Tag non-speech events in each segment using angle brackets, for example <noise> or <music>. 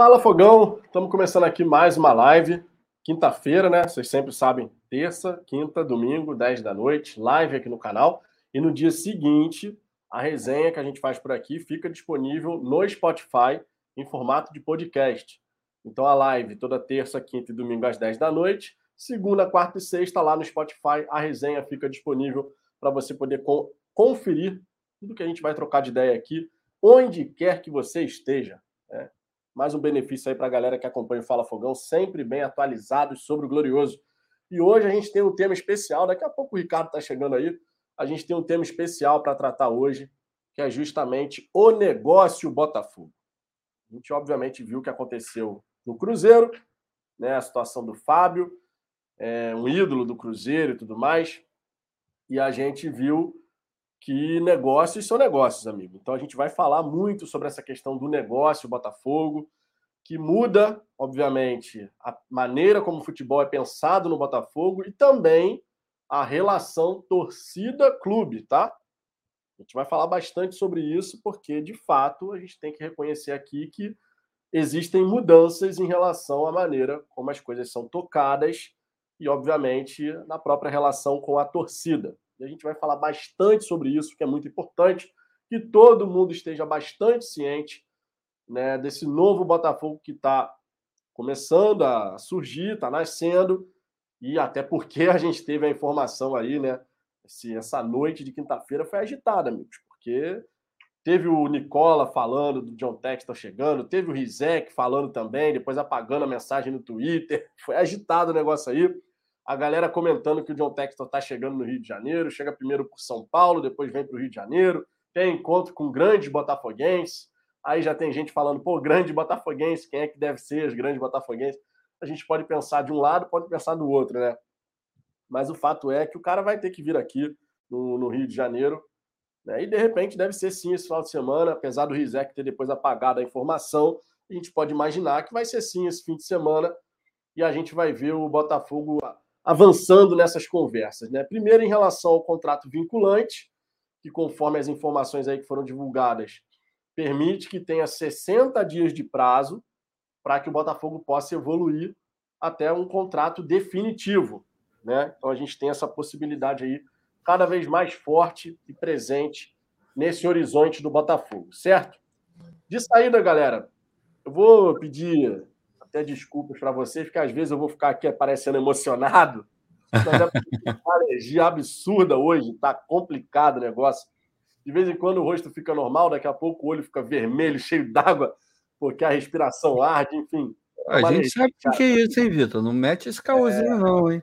Fala Fogão, estamos começando aqui mais uma live. Quinta-feira, né? Vocês sempre sabem, terça, quinta, domingo, 10 da noite, live aqui no canal. E no dia seguinte, a resenha que a gente faz por aqui fica disponível no Spotify em formato de podcast. Então a live toda terça, quinta e domingo às 10 da noite. Segunda, quarta e sexta lá no Spotify, a resenha fica disponível para você poder conferir tudo que a gente vai trocar de ideia aqui, onde quer que você esteja. Né? Mais um benefício aí para a galera que acompanha o Fala Fogão, sempre bem atualizados sobre o Glorioso. E hoje a gente tem um tema especial, daqui a pouco o Ricardo está chegando aí. A gente tem um tema especial para tratar hoje, que é justamente o negócio Botafogo. A gente obviamente viu o que aconteceu no Cruzeiro, né, a situação do Fábio, é, um ídolo do Cruzeiro e tudo mais. E a gente viu que negócios são negócios, amigo. Então a gente vai falar muito sobre essa questão do negócio Botafogo, que muda, obviamente, a maneira como o futebol é pensado no Botafogo e também a relação torcida-clube, tá? A gente vai falar bastante sobre isso, porque, de fato, a gente tem que reconhecer aqui que existem mudanças em relação à maneira como as coisas são tocadas e, obviamente, na própria relação com a torcida. E a gente vai falar bastante sobre isso, que é muito importante que todo mundo esteja bastante ciente né, desse novo Botafogo que está começando a surgir, está nascendo, e até porque a gente teve a informação aí, né? Esse, essa noite de quinta-feira foi agitada, amigos, porque teve o Nicola falando do John Textor chegando, teve o Rizek falando também, depois apagando a mensagem no Twitter, foi agitado o negócio aí a galera comentando que o John Textor está chegando no Rio de Janeiro, chega primeiro por São Paulo, depois vem para o Rio de Janeiro, tem encontro com grandes botafoguenses, aí já tem gente falando, pô, grande botafoguense, quem é que deve ser os grandes botafoguenses? A gente pode pensar de um lado, pode pensar do outro, né? Mas o fato é que o cara vai ter que vir aqui no, no Rio de Janeiro, né? e de repente deve ser sim esse final de semana, apesar do Rizek ter depois apagado a informação, a gente pode imaginar que vai ser sim esse fim de semana, e a gente vai ver o Botafogo avançando nessas conversas. Né? Primeiro, em relação ao contrato vinculante, que conforme as informações aí que foram divulgadas, permite que tenha 60 dias de prazo para que o Botafogo possa evoluir até um contrato definitivo. Né? Então a gente tem essa possibilidade aí cada vez mais forte e presente nesse horizonte do Botafogo, certo? De saída, galera, eu vou pedir até desculpas para vocês, porque às vezes eu vou ficar aqui parecendo emocionado, mas é uma <laughs> alergia absurda hoje, tá complicado o negócio. De vez em quando o rosto fica normal, daqui a pouco o olho fica vermelho, <laughs> cheio d'água, porque a respiração arde, enfim. É a gente alergia, sabe o que é isso, hein, Vitor? Não mete esse caôzinho, é... não, hein?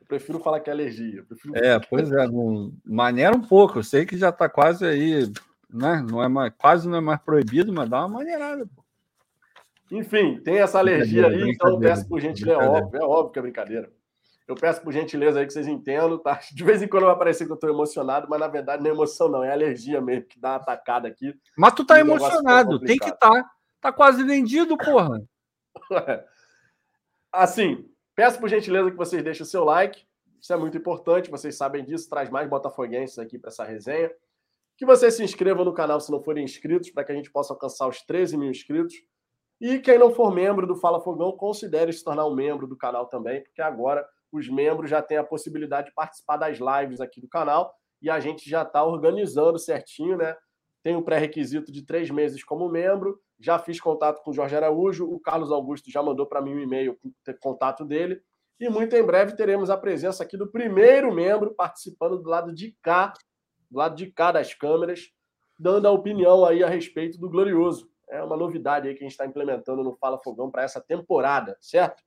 Eu prefiro falar que é alergia. Prefiro... É, pois é, não... maneira um pouco. Eu sei que já está quase aí, né? Não é mais, quase não é mais proibido, mas dá uma maneirada, pô. Enfim, tem essa alergia aí, então peço por gentileza, é óbvio, é óbvio que é brincadeira. Eu peço por gentileza aí que vocês entendam, tá? <laughs> De vez em quando vai parecer que eu estou emocionado, mas na verdade não é emoção, não, é alergia mesmo, que dá uma atacada aqui. Mas tu tá emocionado, tem que estar. Tá. tá quase vendido, porra. <laughs> assim, peço por gentileza que vocês deixem o seu like, isso é muito importante, vocês sabem disso, traz mais botafoguenses aqui para essa resenha. Que vocês se inscrevam no canal se não forem inscritos, para que a gente possa alcançar os 13 mil inscritos. E quem não for membro do Fala Fogão, considere se tornar um membro do canal também, porque agora os membros já têm a possibilidade de participar das lives aqui do canal e a gente já está organizando certinho, né? Tem o pré-requisito de três meses como membro. Já fiz contato com o Jorge Araújo, o Carlos Augusto já mandou para mim um e-mail com contato dele. E muito em breve teremos a presença aqui do primeiro membro participando do lado de cá, do lado de cá das câmeras, dando a opinião aí a respeito do Glorioso é uma novidade aí que a gente está implementando no Fala Fogão para essa temporada, certo?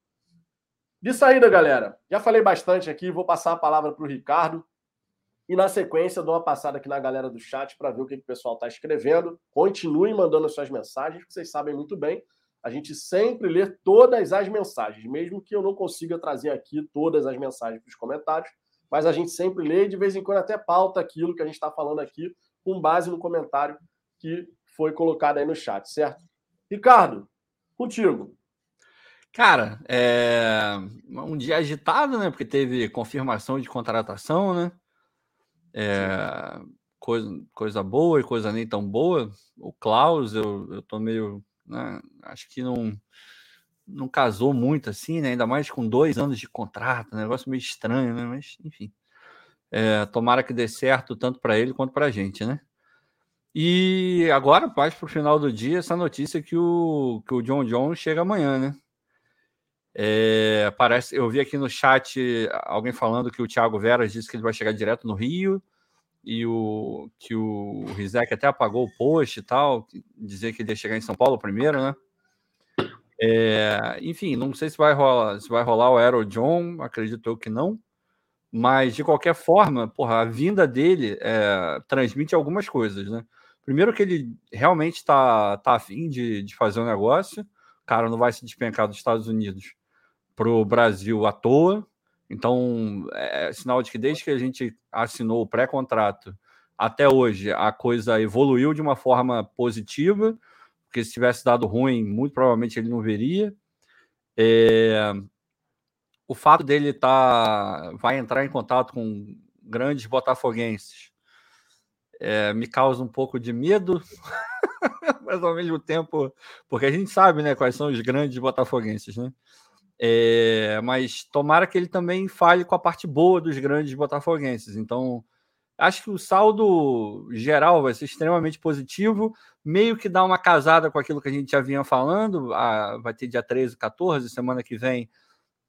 De saída, galera, já falei bastante aqui, vou passar a palavra para o Ricardo. E na sequência, dou uma passada aqui na galera do chat para ver o que, que o pessoal está escrevendo. Continuem mandando as suas mensagens, que vocês sabem muito bem. A gente sempre lê todas as mensagens, mesmo que eu não consiga trazer aqui todas as mensagens para os comentários, mas a gente sempre lê e de vez em quando até pauta aquilo que a gente está falando aqui, com base no comentário que foi colocado aí no chat, certo? Ricardo, contigo. Cara, é um dia agitado, né? Porque teve confirmação de contratação, né? É... Coisa, coisa boa e coisa nem tão boa. O Klaus, eu, eu tô meio né? Acho que não, não casou muito assim, né? Ainda mais com dois anos de contrato, negócio meio estranho, né? Mas, enfim. É, tomara que dê certo tanto para ele quanto para a gente, né? E agora, mais para o final do dia, essa notícia que o, que o John John chega amanhã, né? É, parece, eu vi aqui no chat alguém falando que o Thiago Veras disse que ele vai chegar direto no Rio e o que o Rizek até apagou o post e tal, dizer que ele ia chegar em São Paulo primeiro, né? É, enfim, não sei se vai rolar, se vai rolar o Aero John, acredito eu que não. Mas de qualquer forma, porra, a vinda dele é, transmite algumas coisas, né? Primeiro que ele realmente está tá afim de, de fazer um negócio, o cara não vai se despencar dos Estados Unidos para o Brasil à toa. Então, é, é sinal de que desde que a gente assinou o pré-contrato até hoje, a coisa evoluiu de uma forma positiva, porque se tivesse dado ruim, muito provavelmente ele não veria. É, o fato dele tá, vai entrar em contato com grandes botafoguenses é, me causa um pouco de medo, <laughs> mas ao mesmo tempo, porque a gente sabe né, quais são os grandes botafoguenses, né? É, mas tomara que ele também fale com a parte boa dos grandes botafoguenses. Então, acho que o saldo geral vai ser extremamente positivo, meio que dá uma casada com aquilo que a gente já vinha falando. Ah, vai ter dia 13, 14, semana que vem,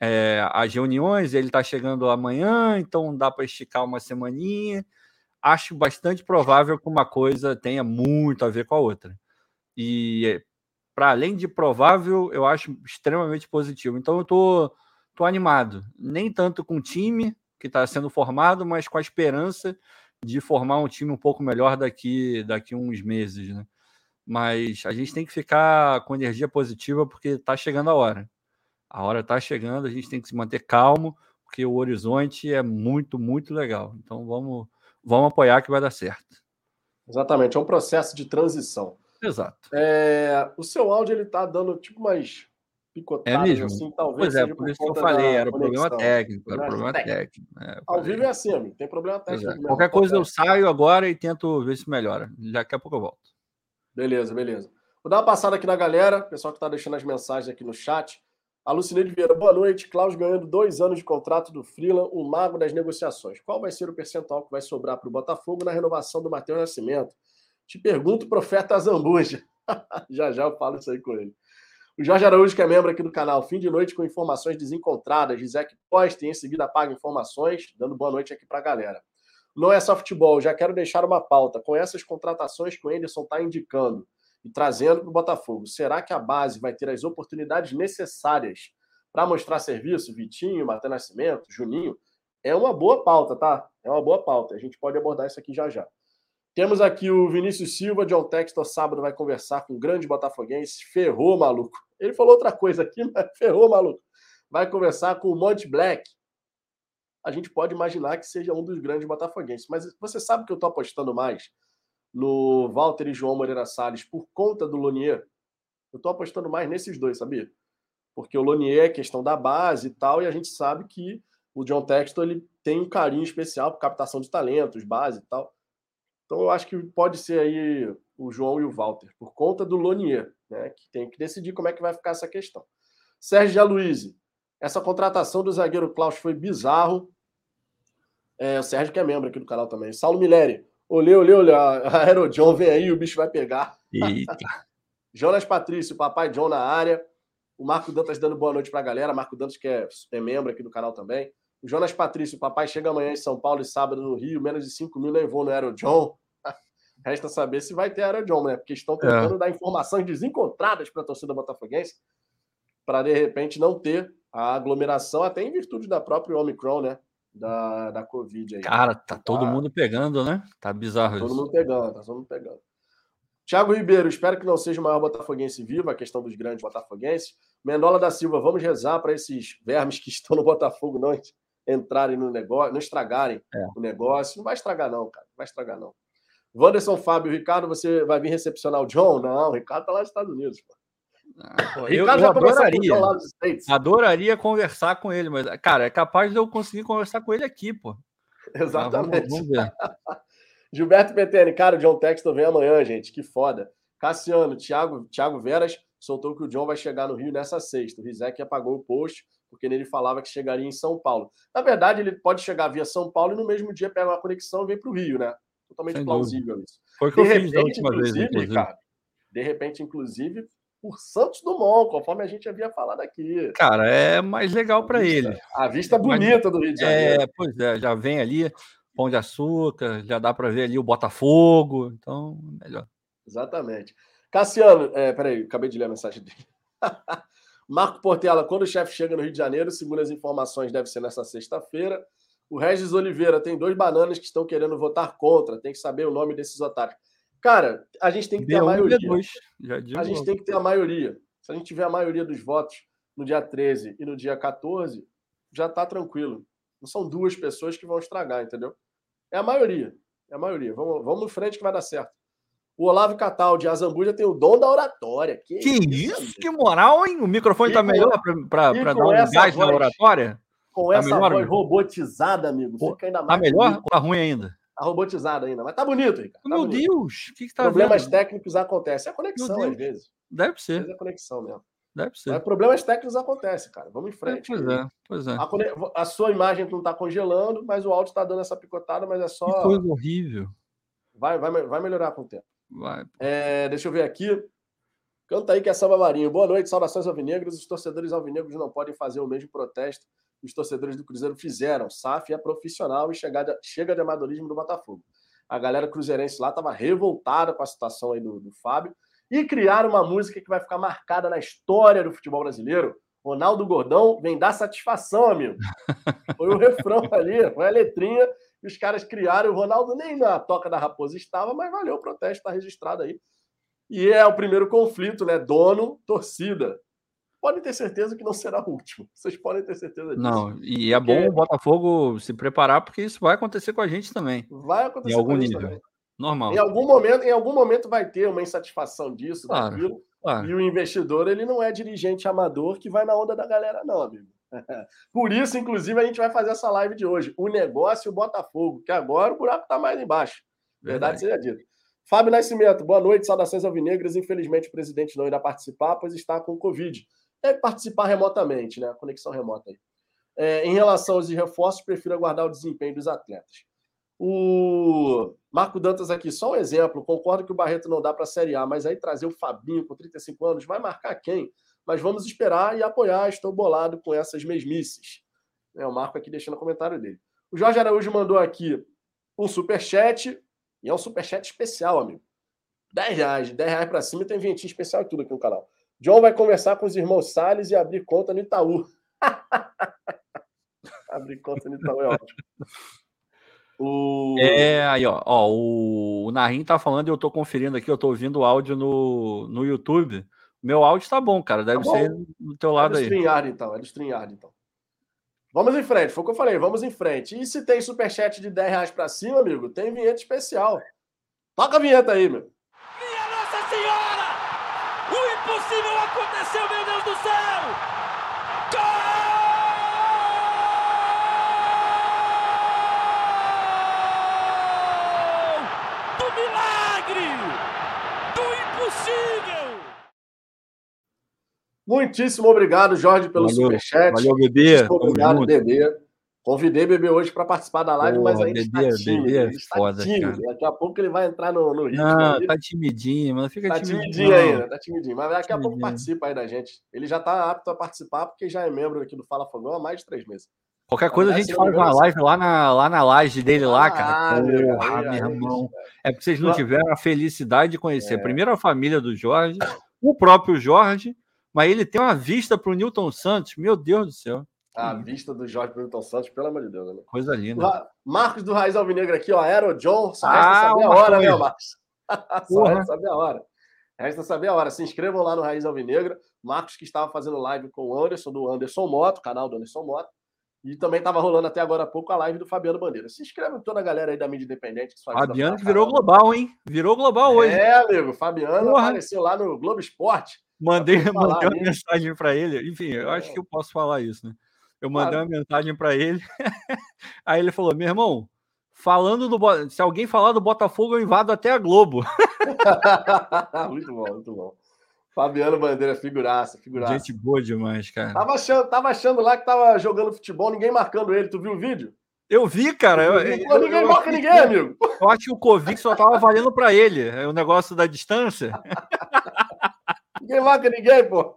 é, as reuniões. Ele está chegando amanhã, então dá para esticar uma semaninha. Acho bastante provável que uma coisa tenha muito a ver com a outra. E para além de provável, eu acho extremamente positivo. Então eu tô, tô animado, nem tanto com o time que está sendo formado, mas com a esperança de formar um time um pouco melhor daqui daqui uns meses, né? Mas a gente tem que ficar com energia positiva porque está chegando a hora. A hora está chegando, a gente tem que se manter calmo, porque o horizonte é muito, muito legal. Então vamos, vamos apoiar que vai dar certo. Exatamente, é um processo de transição. Exato. É, o seu áudio ele tá dando tipo mais picotadas, é mesmo? assim, talvez. Pois é, por, por isso que eu falei, era problema técnico, era problema técnico. É, Ao vivo é assim, amigo, tem problema técnico. É. Qualquer coisa eu saio agora e tento ver se melhora. Daqui a pouco eu volto. Beleza, beleza. Vou dar uma passada aqui na galera, pessoal que está deixando as mensagens aqui no chat. Alucineide Vieira, boa noite. Klaus ganhando dois anos de contrato do Freeland, o mago das negociações. Qual vai ser o percentual que vai sobrar para o Botafogo na renovação do Matheus Nascimento? Te pergunto, profeta Zambuja. <laughs> já já eu falo isso aí com ele. O Jorge Araújo, que é membro aqui do canal, fim de noite com informações desencontradas. Gisek posta e em seguida apaga informações, dando boa noite aqui para a galera. Não é só futebol, já quero deixar uma pauta. Com essas contratações que o Anderson está indicando e trazendo para o Botafogo, será que a base vai ter as oportunidades necessárias para mostrar serviço? Vitinho, Matheus Nascimento, Juninho? É uma boa pauta, tá? É uma boa pauta. A gente pode abordar isso aqui já já. Temos aqui o Vinícius Silva, John Textor, sábado vai conversar com o grande botafoguense. Ferrou, maluco. Ele falou outra coisa aqui, <laughs> mas ferrou, maluco. Vai conversar com o Monte Black. A gente pode imaginar que seja um dos grandes botafoguenses. Mas você sabe que eu estou apostando mais no Walter e João Moreira Salles por conta do Lonier? Eu estou apostando mais nesses dois, sabia? Porque o Lonier é questão da base e tal, e a gente sabe que o John Textor ele tem um carinho especial por captação de talentos, base e tal. Então eu acho que pode ser aí o João e o Walter, por conta do Lonier, né? Que tem que decidir como é que vai ficar essa questão. Sérgio Aloysio, essa contratação do zagueiro Klaus foi bizarro. É, o Sérgio que é membro aqui do canal também. Saulo Mileri, olê, olê, olê, a Aerojohn vem aí, o bicho vai pegar. <laughs> Jonas Patrício, papai John na área. O Marco Dantas dando boa noite para a galera. Marco Dantas, que é, é membro aqui do canal também. O Jonas Patrício, papai chega amanhã em São Paulo e sábado no Rio, menos de 5 mil nem vou no Aerojohn. <laughs> Resta saber se vai ter Aerojohn, né? Porque estão tentando é. dar informações desencontradas para a torcida botafoguense para, de repente, não ter a aglomeração, até em virtude da própria Omicron, né? Da, da Covid aí. Cara, tá todo mundo pegando, né? Tá bizarro tá isso. Todo mundo pegando, tá todo mundo pegando. Tiago Ribeiro, espero que não seja o maior botafoguense vivo, a questão dos grandes botafoguenses. Mendola da Silva, vamos rezar para esses vermes que <laughs> estão no Botafogo não entrarem no negócio, não estragarem é. o negócio. Não vai estragar, não, cara. Não vai estragar, não. Wanderson Fábio, Ricardo, você vai vir recepcionar o John? Não, o Ricardo tá lá nos Estados Unidos, pô. Ah, pô, eu, eu adoraria, adoraria conversar com ele, mas, cara, é capaz de eu conseguir conversar com ele aqui, pô. <laughs> Exatamente. vamos, vamos ver. <laughs> Gilberto Petene, cara, o John Texton vem amanhã, gente. Que foda. Cassiano, Thiago, Thiago Veras soltou que o John vai chegar no Rio nessa sexta. O Rizek apagou o post, porque nele falava que chegaria em São Paulo. Na verdade, ele pode chegar via São Paulo e no mesmo dia pega uma conexão e vem para o Rio, né? Totalmente Sem plausível dúvida. isso. Foi o que de eu repente, fiz da última vez, inclusive. Cara, de repente, inclusive, por Santos Dumont, conforme a gente havia falado aqui. Cara, é mais legal para ele. A vista bonita do Rio de Janeiro. É, pois é, já vem ali Pão de Açúcar, já dá para ver ali o Botafogo, então melhor. Exatamente. Cassiano, é, peraí, acabei de ler a mensagem dele. <laughs> Marco Portela, quando o chefe chega no Rio de Janeiro, segundo as informações, deve ser nessa sexta-feira. O Regis Oliveira tem dois bananas que estão querendo votar contra. Tem que saber o nome desses otários. Cara, a gente tem que ter a maioria. a gente tem que ter a maioria. Se a gente tiver a maioria dos votos no dia 13 e no dia 14, já tá tranquilo. Não são duas pessoas que vão estragar, entendeu? É a maioria. É a maioria. Vamos, vamos em frente que vai dar certo. O Olavo Catal de Azambuja tem o dom da oratória. Que, que isso? isso que moral, hein? O microfone tá melhor para dar um gás voz, na oratória? Com tá essa melhor, voz amigo? robotizada, amigo. Fica ainda tá mais. Tá melhor bonito. ou tá ruim ainda? Tá robotizada ainda, mas tá bonito, Ricardo. Tá Meu bonito. Deus, o que, que tá Problemas vendo? técnicos acontecem. É a conexão, às vezes. Deve ser. Às vezes é conexão mesmo. Deve ser. Mas problemas técnicos acontecem, cara. Vamos em frente. É, pois é, pois é. A, a, sua imagem não tá congelando, mas o áudio tá dando essa picotada, mas é só. Que coisa horrível. Vai, vai, vai melhorar com o tempo. Vai. É, deixa eu ver aqui. Canta aí que é Samba Marinho. Boa noite, saudações alvinegros. Os torcedores alvinegros não podem fazer o mesmo protesto os torcedores do Cruzeiro fizeram. SAF é profissional e chega de, chega de amadorismo do Botafogo. A galera cruzeirense lá estava revoltada com a situação aí do, do Fábio e criaram uma música que vai ficar marcada na história do futebol brasileiro. Ronaldo Gordão vem dar satisfação, amigo. Foi o refrão <laughs> ali, foi a letrinha que os caras criaram. O Ronaldo nem na toca da raposa estava, mas valeu o protesto, está registrado aí. E é o primeiro conflito, né? Dono, torcida. Podem ter certeza que não será o último. Vocês podem ter certeza disso. Não, e é porque... bom o Botafogo se preparar, porque isso vai acontecer com a gente também. Vai acontecer em algum nível. Também. Normal. Em algum momento, em algum momento vai ter uma insatisfação disso, claro, daquilo. Claro. E o investidor, ele não é dirigente amador que vai na onda da galera, não, amigo. <laughs> Por isso, inclusive, a gente vai fazer essa live de hoje. O negócio e o Botafogo, que agora o buraco está mais embaixo. Verdade, Verdade seja dito. Fábio Nascimento, boa noite, saudações alvinegras. Infelizmente, o presidente não irá participar, pois está com Covid. Deve participar remotamente, né? Conexão remota aí. É, em relação aos reforços, prefiro aguardar o desempenho dos atletas. O Marco Dantas aqui, só um exemplo. Concordo que o Barreto não dá para a Série A, mas aí trazer o Fabinho com 35 anos vai marcar quem? Mas vamos esperar e apoiar. Estou bolado com essas mesmices. É, o Marco aqui deixando o comentário dele. O Jorge Araújo mandou aqui um superchat. E é um superchat especial, amigo. 10 reais. 10 reais para cima tem ventinho especial e tudo aqui no canal. John vai conversar com os irmãos Salles e abrir conta no Itaú. <laughs> abrir conta no Itaú é ótimo. O... É, aí, ó, ó o, o Narim tá falando e eu tô conferindo aqui, eu tô ouvindo o áudio no, no YouTube. Meu áudio tá bom, cara, deve tá bom. ser do teu lado é aí. StreamYard, então, é do StreamYard, então. Vamos em frente, foi o que eu falei, vamos em frente. E se tem superchat de 10 reais pra cima, amigo, tem vinheta especial. Toca a vinheta aí, meu. Minha Nossa Senhora! O impossível aconteceu, meu Deus do céu! Gol! Muitíssimo obrigado, Jorge, pelo valeu, superchat. Valeu, bebê. obrigado, bebê. Convidei bebê hoje para participar da live, Pô, mas ainda bebê, está tímido. Bebê é foda, tímido. Daqui a pouco ele vai entrar no, no ritmo. Não, ali. tá timidinho, mas fica tá timidinho. timidinho ainda, tá timidinho. Mas daqui a pouco participa aí da gente. Ele já está apto a participar, porque já é membro aqui do Fala Fogão há mais de três meses. Qualquer coisa a gente faz uma live lá na, lá na laje dele lá, cara. Porra, meu irmão. É porque vocês não tiveram a felicidade de conhecer é. primeiro a família do Jorge, o próprio Jorge, mas ele tem uma vista para o Newton Santos, meu Deus do céu. A vista do Jorge Newton Santos, pelo amor de Deus. Né? Coisa linda. Marcos do Raiz Alvinegro aqui, ó. Aero John, só resta ah, saber a hora, né, Marcos? <laughs> só resta saber a hora. Resta saber a hora. Se inscrevam lá no Raiz Alvinegra. Marcos, que estava fazendo live com o Anderson, do Anderson Moto, canal do Anderson Moto. E também estava rolando até agora há pouco a live do Fabiano Bandeira. Se inscreve toda a galera aí da mídia independente. Fabiano que virou global, hein? Virou global hoje. É, amigo. Fabiano Porra. apareceu lá no Globo Esporte. Mandei, <laughs> mandei uma mensagem para ele. Enfim, eu acho que eu posso falar isso, né? Eu mandei uma mensagem para ele. <laughs> Aí ele falou: meu irmão, falando do. Se alguém falar do Botafogo, eu invado até a Globo. <laughs> muito bom, muito bom. Fabiano Bandeira, figuraça, figuraça. Gente boa demais, cara. Tava achando, tava achando lá que tava jogando futebol, ninguém marcando ele. Tu viu o vídeo? Eu vi, cara. Eu, eu, ninguém eu, marca ninguém, amigo. <laughs> Eu acho que o Covid só tava valendo para ele. É o negócio da distância. ninguém marca ninguém, pô.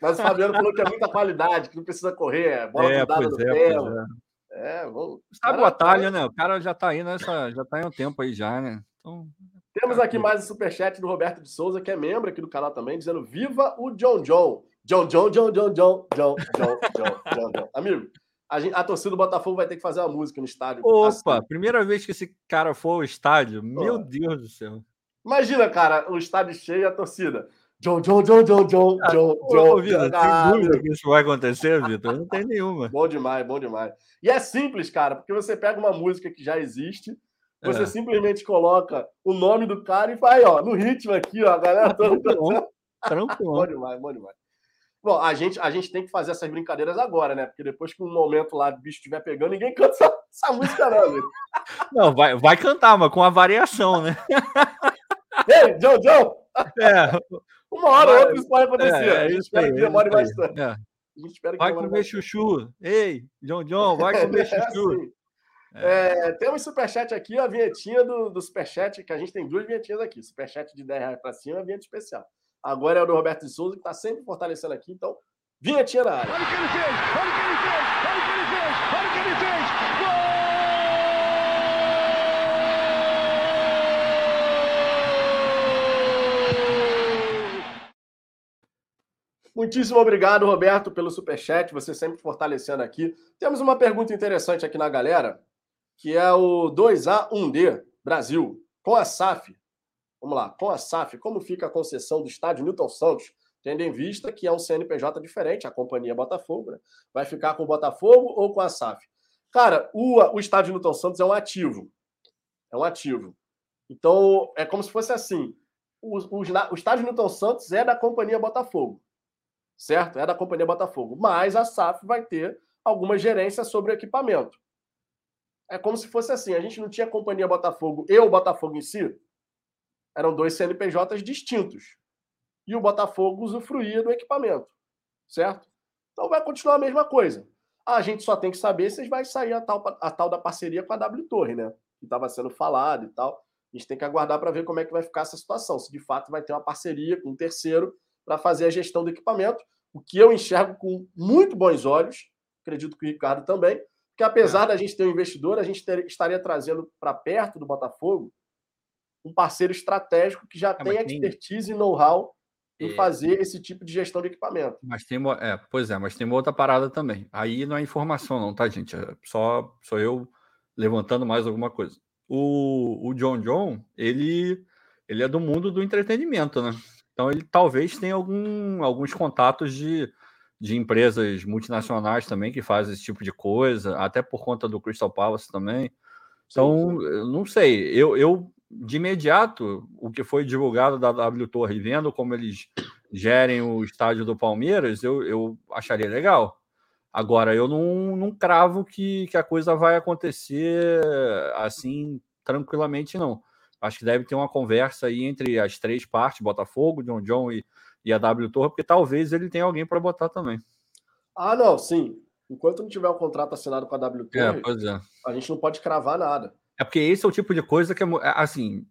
Mas o Fabiano falou que é muita qualidade, que não precisa correr, é bola é, grudada no é, pé. É, é. vou... Sabe o atalho, né? O cara já tá aí nessa, já tá em um tempo aí já, né? Então, temos tá aqui mais um superchat do Roberto de Souza, que é membro aqui do canal também, dizendo: Viva o John John! John John, John John, John John, John John, John John. Amigo, a, gente, a torcida do Botafogo vai ter que fazer uma música no estádio. Opa, assim. primeira vez que esse cara for ao estádio, meu oh. Deus do céu. Imagina, cara, o estádio cheio e a torcida. John, John, John, John, John, ah, John, John. Vitor, tem dúvida que isso vai acontecer, Vitor? Não tem nenhuma. <laughs> Bom demais, bom demais. E é simples, cara, porque você pega uma música que já existe, você é. simplesmente coloca o nome do cara e vai, ó, no ritmo aqui, ó, a galera toda. <laughs> Tranquilo. bom demais, bom demais. Bom, a gente, a gente tem que fazer essas brincadeiras agora, né? Porque depois que um momento lá o bicho estiver pegando, ninguém canta essa, essa música, não, amigo. Não, vai, vai cantar, mas com a variação, né? Ei, Joe, Joe! <laughs> É. Uma hora ou outra isso pode acontecer. É, é isso espera que demore bastante. É. A gente espera que vai comer chuchu. Ei, John John, vai <laughs> comer é chuchu. Assim. É, temos superchat aqui, a vinhetinha do, do superchat, que a gente tem duas vinhetinhas aqui. Superchat de 10 reais para cima, a vinheta especial. Agora é o do Roberto de Souza, que está sempre fortalecendo aqui. Então, vinhetinha na área. Olha o que ele fez! Olha o que ele fez! Olha o que ele fez! Olha o que ele fez! Gol! Muitíssimo obrigado, Roberto, pelo superchat. Você sempre fortalecendo aqui. Temos uma pergunta interessante aqui na galera, que é o 2A1D Brasil, com a SAF. Vamos lá, com a SAF, como fica a concessão do estádio Newton Santos, tendo em vista que é um CNPJ diferente, a companhia Botafogo, né? Vai ficar com o Botafogo ou com a SAF? Cara, o, o estádio Newton Santos é um ativo. É um ativo. Então, é como se fosse assim: o, o, o estádio Newton Santos é da companhia Botafogo. Certo? É da companhia Botafogo. Mas a SAF vai ter alguma gerência sobre o equipamento. É como se fosse assim: a gente não tinha companhia Botafogo e o Botafogo em si, eram dois CNPJs distintos. E o Botafogo usufruía do equipamento, certo? Então vai continuar a mesma coisa. A gente só tem que saber se vai sair a tal, a tal da parceria com a W Torre, né? Que estava sendo falado e tal. A gente tem que aguardar para ver como é que vai ficar essa situação. Se de fato vai ter uma parceria com um terceiro para fazer a gestão do equipamento, o que eu enxergo com muito bons olhos, acredito que o Ricardo também, que apesar é. da gente ter um investidor, a gente ter, estaria trazendo para perto do Botafogo um parceiro estratégico que já é, tem expertise tem... e know-how em é. fazer esse tipo de gestão de equipamento. Mas tem, é, pois é, mas tem uma outra parada também. Aí não é informação, não, tá, gente? É só sou eu levantando mais alguma coisa. O, o John John, ele, ele é do mundo do entretenimento, né? Então ele talvez tenha algum, alguns contatos de, de empresas multinacionais também que fazem esse tipo de coisa, até por conta do Crystal Palace também. Então, sim, sim. não sei, eu, eu de imediato, o que foi divulgado da W Torre, vendo como eles gerem o estádio do Palmeiras, eu, eu acharia legal. Agora, eu não, não cravo que, que a coisa vai acontecer assim tranquilamente, não. Acho que deve ter uma conversa aí entre as três partes, Botafogo, John John e, e a W Torre, porque talvez ele tenha alguém para botar também. Ah, não, sim. Enquanto não tiver o um contrato assinado com a W é, Torre, é, é. a gente não pode cravar nada. É porque esse é o tipo de coisa que é, é assim,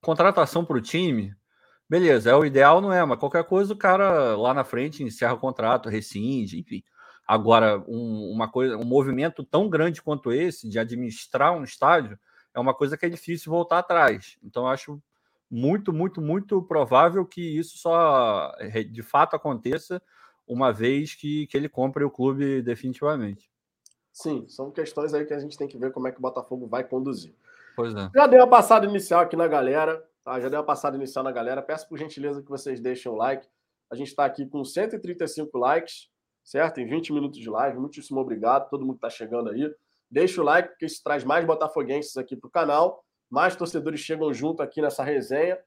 contratação para o time, beleza, é o ideal, não é, mas qualquer coisa o cara lá na frente encerra o contrato, rescinde, enfim. Agora, um, uma coisa, um movimento tão grande quanto esse de administrar um estádio é uma coisa que é difícil voltar atrás. Então, acho muito, muito, muito provável que isso só de fato aconteça uma vez que, que ele compre o clube definitivamente. Sim, são questões aí que a gente tem que ver como é que o Botafogo vai conduzir. Pois é. Já dei uma passada inicial aqui na galera, tá? Já dei uma passada inicial na galera. Peço por gentileza que vocês deixem o like. A gente está aqui com 135 likes, certo? Em 20 minutos de live. Muitíssimo obrigado. Todo mundo que está chegando aí. Deixa o like, porque isso traz mais botafoguenses aqui para o canal. Mais torcedores chegam junto aqui nessa resenha.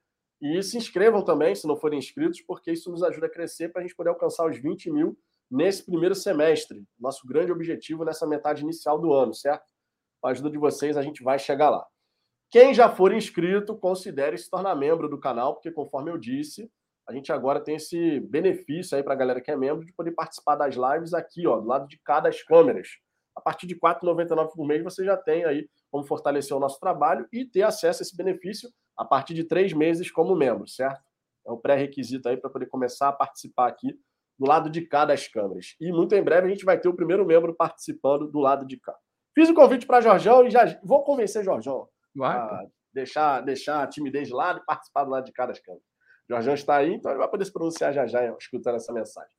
E se inscrevam também, se não forem inscritos, porque isso nos ajuda a crescer para a gente poder alcançar os 20 mil nesse primeiro semestre. Nosso grande objetivo nessa metade inicial do ano, certo? Com a ajuda de vocês, a gente vai chegar lá. Quem já for inscrito, considere se tornar membro do canal, porque, conforme eu disse, a gente agora tem esse benefício aí para a galera que é membro de poder participar das lives aqui, ó, do lado de cada das câmeras. A partir de R$ 4,99 por mês você já tem aí como fortalecer o nosso trabalho e ter acesso a esse benefício a partir de três meses como membro, certo? É um pré-requisito aí para poder começar a participar aqui do lado de cá das câmeras. E muito em breve a gente vai ter o primeiro membro participando do lado de cá. Fiz o convite para Jorjão e já vou convencer Jorjão vai, a deixar, deixar a timidez de lado e participar do lado de cá das câmeras. Jorjão está aí, então ele vai poder se pronunciar já já escutando essa mensagem.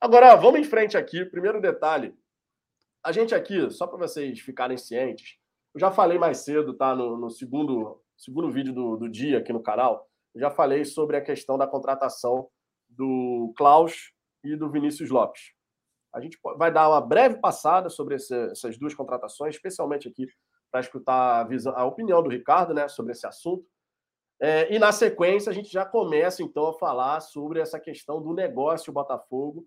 Agora, vamos em frente aqui. Primeiro detalhe. A gente aqui, só para vocês ficarem cientes, eu já falei mais cedo, tá? No, no segundo, segundo vídeo do, do dia aqui no canal, eu já falei sobre a questão da contratação do Klaus e do Vinícius Lopes. A gente vai dar uma breve passada sobre esse, essas duas contratações, especialmente aqui para escutar a, visão, a, opinião do Ricardo né, sobre esse assunto. É, e na sequência, a gente já começa então a falar sobre essa questão do negócio Botafogo,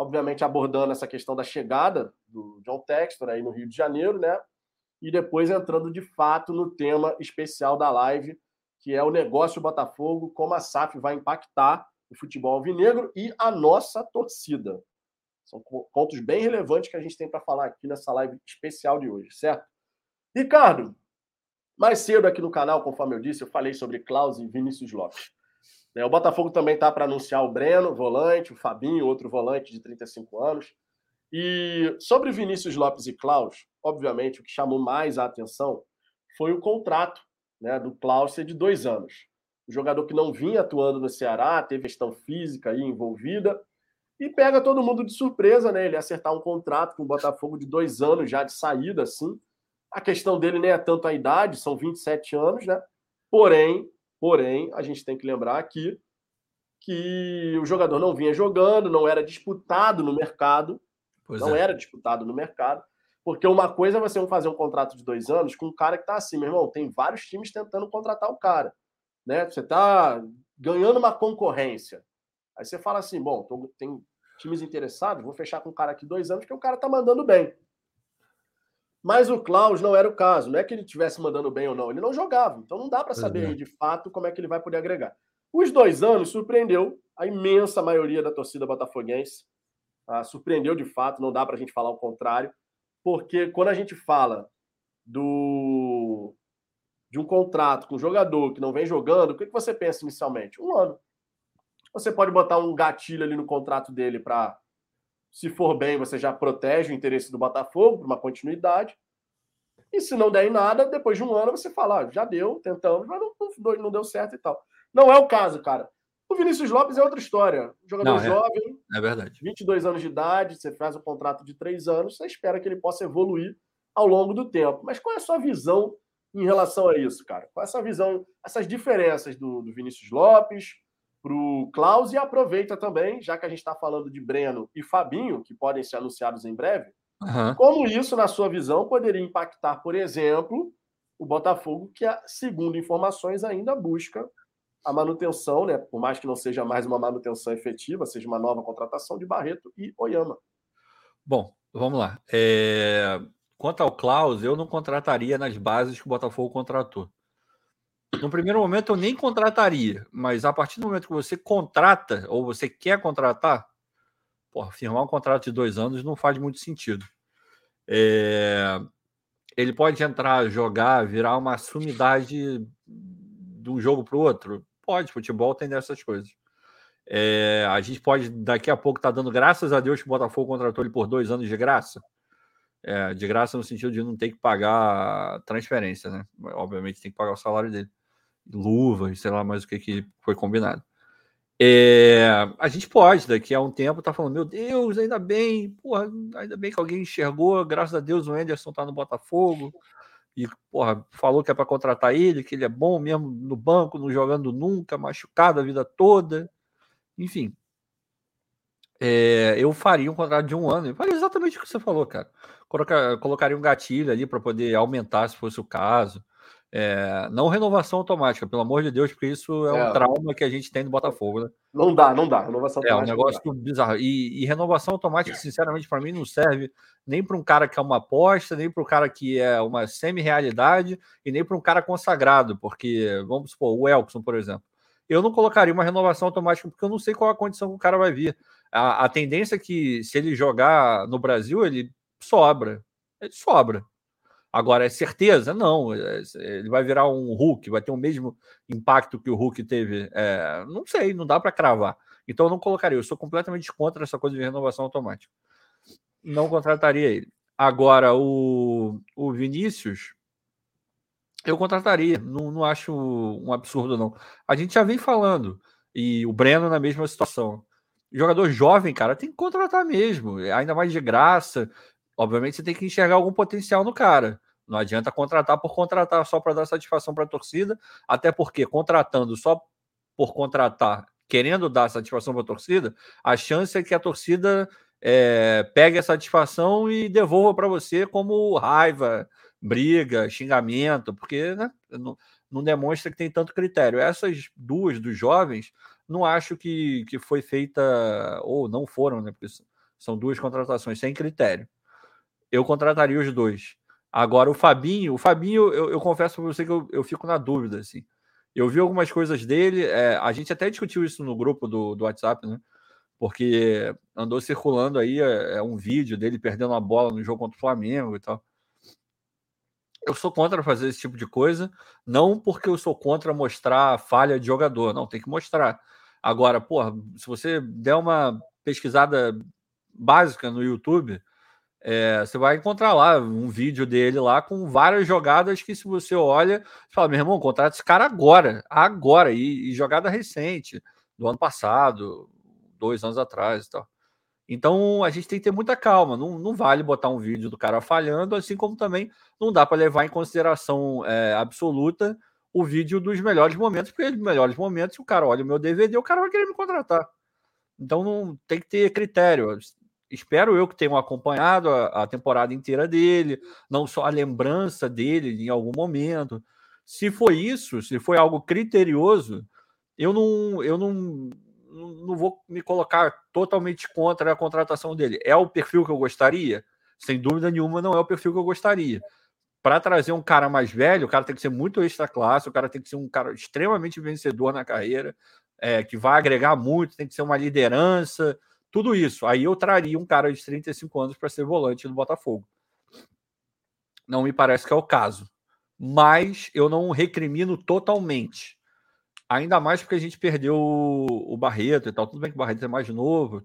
obviamente abordando essa questão da chegada do John Textor aí no Rio de Janeiro, né? E depois entrando de fato no tema especial da live, que é o negócio Botafogo, como a SAF vai impactar o futebol alvinegro e a nossa torcida. São pontos bem relevantes que a gente tem para falar aqui nessa live especial de hoje, certo? Ricardo, mais cedo aqui no canal, conforme eu disse, eu falei sobre Klaus e Vinícius Lopes. É, o Botafogo também está para anunciar o Breno, volante, o Fabinho, outro volante de 35 anos. E sobre Vinícius Lopes e Klaus, obviamente, o que chamou mais a atenção foi o contrato né, do Klaus de dois anos. O jogador que não vinha atuando no Ceará, teve questão física aí envolvida, e pega todo mundo de surpresa, né? Ele acertar um contrato com o Botafogo de dois anos já de saída, assim. A questão dele nem é tanto a idade, são 27 anos, né? Porém, porém, a gente tem que lembrar aqui que o jogador não vinha jogando, não era disputado no mercado, pois não é. era disputado no mercado. Porque uma coisa é você fazer um contrato de dois anos com um cara que está assim, meu irmão, tem vários times tentando contratar o cara. Né? Você está ganhando uma concorrência. Aí você fala assim, bom, tô, tem times interessados, vou fechar com o cara aqui dois anos, porque o cara está mandando bem. Mas o Klaus não era o caso, não é que ele estivesse mandando bem ou não, ele não jogava, então não dá para saber é. de fato como é que ele vai poder agregar. Os dois anos surpreendeu a imensa maioria da torcida botafoguense, tá? surpreendeu de fato, não dá para a gente falar o contrário porque quando a gente fala do de um contrato com um jogador que não vem jogando, o que, que você pensa inicialmente? Um ano. Você pode botar um gatilho ali no contrato dele para, se for bem, você já protege o interesse do Botafogo por uma continuidade. E se não der em nada, depois de um ano você fala, ah, já deu, tentamos, mas não, não, não deu certo e tal. Não é o caso, cara. O Vinícius Lopes é outra história. Jogador Não, é, jovem, é verdade. 22 anos de idade, você faz um contrato de três anos, você espera que ele possa evoluir ao longo do tempo. Mas qual é a sua visão em relação a isso, cara? Qual é a sua visão, essas diferenças do, do Vinícius Lopes para o Klaus? E aproveita também, já que a gente está falando de Breno e Fabinho, que podem ser anunciados em breve, uhum. como isso, na sua visão, poderia impactar, por exemplo, o Botafogo, que, segundo informações, ainda busca a manutenção, né, por mais que não seja mais uma manutenção efetiva, seja uma nova contratação de Barreto e Oyama. Bom, vamos lá. É... Quanto ao Klaus, eu não contrataria nas bases que o Botafogo contratou. No primeiro momento, eu nem contrataria, mas a partir do momento que você contrata ou você quer contratar, porra, firmar um contrato de dois anos não faz muito sentido. É... Ele pode entrar, jogar, virar uma sumidade de um jogo para o outro? Pode, futebol tem dessas coisas. É, a gente pode, daqui a pouco, estar tá dando graças a Deus que o Botafogo contratou ele por dois anos de graça. É, de graça no sentido de não ter que pagar transferência, né? Obviamente tem que pagar o salário dele. Luva e sei lá mais o que, que foi combinado. É, a gente pode, daqui a um tempo, tá falando, meu Deus, ainda bem, porra, ainda bem que alguém enxergou, graças a Deus o Anderson tá no Botafogo, e porra, falou que é para contratar ele, que ele é bom mesmo no banco, não jogando nunca, machucado a vida toda. Enfim, é, eu faria um contrato de um ano. Eu faria exatamente o que você falou, cara. Colocar, colocaria um gatilho ali para poder aumentar, se fosse o caso. É, não renovação automática, pelo amor de Deus, porque isso é, é, um trauma que a gente tem no Botafogo, né? Não dá, não dá. Renovação é um negócio bizarro. E, e renovação automática, sinceramente, para mim, não serve nem para um cara que é uma aposta, nem para um cara que é uma semi-realidade, e nem para um cara consagrado, porque, vamos supor, o Elkson, por exemplo. eu não colocaria uma renovação automática, porque eu não sei qual a condição que o cara vai vir. A, a tendência é que, se ele jogar no Brasil, ele sobra. Ele sobra. Agora, é certeza? Não. É, ele vai virar um Hulk, vai ter o mesmo impacto que o Hulk teve. É, não sei, não dá para cravar. Então, eu não colocaria. Eu sou completamente contra essa coisa de renovação automática. Não contrataria ele. Agora, o, o Vinícius, eu contrataria. Não, não acho um absurdo, não. A gente já vem falando. E o Breno na mesma situação. Jogador jovem, cara, tem que contratar mesmo. Ainda mais de graça. Obviamente você tem que enxergar algum potencial no cara. Não adianta contratar por contratar só para dar satisfação para a torcida, até porque contratando só por contratar, querendo dar satisfação para a torcida, a chance é que a torcida é, pegue a satisfação e devolva para você como raiva, briga, xingamento, porque né, não, não, demonstra que tem tanto critério. Essas duas dos jovens, não acho que, que foi feita, ou não foram, né? Porque são duas contratações sem critério eu contrataria os dois. Agora, o Fabinho, o Fabinho, eu, eu confesso para você que eu, eu, fico na dúvida, assim. Eu vi algumas coisas dele, é, a gente até discutiu isso no grupo do, do WhatsApp, né? Porque andou circulando aí é, é um vídeo dele perdendo a bola no jogo contra o Flamengo e tal. Eu sou contra fazer esse tipo de coisa, não porque eu sou contra mostrar falha de jogador, não, tem que mostrar. Agora, porra, se você der uma pesquisada básica no YouTube, é, você vai encontrar lá um vídeo dele lá com várias jogadas que, se você olha, você fala, meu irmão, contrata esse cara agora, agora, e, e, jogada recente, do ano passado, dois anos atrás e tal. Então a gente tem que ter muita calma, não, não vale botar um vídeo do cara falhando, assim como também não dá para levar em consideração é, absoluta o vídeo dos melhores momentos, porque nos melhores momentos, o cara olha o meu DVD, o cara vai querer me contratar. Então não tem que ter critério espero eu que tenham acompanhado a, a, temporada inteira dele, não só a lembrança dele em algum momento. Se foi isso, se foi algo criterioso, eu não, eu não, não vou me colocar totalmente contra a contratação dele. É o perfil que eu gostaria? Sem dúvida nenhuma, não é o perfil que eu gostaria. Para trazer um cara mais velho, o cara tem que ser muito extra classe, o cara tem que ser um cara extremamente vencedor na carreira, é, que vai agregar muito, tem que ser uma liderança, tudo isso. Aí eu traria um cara de 35 anos para ser volante do Botafogo. Não me parece que é o caso. Mas eu não recrimino totalmente. Ainda mais porque a gente perdeu o Barreto e tal. Tudo bem que o Barreto é mais novo,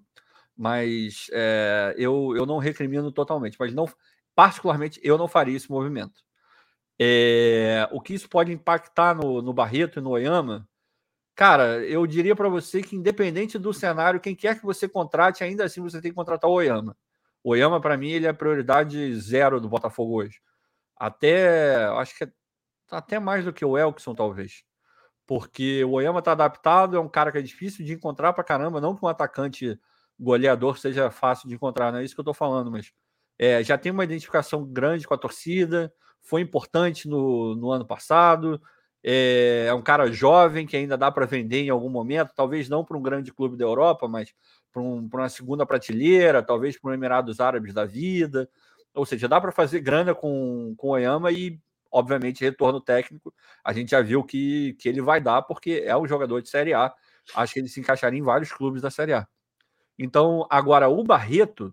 mas é, eu, eu não recrimino totalmente. Mas não, particularmente, eu não faria esse movimento. É, o que isso pode impactar no, no Barreto e no Oyama Cara, eu diria para você que, independente do cenário, quem quer que você contrate, ainda assim você tem que contratar o Oyama. O Oyama, para mim, ele é a prioridade zero do Botafogo hoje. Até, acho que é, até mais do que o Elkson, talvez. Porque o Oyama está adaptado, é um cara que é difícil de encontrar para caramba. Não que um atacante goleador seja fácil de encontrar, não é isso que eu estou falando, mas é, já tem uma identificação grande com a torcida, foi importante no, no ano passado, é, é um cara jovem que ainda dá para vender em algum momento, talvez não para um grande clube da Europa, mas para um, uma segunda prateleira, talvez para um Emirados Árabes da vida. Ou seja, dá para fazer grana com, com o Oyama e, obviamente, retorno técnico. A gente já viu que, que ele vai dar, porque é um jogador de Série A. Acho que ele se encaixaria em vários clubes da Série A. Então, agora, o Barreto,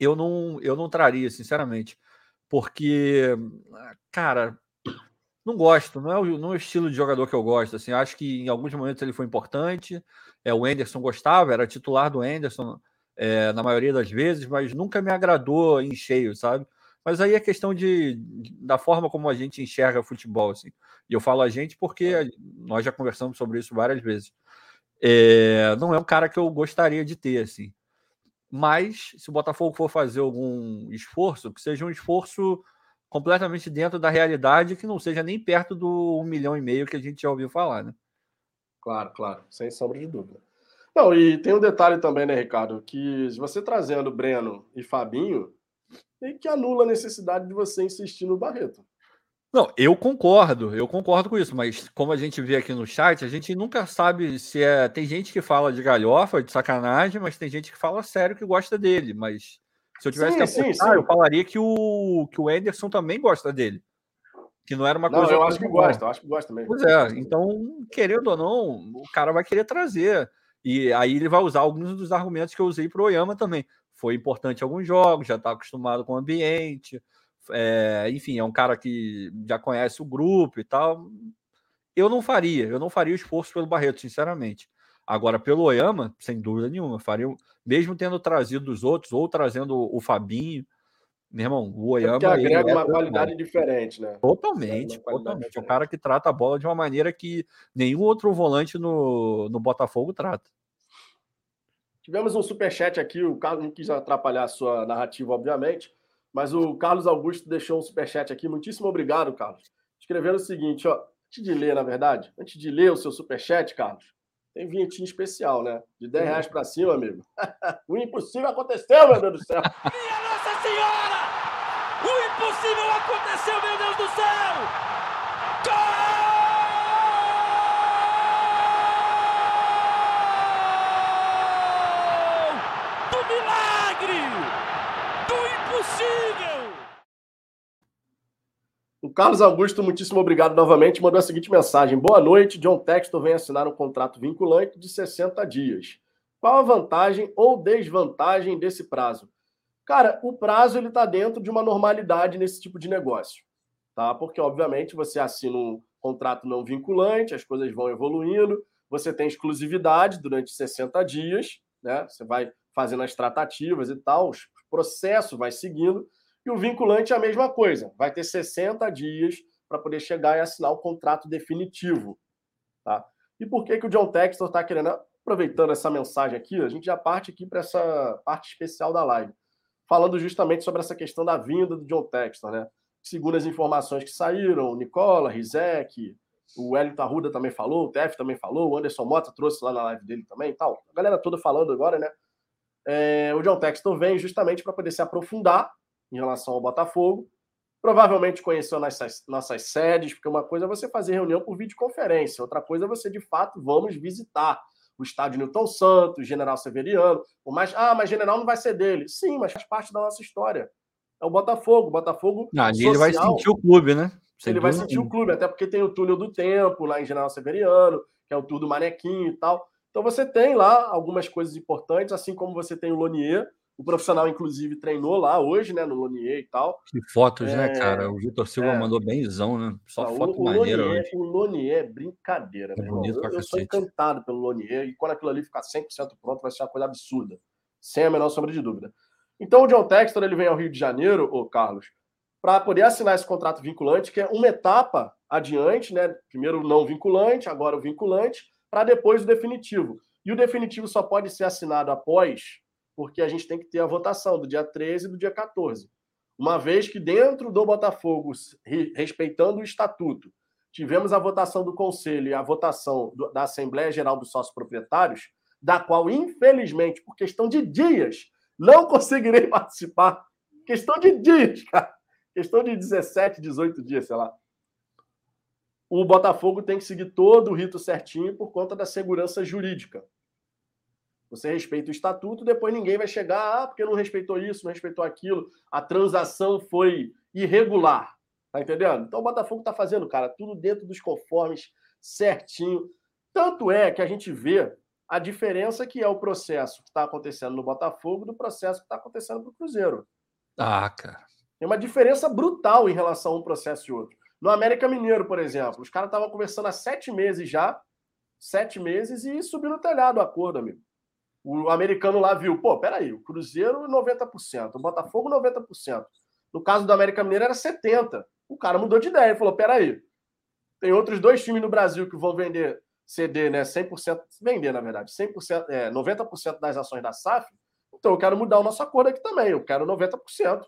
eu não, eu não traria, sinceramente. Porque, cara, não gosto, não é, o, não é o estilo de jogador que eu gosto. Assim, acho que em alguns momentos ele foi importante. É, o Anderson gostava, era titular do Anderson é, na maioria das vezes, mas nunca me agradou em cheio, sabe? Mas aí é questão de, da forma como a gente enxerga futebol. Assim. E eu falo a gente porque nós já conversamos sobre isso várias vezes. É, não é um cara que eu gostaria de ter, assim. Mas se o Botafogo for fazer algum esforço, que seja um esforço completamente dentro da realidade que não seja nem perto do um milhão e meio que a gente já ouviu falar, né? Claro, claro, sem sombra de dúvida. Não, e tem um detalhe também, né, Ricardo, que você trazendo Breno e Fabinho, tem que anula a necessidade de você insistir no Barreto. Não, eu concordo, eu concordo com isso, mas como a gente vê aqui no chat, a gente nunca sabe se é. Tem gente que fala de galhofa, de sacanagem, mas tem gente que fala sério que gosta dele, mas se eu tivesse sim, que apostar, sim, sim. eu falaria que o, que o Anderson também gosta dele. Que não era uma não, coisa. Eu acho que gosta, eu acho que gosta mesmo. Pois é, então, querendo ou não, o cara vai querer trazer. E aí ele vai usar alguns dos argumentos que eu usei para o Oyama também. Foi importante em alguns jogos, já está acostumado com o ambiente. É, enfim, é um cara que já conhece o grupo e tal. Eu não faria, eu não faria o esforço pelo Barreto, sinceramente. Agora, pelo Oyama, sem dúvida nenhuma, faria, mesmo tendo trazido os outros, ou trazendo o Fabinho, meu irmão, o Oyama. que agrega uma qualidade diferente, né? Totalmente, totalmente. É um cara que trata a bola de uma maneira que nenhum outro volante no, no Botafogo trata. Tivemos um superchat aqui, o Carlos não quis atrapalhar a sua narrativa, obviamente, mas o Carlos Augusto deixou um superchat aqui. Muitíssimo obrigado, Carlos. Escrevendo o seguinte, ó, antes de ler, na verdade, antes de ler o seu superchat, Carlos, tem vinhetinho especial, né? De 10 reais para cima, amigo. <laughs> o impossível aconteceu, meu Deus do céu. <laughs> Minha Nossa Senhora! O impossível aconteceu, meu Deus do céu! Gol! Do milagre! Do impossível! Carlos Augusto, muitíssimo obrigado novamente, mandou a seguinte mensagem: Boa noite, John Textor vem assinar um contrato vinculante de 60 dias. Qual a vantagem ou desvantagem desse prazo? Cara, o prazo ele está dentro de uma normalidade nesse tipo de negócio, tá? Porque obviamente você assina um contrato não vinculante, as coisas vão evoluindo, você tem exclusividade durante 60 dias, né? Você vai fazendo as tratativas e tal, o processo vai seguindo, e o vinculante é a mesma coisa, vai ter 60 dias para poder chegar e assinar o contrato definitivo, tá? E por que que o John Textor está querendo aproveitando essa mensagem aqui, a gente já parte aqui para essa parte especial da live falando justamente sobre essa questão da vinda do John Textor, né? Segundo as informações que saíram, o Nicola, Rizek, o Hélio Arruda também falou, o TF também falou, o Anderson Mota trouxe lá na live dele também e tal. A galera toda falando agora, né? É, o John Textor vem justamente para poder se aprofundar em relação ao Botafogo, provavelmente conhecer nossas, nossas sedes, porque uma coisa é você fazer reunião por videoconferência, outra coisa é você, de fato, vamos visitar o estádio Newton Santos, General Severiano. Mas, ah, mas General não vai ser dele. Sim, mas faz parte da nossa história. É o Botafogo. O Botafogo. Não, social, ele vai sentir o clube, né? Sem ele vai sentir o clube, até porque tem o túnel do tempo lá em General Severiano, que é o tour do Manequinho e tal. Então você tem lá algumas coisas importantes, assim como você tem o Lonier, o profissional, inclusive, treinou lá hoje, né, no Lonier e tal. Que fotos, né, é... né, cara? O Vitor Silva é... mandou benzão, né? Só Não, foto o, maneira Lonier. O Lonier é brincadeira, é bonito eu, eu sou encantado pelo Lonier e quando aquilo ali ficar 100% pronto, vai ser uma coisa absurda. Sem a menor sombra de dúvida. Então o John Textor, ele vem ao Rio de Janeiro, ô Carlos, para poder assinar esse contrato vinculante, que é uma etapa adiante, né? Primeiro o não vinculante, agora o vinculante, para depois o definitivo. E o definitivo só pode ser assinado após porque a gente tem que ter a votação do dia 13 e do dia 14. Uma vez que dentro do Botafogo, respeitando o estatuto, tivemos a votação do Conselho e a votação da Assembleia Geral dos Sócios Proprietários, da qual, infelizmente, por questão de dias, não <laughs> conseguirei participar. Questão de dias, cara. Questão de 17, 18 dias, sei lá. O Botafogo tem que seguir todo o rito certinho por conta da segurança jurídica. Você respeita o estatuto, depois ninguém vai chegar, ah, porque não respeitou isso, não respeitou aquilo, a transação foi irregular. Tá entendendo? Então o Botafogo tá fazendo, cara, tudo dentro dos conformes, certinho. Tanto é que a gente vê a diferença que é o processo que está acontecendo no Botafogo do processo que está acontecendo para o Cruzeiro. Ah, cara. Tem uma diferença brutal em relação a um processo e outro. No América Mineiro, por exemplo, os caras estavam conversando há sete meses já, sete meses, e subiu no telhado o acordo, amigo. O americano lá viu, pô, peraí, o Cruzeiro 90%, o Botafogo 90%. No caso do América Mineiro era 70%. O cara mudou de ideia e falou, peraí, tem outros dois times no Brasil que vão vender CD, né, 100%, vender na verdade, 100%, é, 90% das ações da SAF, então eu quero mudar o nosso acordo aqui também, eu quero 90%.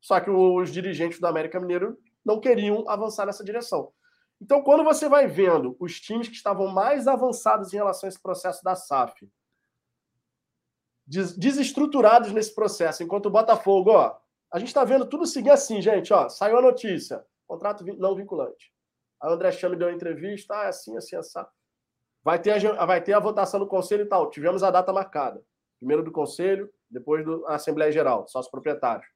Só que os dirigentes do América Mineiro não queriam avançar nessa direção. Então, quando você vai vendo os times que estavam mais avançados em relação a esse processo da SAF, desestruturados nesse processo. Enquanto o Botafogo, ó, a gente está vendo tudo seguir assim, gente, ó, saiu a notícia, contrato não vinculante. A André Chame deu uma entrevista, ah, é assim, assim, assim. Vai ter, a, vai ter a votação no conselho e tal. Tivemos a data marcada. Primeiro do conselho, depois da Assembleia Geral, sócios proprietários.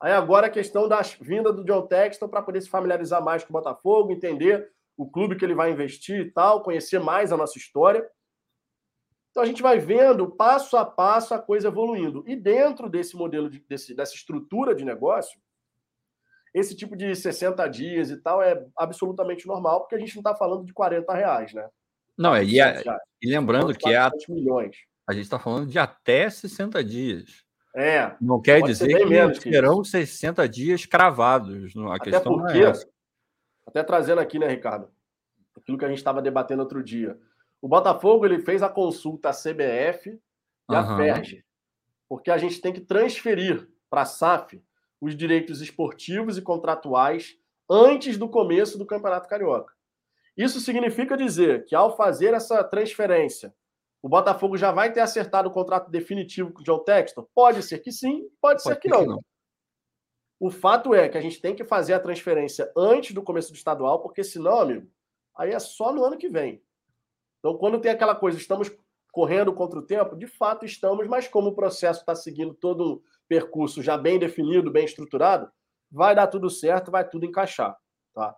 Aí agora a questão da vinda do John Texton para poder se familiarizar mais com o Botafogo, entender o clube que ele vai investir e tal, conhecer mais a nossa história. Então a gente vai vendo passo a passo a coisa evoluindo. E dentro desse modelo, de, desse, dessa estrutura de negócio, esse tipo de 60 dias e tal é absolutamente normal, porque a gente não está falando de 40 reais, né? Não, é, e, é, e lembrando que é a, milhões. a gente está falando de até 60 dias. É. Não quer dizer que terão 60 dias cravados. A até questão porque, é. Até trazendo aqui, né, Ricardo? Aquilo que a gente estava debatendo outro dia. O Botafogo ele fez a consulta à CBF e à FERJ, porque a gente tem que transferir para a SAF os direitos esportivos e contratuais antes do começo do Campeonato Carioca. Isso significa dizer que, ao fazer essa transferência, o Botafogo já vai ter acertado o contrato definitivo com o John Textor? Pode ser que sim, pode, pode ser que não. que não. O fato é que a gente tem que fazer a transferência antes do começo do estadual, porque senão, amigo, aí é só no ano que vem. Então, quando tem aquela coisa, estamos correndo contra o tempo, de fato estamos, mas como o processo está seguindo todo um percurso já bem definido, bem estruturado, vai dar tudo certo, vai tudo encaixar. Tá?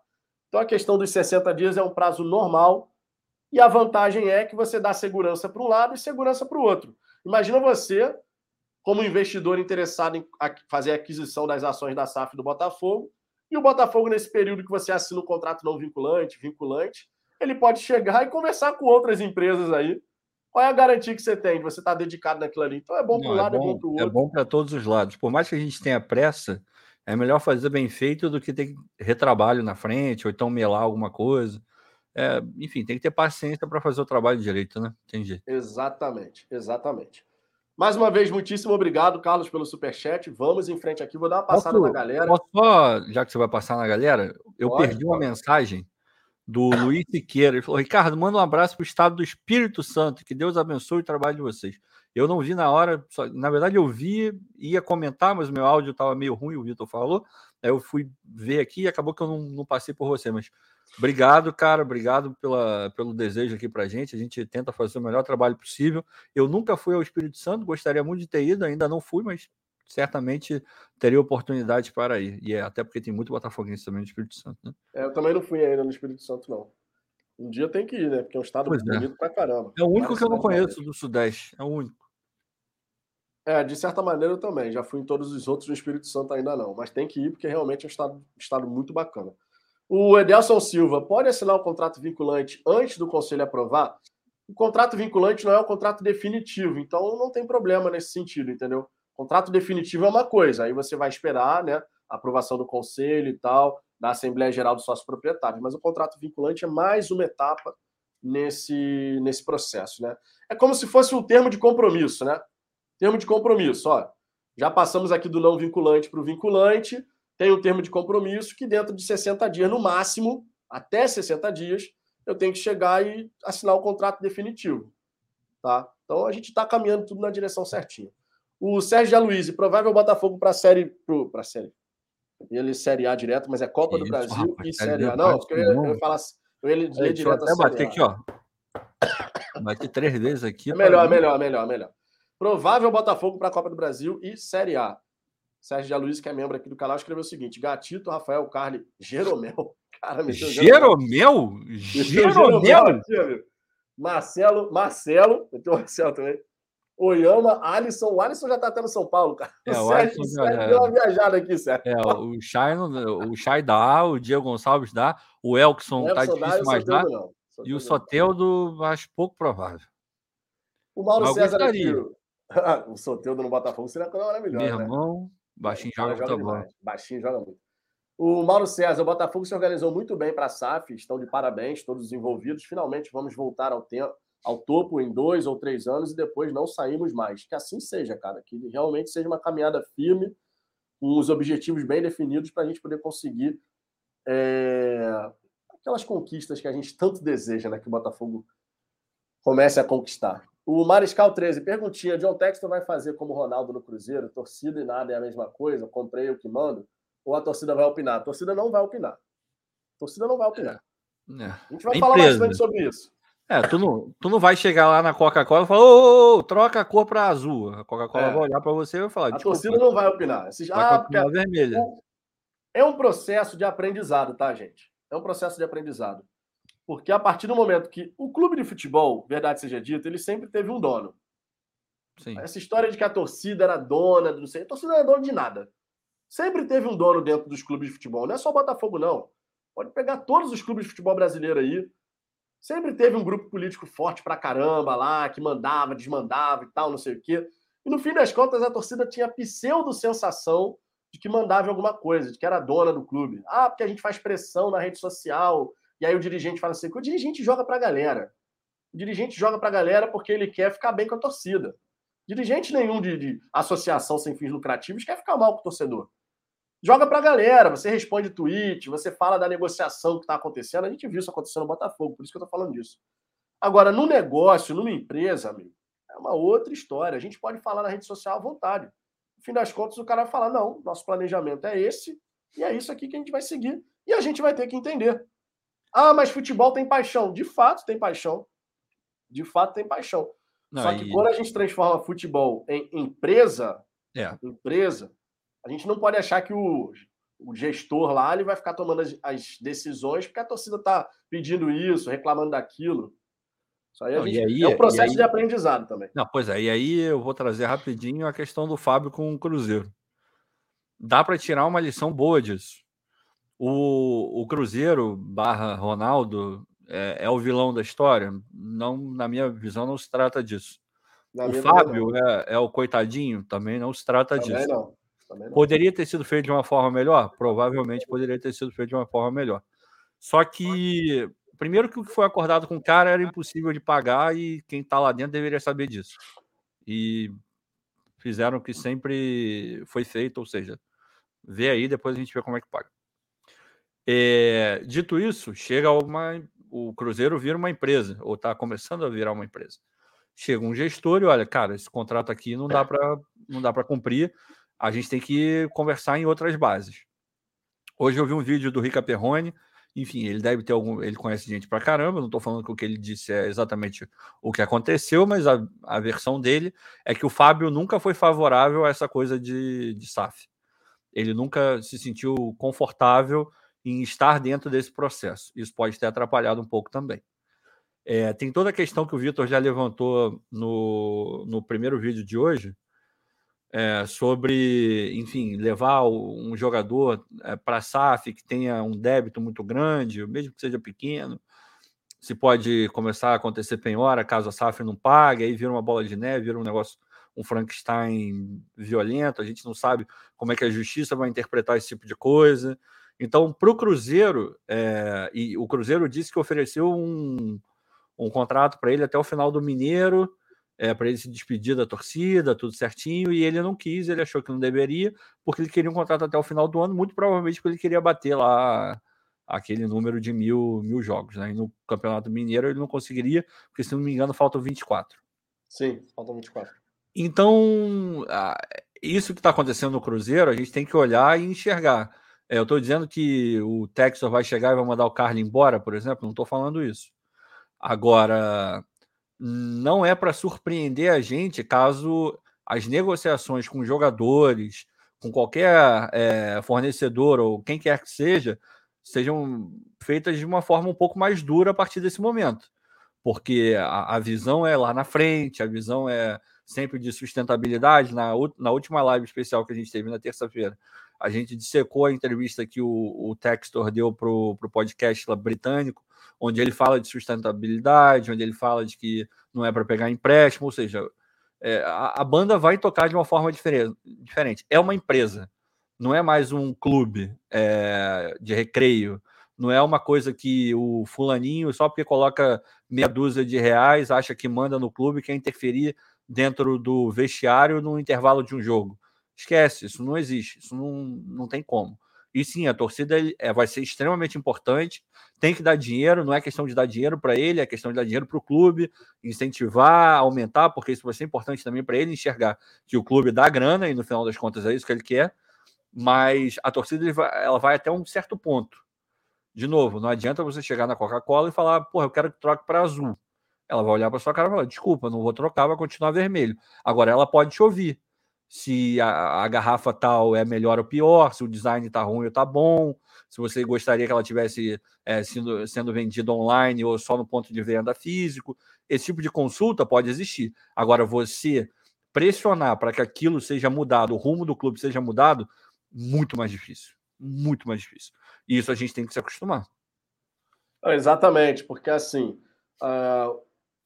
Então, a questão dos 60 dias é um prazo normal e a vantagem é que você dá segurança para um lado e segurança para o outro. Imagina você, como investidor interessado em fazer a aquisição das ações da SAF do Botafogo, e o Botafogo, nesse período que você assina um contrato não vinculante, vinculante, ele pode chegar e conversar com outras empresas aí. Qual é a garantia que você tem de você estar tá dedicado naquilo ali? Então é bom para um lado, é bom, é bom para o outro. É bom para todos os lados. Por mais que a gente tenha pressa, é melhor fazer bem feito do que ter retrabalho na frente, ou então melar alguma coisa. É, enfim, tem que ter paciência para fazer o trabalho direito, né? Tem jeito. Exatamente, exatamente. Mais uma vez, muitíssimo obrigado, Carlos, pelo superchat. Vamos em frente aqui. Vou dar uma passada posso, na galera. Posso só, já que você vai passar na galera, eu pode, perdi uma mensagem do Luiz Siqueira. Ele falou: Ricardo, manda um abraço para o estado do Espírito Santo. Que Deus abençoe o trabalho de vocês. Eu não vi na hora, só, na verdade eu vi, ia comentar, mas meu áudio estava meio ruim, o Vitor falou. Aí eu fui ver aqui e acabou que eu não, não passei por você. Mas obrigado, cara, obrigado pela, pelo desejo aqui para gente. A gente tenta fazer o melhor trabalho possível. Eu nunca fui ao Espírito Santo, gostaria muito de ter ido, ainda não fui, mas certamente teria oportunidade para ir. E é até porque tem muito botafoguense também no Espírito Santo, né? É, eu também não fui ainda no Espírito Santo, não. Um dia tem que ir, né? Porque é um estado pois é. bonito é. pra caramba. É o único que eu não conheço do Sudeste. É o único. É, de certa maneira eu também. Já fui em todos os outros no Espírito Santo ainda não. Mas tem que ir, porque realmente é um estado, estado muito bacana. O Edelson Silva pode assinar o um contrato vinculante antes do conselho aprovar? O contrato vinculante não é um contrato definitivo, então não tem problema nesse sentido, entendeu? Contrato definitivo é uma coisa, aí você vai esperar, né? A aprovação do conselho e tal, da Assembleia Geral dos Sócios Proprietários. Mas o contrato vinculante é mais uma etapa nesse, nesse processo, né? É como se fosse um termo de compromisso, né? Termo de compromisso, ó. Já passamos aqui do não vinculante para o vinculante, tem um termo de compromisso que dentro de 60 dias, no máximo, até 60 dias, eu tenho que chegar e assinar o contrato definitivo. Tá? Então a gente está caminhando tudo na direção certinha. O Sérgio Aloysio, provável Botafogo para a série. Para a série. Ele Série A direto, mas é Copa Isso, do Brasil rapaz, e Série A. Não, porque eu, eu, eu, falar, eu ia ler direto até bater aqui, ó. Bater três vezes aqui. É melhor, melhor, melhor, melhor. Provável Botafogo para a Copa do Brasil e Série A. Sérgio Aloysio, que é membro aqui do canal, escreveu o seguinte: Gatito, Rafael, Carli, Jeromel. <laughs> Cara, Jeromel? Jeromel? Jeromel? Marcelo, Marcelo, eu tenho Marcelo também. Oyama, Alisson. O Alisson já tá até no São Paulo, cara. É, o, o Sérgio, Alisson já, deu uma viajada aqui, Sérgio. É, o Chay, o Chay dá, o Diego Gonçalves dá, o Elkson, o tá difícil mais dá. E o Soteldo, acho pouco provável. O Mauro César aqui. <laughs> o Soteldo no Botafogo seria maravilhoso. Meu né? irmão, né? baixinho joga, joga muito bom. Baixinho joga muito. O Mauro César, o Botafogo se organizou muito bem para a SAF, estão de parabéns, todos os envolvidos. Finalmente vamos voltar ao tempo, ao topo em dois ou três anos e depois não saímos mais. Que assim seja, cara, que realmente seja uma caminhada firme, com os objetivos bem definidos para a gente poder conseguir é, aquelas conquistas que a gente tanto deseja, né? Que o Botafogo comece a conquistar. O Mariscal 13, perguntinha: John Texton vai fazer como o Ronaldo no Cruzeiro? Torcida e nada é a mesma coisa? Comprei o que mando? Ou a torcida vai opinar? A torcida não vai opinar. A torcida não vai opinar. É. É. A gente vai falar empresa. bastante sobre isso. É, tu não, tu não vai chegar lá na Coca-Cola e falar, ô, ô, ô, troca a cor para azul. A Coca-Cola É. vai olhar para você e vai falar, A torcida não vai opinar. Esses- vai ah, continuar vermelha. é um processo de aprendizado, tá, gente? É um processo de aprendizado. Porque a partir do momento que o clube de futebol, verdade seja dita, ele sempre teve um dono. Sim. Essa história de que a torcida era dona, do não sei, a torcida não era dona de nada. Sempre teve um dono dentro dos clubes de futebol. Não é só o Botafogo, não. Pode pegar todos os clubes de futebol brasileiro aí. Sempre teve um grupo político forte pra caramba lá, que mandava, desmandava e tal, não sei o quê. E no fim das contas, a torcida tinha a pseudo-sensação de que mandava alguma coisa, de que era dona do clube. Ah, porque a gente faz pressão na rede social. E aí o dirigente fala assim: o dirigente joga pra galera. O dirigente joga pra galera porque ele quer ficar bem com a torcida. Dirigente nenhum de, de associação sem fins lucrativos quer ficar mal com o torcedor. Joga pra galera, você responde tweet, você fala da negociação que está acontecendo. A gente viu isso acontecendo no Botafogo, por isso que eu tô falando disso. Agora, no negócio, numa empresa, amigo, é uma outra história. A gente pode falar na rede social à vontade. No fim das contas, o cara vai falar: não, nosso planejamento é esse, e é isso aqui que a gente vai seguir. E a gente vai ter que entender. Ah, mas futebol tem paixão. De fato tem paixão. De fato tem paixão. Não, Só que e- quando a gente transforma futebol em empresa, É. empresa, a gente não pode achar que o, o gestor lá ele vai ficar tomando as, as decisões porque a torcida está pedindo isso, reclamando daquilo. Isso aí, Não, gente- aí- é um e processo aí- de aprendizado também. Não, pois é, e aí eu vou trazer rapidinho a questão do Fábio com o Cruzeiro. Dá para tirar uma lição boa disso. O, o Cruzeiro barra Ronaldo é, é o vilão da história? Não, na minha visão, não se trata disso. Na o Fábio é, é o coitadinho? Também não se trata não. Também disso. não. Poderia ter sido feito de uma forma melhor? Provavelmente poderia ter sido feito de uma forma melhor. Só que, primeiro que o que foi acordado com o cara era impossível de pagar e quem está lá dentro deveria saber disso. E fizeram o que sempre foi feito, ou seja, vê aí, depois a gente vê como é que paga. É, dito isso, chega uma, o Cruzeiro vira uma empresa, ou está começando a virar uma empresa. Chega um gestor e olha, cara, esse contrato aqui não dá para não dá para cumprir, a gente tem que conversar em outras bases. Hoje eu vi um vídeo do Rica Perrone, enfim, ele deve ter algum, ele conhece gente pra caramba, não estou falando que o que ele disse é exatamente o que aconteceu, mas a, a versão dele é que o Fábio nunca foi favorável a essa coisa de, de SAF. Ele nunca se sentiu confortável em estar dentro desse processo. Isso pode ter atrapalhado um pouco também. É, tem toda a questão que o Vitor já levantou no, no primeiro vídeo de hoje, é, sobre, enfim, levar um jogador para a SAF que tenha um débito muito grande, mesmo que seja pequeno, se pode começar a acontecer penhora caso a SAF não pague, aí vira uma bola de neve, vira um negócio, um Frankenstein violento, a gente não sabe como é que a justiça vai interpretar esse tipo de coisa. Então, para o Cruzeiro, é, e o Cruzeiro disse que ofereceu um, um contrato para ele até o final do Mineiro, é, para ele se despedir da torcida, tudo certinho, e ele não quis, ele achou que não deveria, porque ele queria um contrato até o final do ano, muito provavelmente porque ele queria bater lá aquele número de mil, mil jogos. Né? E no Campeonato Mineiro ele não conseguiria, porque se não me engano faltam 24. Sim, faltam 24. Então, isso que está acontecendo no Cruzeiro, a gente tem que olhar e enxergar. É, eu estou dizendo que o Texas vai chegar e vai mandar o Carlos embora, por exemplo, não estou falando isso. Agora, não é para surpreender a gente caso as negociações com jogadores, com qualquer é, fornecedor ou quem quer que seja, sejam feitas de uma forma um pouco mais dura a partir desse momento. Porque a, a visão é lá na frente, a visão é sempre de sustentabilidade. Na, na última live especial que a gente teve na terça-feira, a gente dissecou a entrevista que o, o Textor deu para o podcast britânico, onde ele fala de sustentabilidade, onde ele fala de que não é para pegar empréstimo, ou seja, é, a, a banda vai tocar de uma forma difere- diferente. É uma empresa, não é mais um clube é, de recreio, não é uma coisa que o fulaninho, só porque coloca meia dúzia de reais, acha que manda no clube, quer interferir dentro do vestiário no intervalo de um jogo. Esquece, isso não existe, isso não, não tem como. E sim, a torcida é, vai ser extremamente importante, tem que dar dinheiro, não é questão de dar dinheiro para ele, é questão de dar dinheiro para o clube, incentivar, aumentar, porque isso vai ser importante também para ele enxergar que o clube dá grana e no final das contas é isso que ele quer, mas a torcida ela vai até um certo ponto. De novo, não adianta você chegar na Coca-Cola e falar, porra, eu quero que troque para azul. ela vai olhar para sua cara e falar: desculpa, não vou trocar, vai continuar vermelho. Agora ela pode te ouvir. Se a, a garrafa tal é melhor ou pior, se o design está ruim ou está bom, se você gostaria que ela tivesse é, sendo, sendo vendida online ou só no ponto de venda físico. Esse tipo de consulta pode existir. Agora, você pressionar para que aquilo seja mudado, o rumo do clube seja mudado, muito mais difícil. Muito mais difícil. E isso a gente tem que se acostumar. Exatamente, porque assim, uh,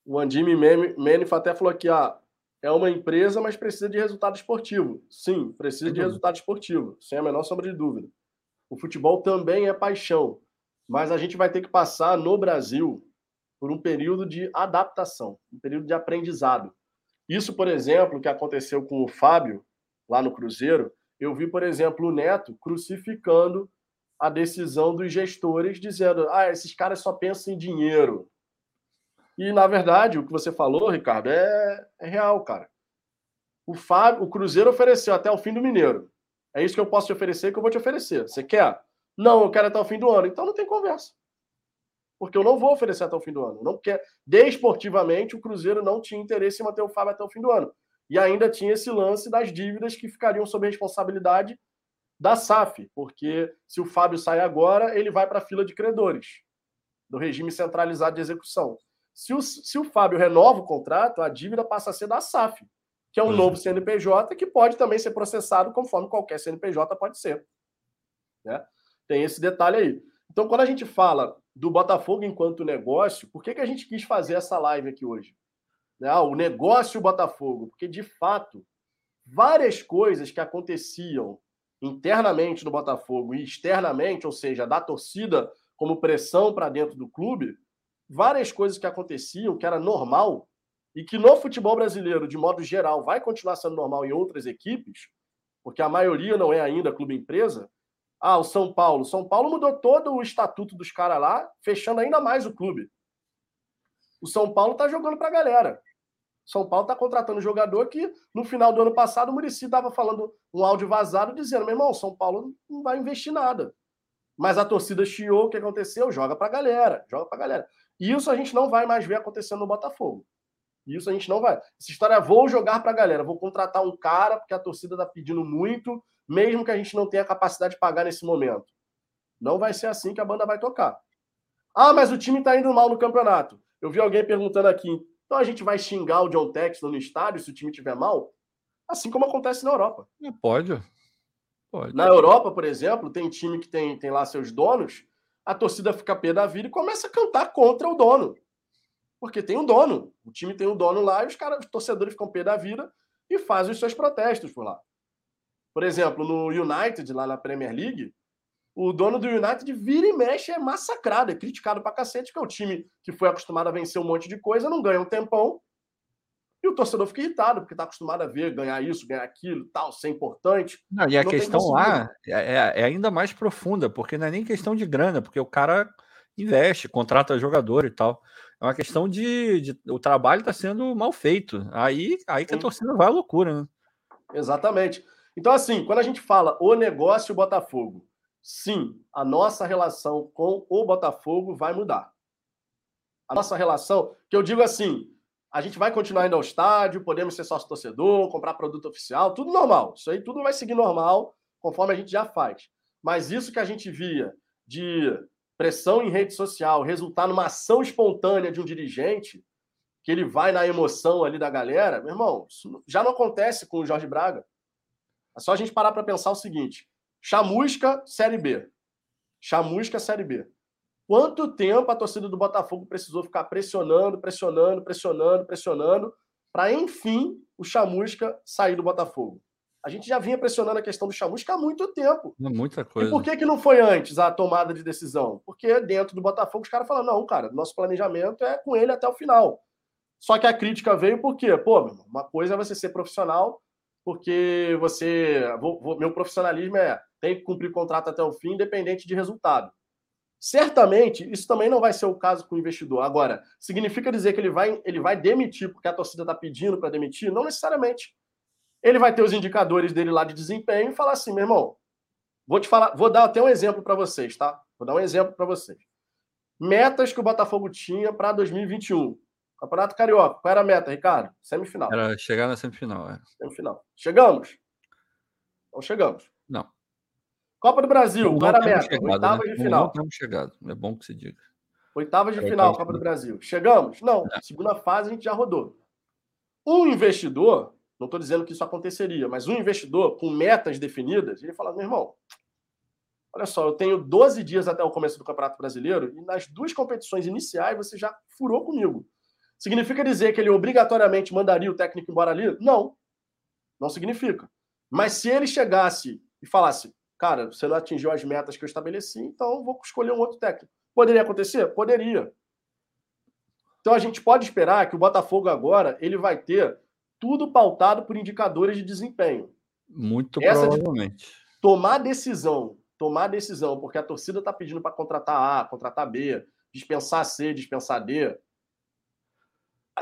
o Andime Menif até falou aqui, ah, é uma empresa, mas precisa de resultado esportivo. Sim, precisa de resultado esportivo, sem a menor sombra de dúvida. O futebol também é paixão, mas a gente vai ter que passar no Brasil por um período de adaptação, um período de aprendizado. Isso, por exemplo, que aconteceu com o Fábio lá no Cruzeiro, eu vi, por exemplo, o Neto crucificando a decisão dos gestores, dizendo: ah, esses caras só pensam em dinheiro. E, na verdade, o que você falou, Ricardo, é, é real, cara. O, Fábio, o Cruzeiro ofereceu até o fim do Mineiro. É isso que eu posso te oferecer que eu vou te oferecer. Você quer? Não, eu quero até o fim do ano. Então não tem conversa. Porque eu não vou oferecer até o fim do ano. Não quer. Desportivamente, o Cruzeiro não tinha interesse em manter o Fábio até o fim do ano. E ainda tinha esse lance das dívidas que ficariam sob responsabilidade da SAF, porque se o Fábio sai agora, ele vai para a fila de credores do regime centralizado de execução. Se o, se o Fábio renova o contrato, a dívida passa a ser da SAF, que é um novo CNPJ que pode também ser processado conforme qualquer CNPJ pode ser. Né? Tem esse detalhe aí. Então, quando a gente fala do Botafogo enquanto negócio, por que, que a gente quis fazer essa live aqui hoje? Né? Ah, o negócio Botafogo, porque de fato, várias coisas que aconteciam internamente no Botafogo e externamente, ou seja, da torcida como pressão para dentro do clube, várias coisas que aconteciam, que era normal, e que no futebol brasileiro, de modo geral, vai continuar sendo normal em outras equipes, porque a maioria não é ainda clube-empresa. Ah, o São Paulo. São Paulo mudou todo o estatuto dos caras lá, fechando ainda mais o clube. O São Paulo tá jogando para a galera. São Paulo está contratando jogador que no final do ano passado o Murici estava falando um áudio vazado dizendo: meu irmão, São Paulo não vai investir nada. Mas a torcida chiou, o que aconteceu? Joga para a galera, joga para a galera. E isso a gente não vai mais ver acontecendo no Botafogo. Isso a gente não vai. Essa história é, vou jogar para a galera, vou contratar um cara porque a torcida está pedindo muito, mesmo que a gente não tenha capacidade de pagar nesse momento. Não vai ser assim que a banda vai tocar. Ah, mas o time está indo mal no campeonato. Eu vi alguém perguntando aqui, então a gente vai xingar o John Texton no estádio se o time estiver mal? Assim como acontece na Europa. Pode. Pode. Na Europa, por exemplo, tem time que tem, tem lá seus donos, a torcida fica pé da vida e começa a cantar contra o dono. Porque tem um dono. O time tem um dono lá e os caras, os torcedores ficam pé da vida e fazem os seus protestos por lá. Por exemplo, no United, lá na Premier League, o dono do United vira e mexe é massacrado, é criticado pra cacete, que é o time que foi acostumado a vencer um monte de coisa, não ganha um tempão. E o torcedor fica irritado, porque está acostumado a ver ganhar isso, ganhar aquilo, tal, ser importante. Não, e a não questão lá é, é, é, ainda mais profunda, porque não é nem questão de grana, porque o cara investe, contrata jogador e tal. É uma questão de, de o trabalho está sendo mal feito. Aí, aí que a torcida vai à loucura, né? Exatamente. Então, assim, quando a gente fala o negócio Botafogo, sim, a nossa relação com o Botafogo vai mudar. A nossa relação, que eu digo assim, a gente vai continuar indo ao estádio, podemos ser sócio torcedor, comprar produto oficial, tudo normal. Isso aí tudo vai seguir normal, conforme a gente já faz. Mas isso que a gente via de pressão em rede social resultar numa ação espontânea de um dirigente, que ele vai na emoção ali da galera, meu irmão, isso já não acontece com o Jorge Braga. É só a gente parar para pensar o seguinte: Chamusca, Série B. Chamusca, Série B. Quanto tempo a torcida do Botafogo precisou ficar pressionando, pressionando, pressionando, pressionando, para enfim o Chamusca sair do Botafogo? A gente já vinha pressionando a questão do Chamusca há muito tempo. É muita coisa. E por que, que não foi antes a tomada de decisão? Porque dentro do Botafogo os caras falam: não, cara, nosso planejamento é com ele até o final. Só que a crítica veio por quê? Pô, uma coisa é você ser profissional, porque você. Vou, vou, meu profissionalismo é tem que cumprir contrato até o fim, independente de resultado. Certamente, isso também não vai ser o caso com o investidor. Agora, significa dizer que ele vai, ele vai demitir porque a torcida está pedindo para demitir? Não necessariamente. Ele vai ter os indicadores dele lá de desempenho e falar assim, meu irmão, vou te falar, vou dar até um exemplo para vocês, tá? Vou dar um exemplo para vocês. Metas que o Botafogo tinha para 2021. Campeonato Carioca, qual era a meta, Ricardo? Semifinal. Era chegar na semifinal, é. Semifinal. Chegamos? Não chegamos. Não. Copa do Brasil, qual era a meta? Chegado, Oitavas né? de final. Não temos chegado. É bom que se diga. Oitavas de É, final, Copa do Brasil. Chegamos? Não. É. Segunda fase a gente já rodou. Um investidor, não estou dizendo que isso aconteceria, mas um investidor com metas definidas, ele fala: meu irmão, olha só, eu tenho 12 dias até o começo do Campeonato Brasileiro e nas duas competições iniciais você já furou comigo. Significa dizer que ele obrigatoriamente mandaria o técnico embora ali? Não. Não significa. Mas se ele chegasse e falasse, cara, você não atingiu as metas que eu estabeleci, então eu vou escolher um outro técnico. Poderia acontecer? Poderia. Então a gente pode esperar que o Botafogo agora ele vai ter tudo pautado por indicadores de desempenho. Muito Essa de- provavelmente. Tomar decisão, tomar decisão, porque a torcida está pedindo para contratar A, contratar B, dispensar C, dispensar D.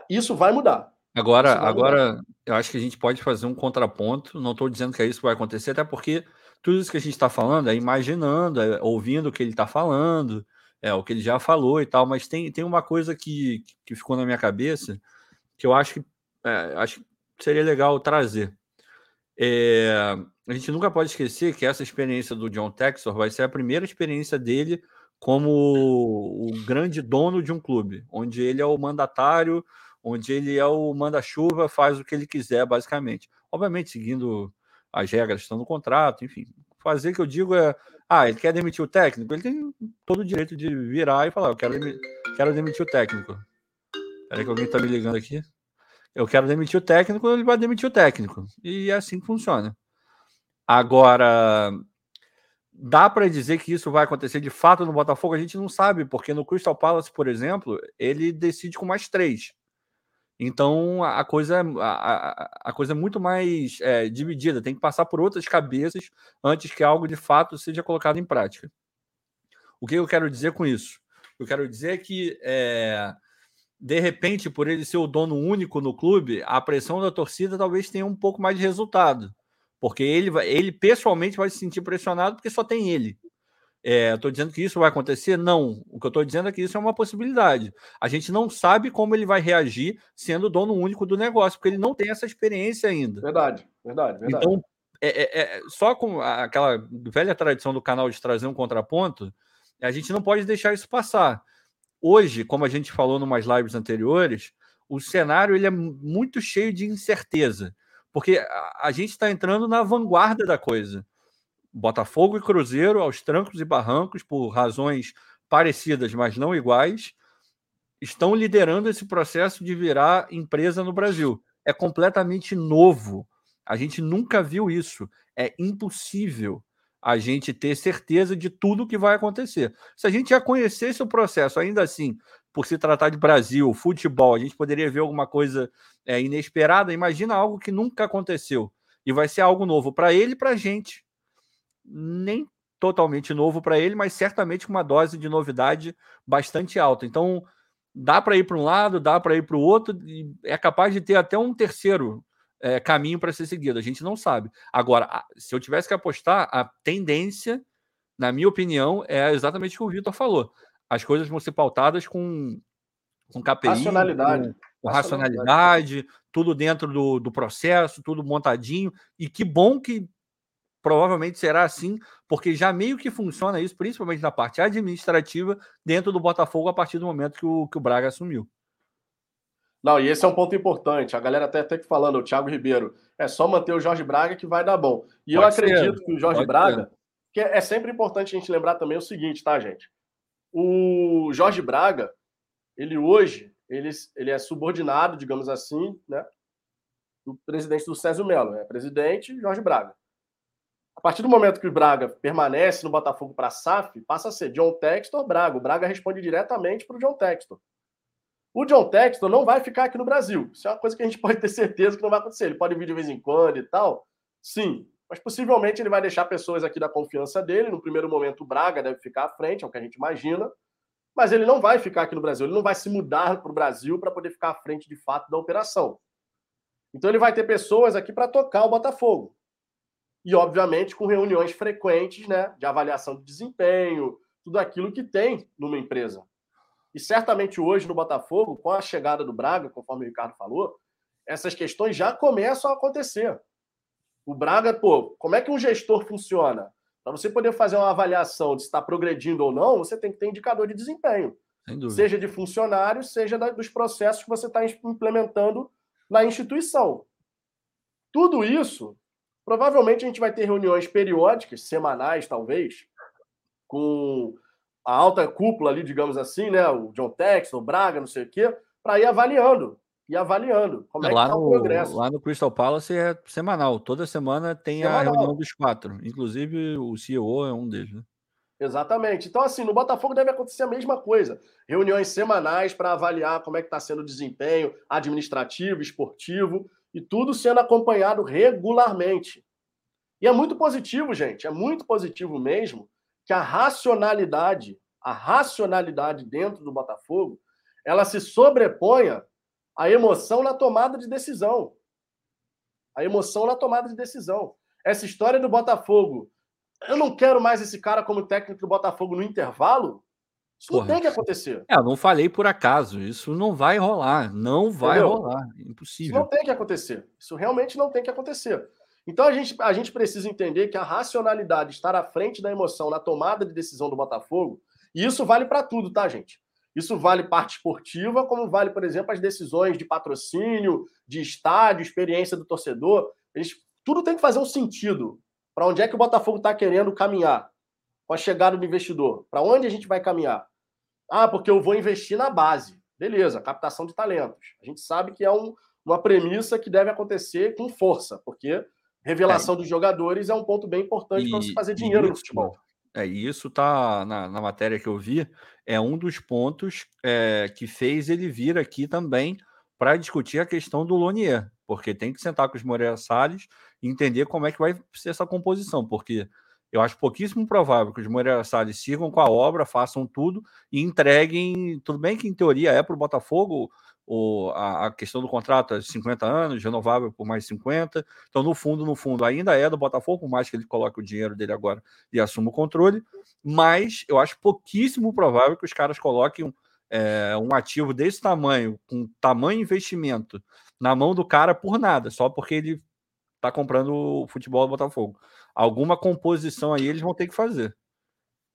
Isso vai mudar. Agora, vai agora eu acho que a gente pode fazer um contraponto. Não estou dizendo que é isso que vai acontecer, até porque tudo isso que a gente está falando é imaginando, é ouvindo o que ele está falando, é o que ele já falou e tal. Mas tem, tem uma coisa que, que ficou na minha cabeça que eu acho que, é, acho que seria legal trazer. É, a gente nunca pode esquecer que essa experiência do John Texor vai ser a primeira experiência dele como o grande dono de um clube, onde ele é o mandatário, onde ele é o manda-chuva, faz o que ele quiser, basicamente. Obviamente, seguindo as regras estão no contrato, enfim. Fazer que eu digo é. Ah, ele quer demitir o técnico, ele tem todo o direito de virar e falar: eu quero, quero demitir o técnico. Peraí que alguém está me ligando aqui. Eu quero demitir o técnico, ele vai demitir o técnico. E é assim que funciona. Agora, dá para dizer que isso vai acontecer de fato no Botafogo? A gente não sabe, porque no Crystal Palace, por exemplo, ele decide com mais três. Então a coisa, é- a, a- coisa é muito mais é, dividida, tem que passar por outras cabeças antes que algo de fato seja colocado em prática. O que eu quero dizer com isso? Eu quero dizer que, é, de repente, por ele ser o dono único no clube, a pressão da torcida talvez tenha um pouco mais de resultado. Porque ele, ele pessoalmente vai se sentir pressionado porque só tem ele. É, Estou dizendo que isso vai acontecer? Não. O que eu estou dizendo é que isso é uma possibilidade. A gente não sabe como ele vai reagir sendo o dono único do negócio, porque ele não tem essa experiência ainda. Verdade, verdade, verdade. Então, é, é- é- só com aquela velha tradição do canal de trazer um contraponto, a gente não pode deixar isso passar. Hoje, como a gente falou em umas lives anteriores, o cenário ele é mu- muito cheio de incerteza, porque a, a gente está entrando na vanguarda da coisa. Botafogo e Cruzeiro, aos trancos e barrancos, por razões parecidas, mas não iguais, estão liderando esse processo de virar empresa no Brasil. É completamente novo. A gente nunca viu isso. É impossível a gente ter certeza de tudo que vai acontecer. Se a gente já conhecesse o processo, ainda assim, por se tratar de Brasil, futebol, a gente poderia ver alguma coisa é, inesperada. Imagina algo que nunca aconteceu. E vai ser algo novo para ele e para a gente. Nem totalmente novo para ele, mas certamente com uma dose de novidade bastante alta. Então, dá para ir para um lado, dá para ir para o outro, e é capaz de ter até um terceiro é, caminho para ser seguido. A gente não sabe. Agora, se eu tivesse que apostar, a tendência, na minha opinião, é exatamente o que o Vitor falou. As coisas vão ser pautadas com, com KPI, Racionalidade. com, com racionalidade, tudo dentro do, do processo, tudo montadinho. E que bom que provavelmente será assim, porque já meio que funciona isso, principalmente na parte administrativa, dentro do Botafogo a partir do momento que o, que o Braga assumiu. Não, e esse é um ponto importante. A galera até até que falando, o Thiago Ribeiro, é só manter o Jorge Braga que vai dar bom. E eu Pode ser, acredito que o Jorge Braga, que é sempre importante a gente lembrar também o seguinte, tá, gente? O Jorge Braga, ele hoje, ele, ele é subordinado, digamos assim, né, do presidente do Césio Melo, é presidente Jorge Braga. A partir do momento que o Braga permanece no Botafogo para a SAF, passa a ser John Textor Braga. O Braga responde diretamente para o John Textor. O John Textor não vai ficar aqui no Brasil. Isso é uma coisa que a gente <laughs> pode ter certeza que não vai acontecer. Ele pode vir de vez em quando e tal. Sim. Mas possivelmente ele vai deixar pessoas aqui da confiança dele. No primeiro momento, o Braga deve ficar à frente, é o que a gente imagina. Mas ele não vai ficar aqui no Brasil. Ele não vai se mudar para o Brasil para poder ficar à frente de fato da operação. Então ele vai ter pessoas aqui para tocar o Botafogo. E, obviamente, com reuniões frequentes né, de avaliação de desempenho, tudo aquilo que tem numa empresa. E certamente hoje no Botafogo, com a chegada do Braga, conforme o Ricardo falou, essas questões já começam a acontecer. O Braga, pô, como é que um gestor funciona? Para você poder fazer uma avaliação de se está progredindo ou não, você tem que ter indicador de desempenho. Seja de funcionários, seja dos processos que você está implementando na instituição. Tudo isso, provavelmente a gente vai ter reuniões periódicas, semanais talvez, com a alta cúpula ali, digamos assim, né? O John Tex, o Braga, não sei o quê, para ir avaliando e avaliando como é, lá que está o progresso. Lá no Crystal Palace é semanal. Toda semana tem semanal. a reunião dos quatro. Inclusive o CEO é um deles, né? Exatamente. Então, assim, no Botafogo deve acontecer a mesma coisa. Reuniões semanais para avaliar como é que está sendo o desempenho administrativo, esportivo, e tudo sendo acompanhado regularmente. E é muito positivo, gente, é muito positivo mesmo que a racionalidade, a racionalidade dentro do Botafogo, ela se sobreponha à emoção na tomada de decisão. A emoção na tomada de decisão. Essa história do Botafogo eu não quero mais esse cara como técnico do Botafogo no intervalo. Isso Porra, tem que acontecer. É, eu não falei por acaso. Isso não vai rolar. Não vai Entendeu? rolar. Impossível. Isso não tem que acontecer. Isso realmente não tem que acontecer. Então a gente, a gente precisa entender que a racionalidade estar à frente da emoção na tomada de decisão do Botafogo, e isso vale para tudo, tá, gente? Isso vale parte esportiva, como vale, por exemplo, as decisões de patrocínio, de estádio, experiência do torcedor. Eles, tudo tem que fazer um sentido. Para onde é que o Botafogo está querendo caminhar com a chegada do investidor? Para onde a gente vai caminhar? Ah, porque eu vou investir na base. Beleza, captação de talentos. A gente sabe que é um, uma premissa que deve acontecer com força, porque revelação é. dos jogadores é um ponto bem importante para você fazer dinheiro isso, no futebol. É, e isso tá na, na, matéria que eu vi, é um dos pontos é, que fez ele vir aqui também para discutir a questão do Lonier, porque tem que sentar com os Moreira Salles e entender como é que vai ser essa composição, porque eu acho pouquíssimo provável que os Moreira Salles sigam com a obra, façam tudo e entreguem. Tudo bem que, em teoria, é para o Botafogo o, a, questão do contrato é 50 anos, renovável por mais 50. Então, no fundo, no fundo, ainda é do Botafogo, por mais que ele coloque o dinheiro dele agora e assuma o controle. Mas eu acho pouquíssimo provável que os caras coloquem é, um ativo desse tamanho, com tamanho investimento, na mão do cara por nada, só porque ele está comprando o futebol do Botafogo. Alguma composição aí eles vão ter que fazer.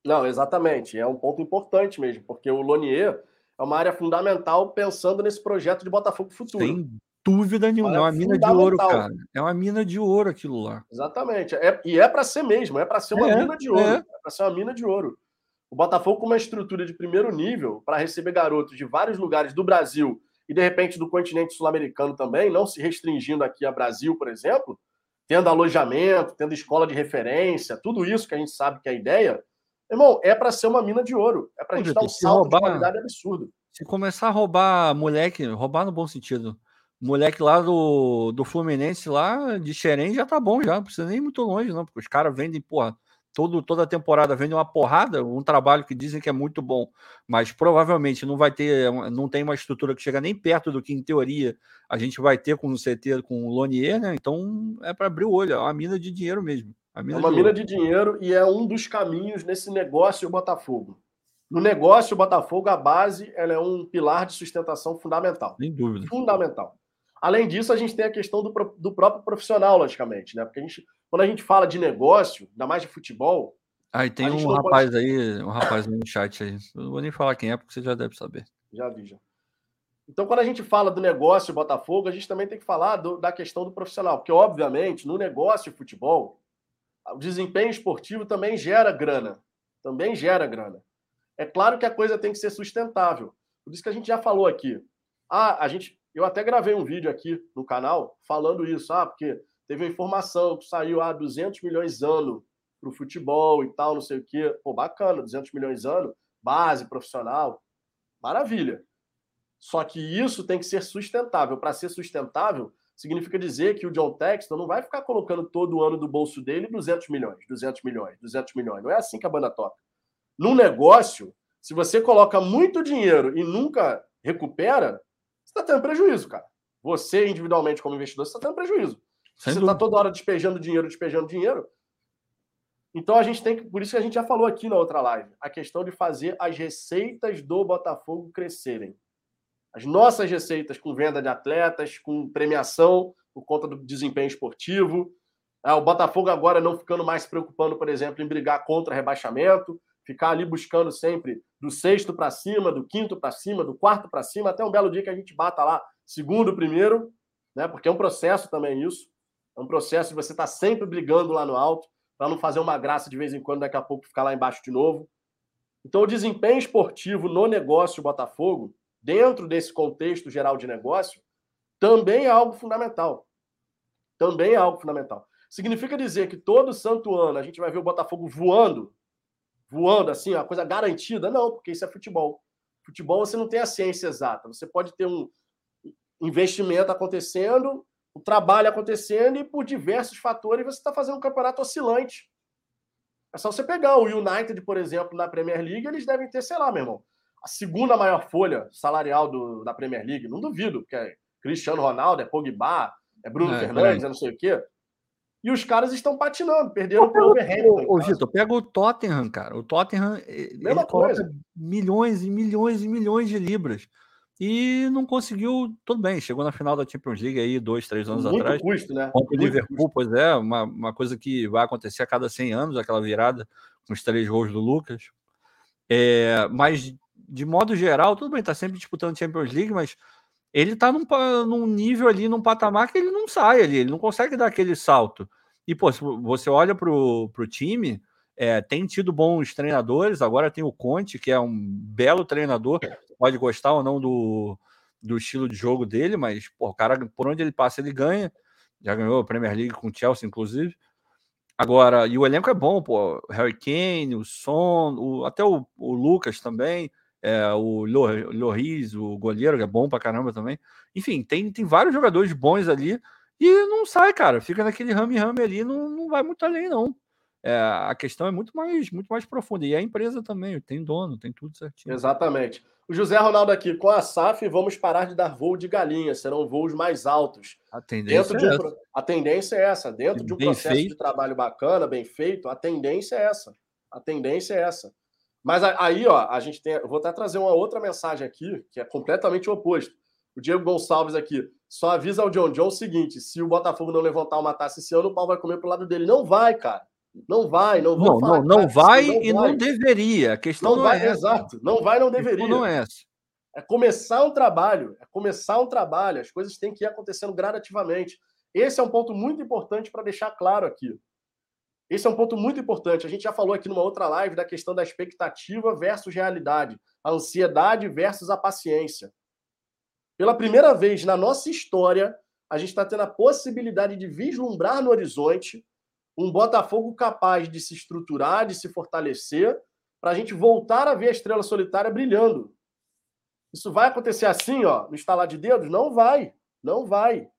Não, exatamente. É um ponto importante mesmo, porque o Lonier é uma área fundamental pensando nesse projeto de Botafogo Futuro. Sem dúvida nenhuma. É uma mina de ouro, cara. É uma mina de ouro aquilo lá. Exatamente. É, e é para ser mesmo, é para ser uma é, mina de ouro. É, é para ser uma mina de ouro. O Botafogo com uma estrutura de primeiro nível para receber garotos de vários lugares do Brasil e de repente do continente sul-americano também, não se restringindo aqui a Brasil, por exemplo, tendo alojamento, tendo escola de referência, tudo isso que a gente sabe que é a ideia, irmão, é para ser uma mina de ouro, é para a gente dar um salto roubar, de qualidade absurdo. Se começar a roubar moleque, roubar no bom sentido, moleque lá do, do Fluminense, lá de Xerém, já tá bom já, não precisa nem ir muito longe, não, porque os caras vendem, porra, todo, toda temporada vende uma porrada, um trabalho que dizem que é muito bom, mas provavelmente não vai ter, não tem uma estrutura que chega nem perto do que, em teoria, a gente vai ter com o CT, com o Lonier, né? Então é para abrir o olho, é uma mina de dinheiro mesmo. é uma de mina de dinheiro e é um dos caminhos nesse negócio Botafogo. No negócio Botafogo, a base ela é um pilar de sustentação fundamental. Sem dúvida. Fundamental. Além disso, a gente tem a questão do, do próprio profissional, logicamente, né? Porque a gente, quando a gente fala de negócio, ainda mais de futebol. Aí tem um rapaz pode... aí, um rapaz no chat aí. Eu não vou nem falar quem é, porque você já deve saber. Já vi, já. Então, quando a gente fala do negócio Botafogo, a gente também tem que falar do, da questão do profissional, porque, obviamente, no negócio de futebol, o desempenho esportivo também gera grana. Também gera grana. É claro que a coisa tem que ser sustentável. Por isso que a gente já falou aqui. Ah, a gente eu até gravei um vídeo aqui no canal falando isso, ah, porque teve uma informação que saiu a ah, 200 milhões ano para o futebol e tal, não sei o quê. Pô, bacana, 200 milhões ano, base profissional, maravilha. Só que isso tem que ser sustentável. Para ser sustentável, significa dizer que o John Texton não vai ficar colocando todo ano do bolso dele 200 milhões, 200 milhões, 200 milhões. Não é assim que a banda toca. Num negócio, se você coloca muito dinheiro e nunca recupera, você está tendo prejuízo, cara. Você, individualmente, como investidor, você está tendo prejuízo. Sem você está toda hora despejando dinheiro, despejando dinheiro. Então a gente tem que, por isso que a gente já falou aqui na outra live, a questão de fazer as receitas do Botafogo crescerem. As nossas receitas com venda de atletas, com premiação por conta do desempenho esportivo. É, o Botafogo agora não ficando mais se preocupando, por exemplo, em brigar contra rebaixamento, ficar ali buscando sempre do sexto para cima, do quinto para cima, do quarto para cima, até um belo dia que a gente bata lá segundo, primeiro, né? Porque é um processo também isso. É um processo de você estar tá sempre brigando lá no alto, para não fazer uma graça de vez em quando, daqui a pouco ficar lá embaixo de novo. Então, o desempenho esportivo no negócio Botafogo, dentro desse contexto geral de negócio, também é algo fundamental. Também é algo fundamental. Significa dizer que todo santo ano a gente vai ver o Botafogo voando voando assim, uma coisa garantida. Não, porque isso é futebol. Futebol você não tem a ciência exata. Você pode ter um investimento acontecendo, o trabalho acontecendo e por diversos fatores você está fazendo um campeonato oscilante. É só você pegar o United, por exemplo, na Premier League, eles devem ter, sei lá, meu irmão, a segunda maior folha salarial do, da Premier League. Não duvido, porque é Cristiano Ronaldo, é Pogba, é Bruno é, Fernandes, é não sei o quê e os caras estão patinando, perderam para o Overhampton. Ô, Vitor, pega o Tottenham, cara. O Tottenham Mesma coisa. milhões e milhões e milhões de libras. E não conseguiu, tudo bem, chegou na final da Champions League aí dois, três anos Muito atrás. Custo, né? Contra o Liverpool, custo. pois é, uma, uma coisa que vai acontecer a cada 100 anos, aquela virada com os três gols do Lucas. É, mas, de modo geral, tudo bem, tá sempre disputando Champions League, mas ele tá num, num nível ali, num patamar que ele não sai ali, ele não consegue dar aquele salto. E, pô, você olha pro, pro time, é, tem tido bons treinadores, agora tem o Conte, que é um belo treinador, pode gostar ou não do, do estilo de jogo dele, mas, pô, o cara, por onde ele passa, ele ganha. Já ganhou a Premier League com o Chelsea, inclusive. Agora, e o elenco é bom, pô. Harry Kane, o Son, o, até o, o Lucas também é, o Loris, o goleiro, que é bom pra caramba também. Enfim, tem, tem vários jogadores bons ali e não sai, cara. Fica naquele rame-rame ali, não, não vai muito além, não. É, a questão é muito mais, muito mais profunda. E a empresa também, tem dono, tem tudo certinho. Exatamente. O José Ronaldo aqui, com a SAF, vamos parar de dar voo de galinha, serão voos mais altos. A tendência, Dentro é, essa. A tendência é essa. Dentro de um processo feito. de trabalho bacana, bem feito, a tendência é essa. A tendência é essa. Mas aí, ó, a gente tem. Eu vou até trazer uma outra mensagem aqui, que é completamente o oposto. O Diego Gonçalves aqui. Só avisa ao John John o seguinte: se o Botafogo não levantar uma taça esse ano, o pau vai comer pro lado dele. Não vai, cara. Não vai, não Não, não, não vai não e vai. não deveria. A questão não, não vai, é exato. Não vai, não deveria. Não é essa. É começar um trabalho, é começar um trabalho. As coisas têm que ir acontecendo gradativamente. Esse é um ponto muito importante para deixar claro aqui. Esse é um ponto muito importante. A gente já falou aqui numa outra live da questão da expectativa versus realidade, a ansiedade versus a paciência. Pela primeira vez na nossa história, a gente está tendo a possibilidade de vislumbrar no horizonte um Botafogo capaz de se estruturar, de se fortalecer, para a gente voltar a ver a estrela solitária brilhando. Isso vai acontecer assim, ó, no estalar de dedos? Não vai. Não vai.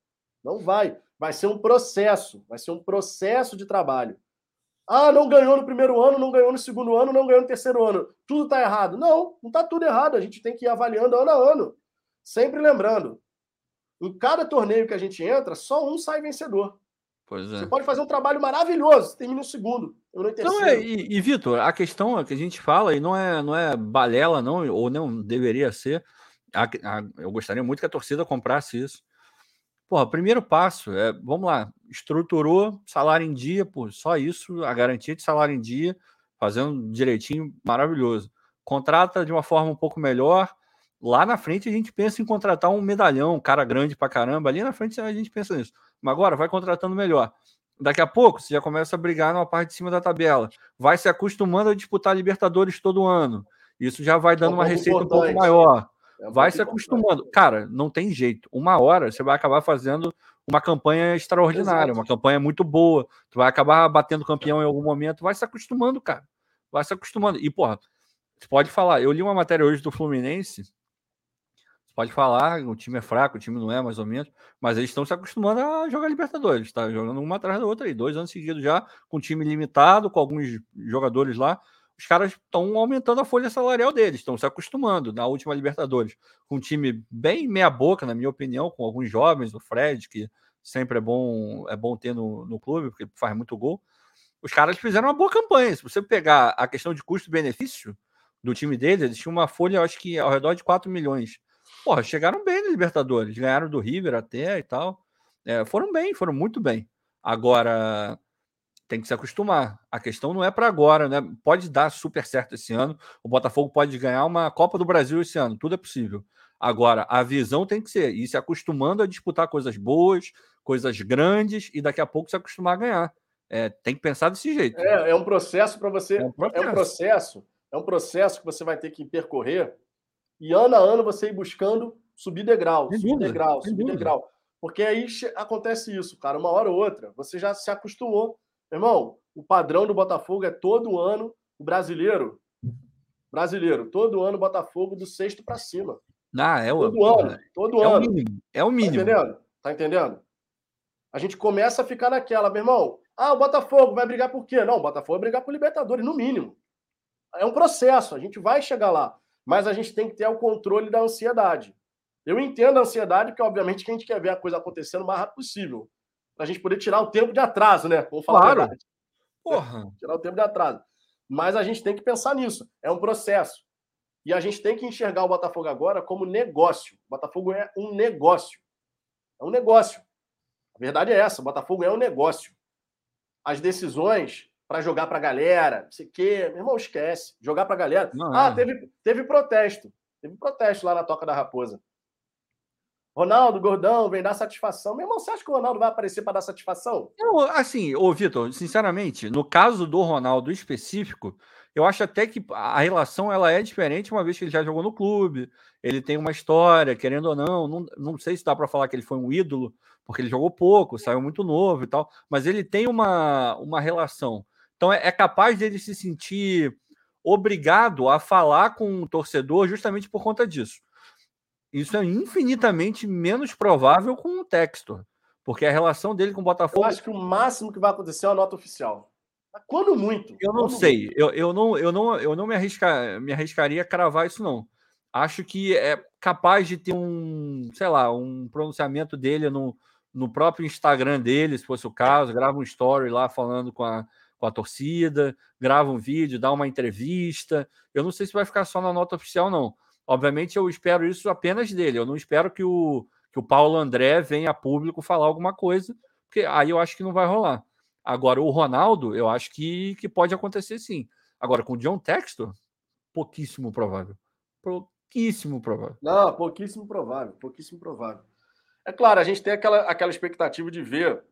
Não vai. Vai ser um processo. Vai ser um processo de trabalho. Ah, não ganhou no primeiro ano, não ganhou no segundo ano, não ganhou no terceiro ano. Tudo está errado. Não, não está tudo errado. A gente tem que ir avaliando ano a ano. Sempre lembrando, em cada torneio que a gente entra, só um sai vencedor. É. Você pode fazer um trabalho maravilhoso, termina no segundo, eu não Não é, e, e Vitor, a questão é que a gente fala, e não é, não é balela, não, ou não deveria ser. A, a, eu gostaria muito que a torcida comprasse isso. Porra, primeiro passo é, vamos lá, estruturou salário em dia, pô, só isso, a garantia de salário em dia, fazendo direitinho, maravilhoso. Contrata de uma forma um pouco melhor. Lá na frente a gente pensa em contratar um medalhão, um cara grande pra caramba. Ali na frente a gente pensa nisso. Mas agora vai contratando melhor. Daqui a pouco você já começa a brigar na parte de cima da tabela. Vai se acostumando a disputar Libertadores todo ano. Isso já vai dando é um uma receita importante. um pouco maior. É vai se acostumando. Cara, não tem jeito. Uma hora você vai acabar fazendo uma campanha extraordinária, Exato. uma campanha muito boa. Tu vai acabar batendo campeão em algum momento. Vai se acostumando, cara. Vai se acostumando. E, porra, você pode falar. Eu li uma matéria hoje do Fluminense. Pode falar, o time é fraco, o time não é, mais ou menos. Mas eles estão se acostumando a jogar Libertadores. Tá jogando uma atrás da outra aí. Dois anos seguidos já, com time limitado, com alguns jogadores lá os caras estão aumentando a folha salarial deles, estão se acostumando na última Libertadores. Com um time bem meia-boca, na minha opinião, com alguns jovens, o Fred, que sempre é bom, é bom ter no, no clube, porque faz muito gol. os caras fizeram uma boa campanha. Se você pegar a questão de custo-benefício do time deles, eles tinham uma folha, acho que ao redor de 4 milhões. Porra, chegaram bem na Libertadores, ganharam do River até e tal. É, foram bem, foram muito bem. Agora, tem que se acostumar. A questão não é para agora, né? Pode dar super certo esse ano. O Botafogo pode ganhar uma Copa do Brasil esse ano, tudo é possível. Agora, a visão tem que ser ir se acostumando a disputar coisas boas, coisas grandes e daqui a pouco se acostumar a ganhar. É, tem que pensar desse jeito. É, é um processo para você. É um processo. é um processo. É um processo que você vai ter que percorrer e ano a ano você ir buscando subir degrau, subir dúvida, degrau, subir dúvida. degrau. Porque aí acontece isso, cara. Uma hora ou outra, você já se acostumou. Irmão, o padrão do Botafogo é todo ano o brasileiro. Brasileiro, todo ano Botafogo do sexto para cima. Ah, é o, todo ano, todo é ano. O mínimo, é o tá mínimo. Tá entendendo? Tá entendendo? A gente começa a ficar naquela, meu irmão. Ah, o Botafogo vai brigar por quê? Não, o Botafogo vai brigar por Libertadores, no mínimo. É um processo, a gente vai chegar lá. Mas a gente tem que ter o controle da ansiedade. Eu entendo a ansiedade, porque, obviamente, que a gente quer ver a coisa acontecendo o mais rápido possível. Para a gente poder tirar o tempo de atraso, né? Vamos falar claro. a verdade. Porra. <laughs> Tirar o tempo de atraso. Mas a gente tem que pensar nisso. É um processo. E a gente tem que enxergar o Botafogo agora como negócio. O Botafogo é um negócio. É um negócio. A verdade é essa: o Botafogo é um negócio. As decisões para jogar para a galera, não sei o quê, meu irmão, esquece. Jogar para a galera. Não, ah, é. teve, teve protesto. Teve protesto lá na Toca da Raposa. Ronaldo, gordão, vem dar satisfação. Meu irmão, você acha que o Ronaldo vai aparecer para dar satisfação? Eu, assim, ô Vitor, sinceramente, no caso do Ronaldo específico, eu acho até que a relação ela é diferente, uma vez que ele já jogou no clube, ele tem uma história, querendo ou não. Não, não sei se dá para falar que ele foi um ídolo, porque ele jogou pouco, saiu muito novo e tal, mas ele tem uma, uma relação. Então é, é capaz dele se sentir obrigado a falar com o torcedor justamente por conta disso. Isso é infinitamente menos provável com o Textor, porque a relação dele com o Botafogo. Eu acho que o máximo que vai acontecer é uma nota oficial. Quando muito? Eu não sei. Eu, eu, não, eu, não, eu não me, arrisca, me arriscaria a cravar isso, não. Acho que é capaz de ter um, sei lá, um pronunciamento dele no, no próprio Instagram dele, se fosse o caso, grava um story lá falando com a, com a torcida, grava um vídeo, dá uma entrevista. Eu não sei se vai ficar só na nota oficial, não. Obviamente, eu espero isso apenas dele. Eu não espero que o, que o Paulo André venha a público falar alguma coisa, porque aí eu acho que não vai rolar. Agora, o Ronaldo, eu acho que, que pode acontecer sim. Agora, com o John Textor, pouquíssimo provável. Pouquíssimo provável. Não, pouquíssimo provável. Pouquíssimo provável. É claro, a gente tem aquela, aquela expectativa de ver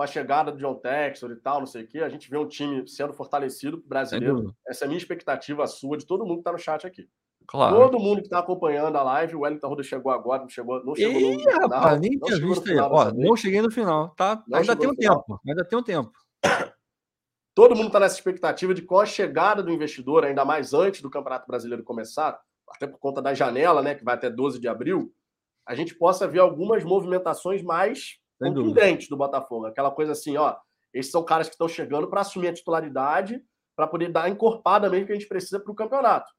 com a chegada do John Textor e tal, não sei o quê, a gente vê um time sendo fortalecido brasileiro. Essa é a minha expectativa, a sua, de todo mundo que está no chat aqui. Claro. Todo mundo que está acompanhando a live, o Wellington Ruda chegou agora, não chegou, não chegou Ih, no final. Rapaz, nem tinha visto aí. Ó, não cheguei no final, tá? Não ainda tem um tempo, ainda tem um tempo. <coughs> Todo mundo está nessa expectativa de com a chegada do investidor, ainda mais antes do Campeonato Brasileiro começar, até por conta da janela, né, que vai até 12 de abril, a gente possa ver algumas movimentações mais contundentes do Botafogo. Aquela coisa assim, ó, esses são caras que estão chegando para assumir a titularidade, para poder dar a encorpada mesmo que a gente precisa para o campeonato.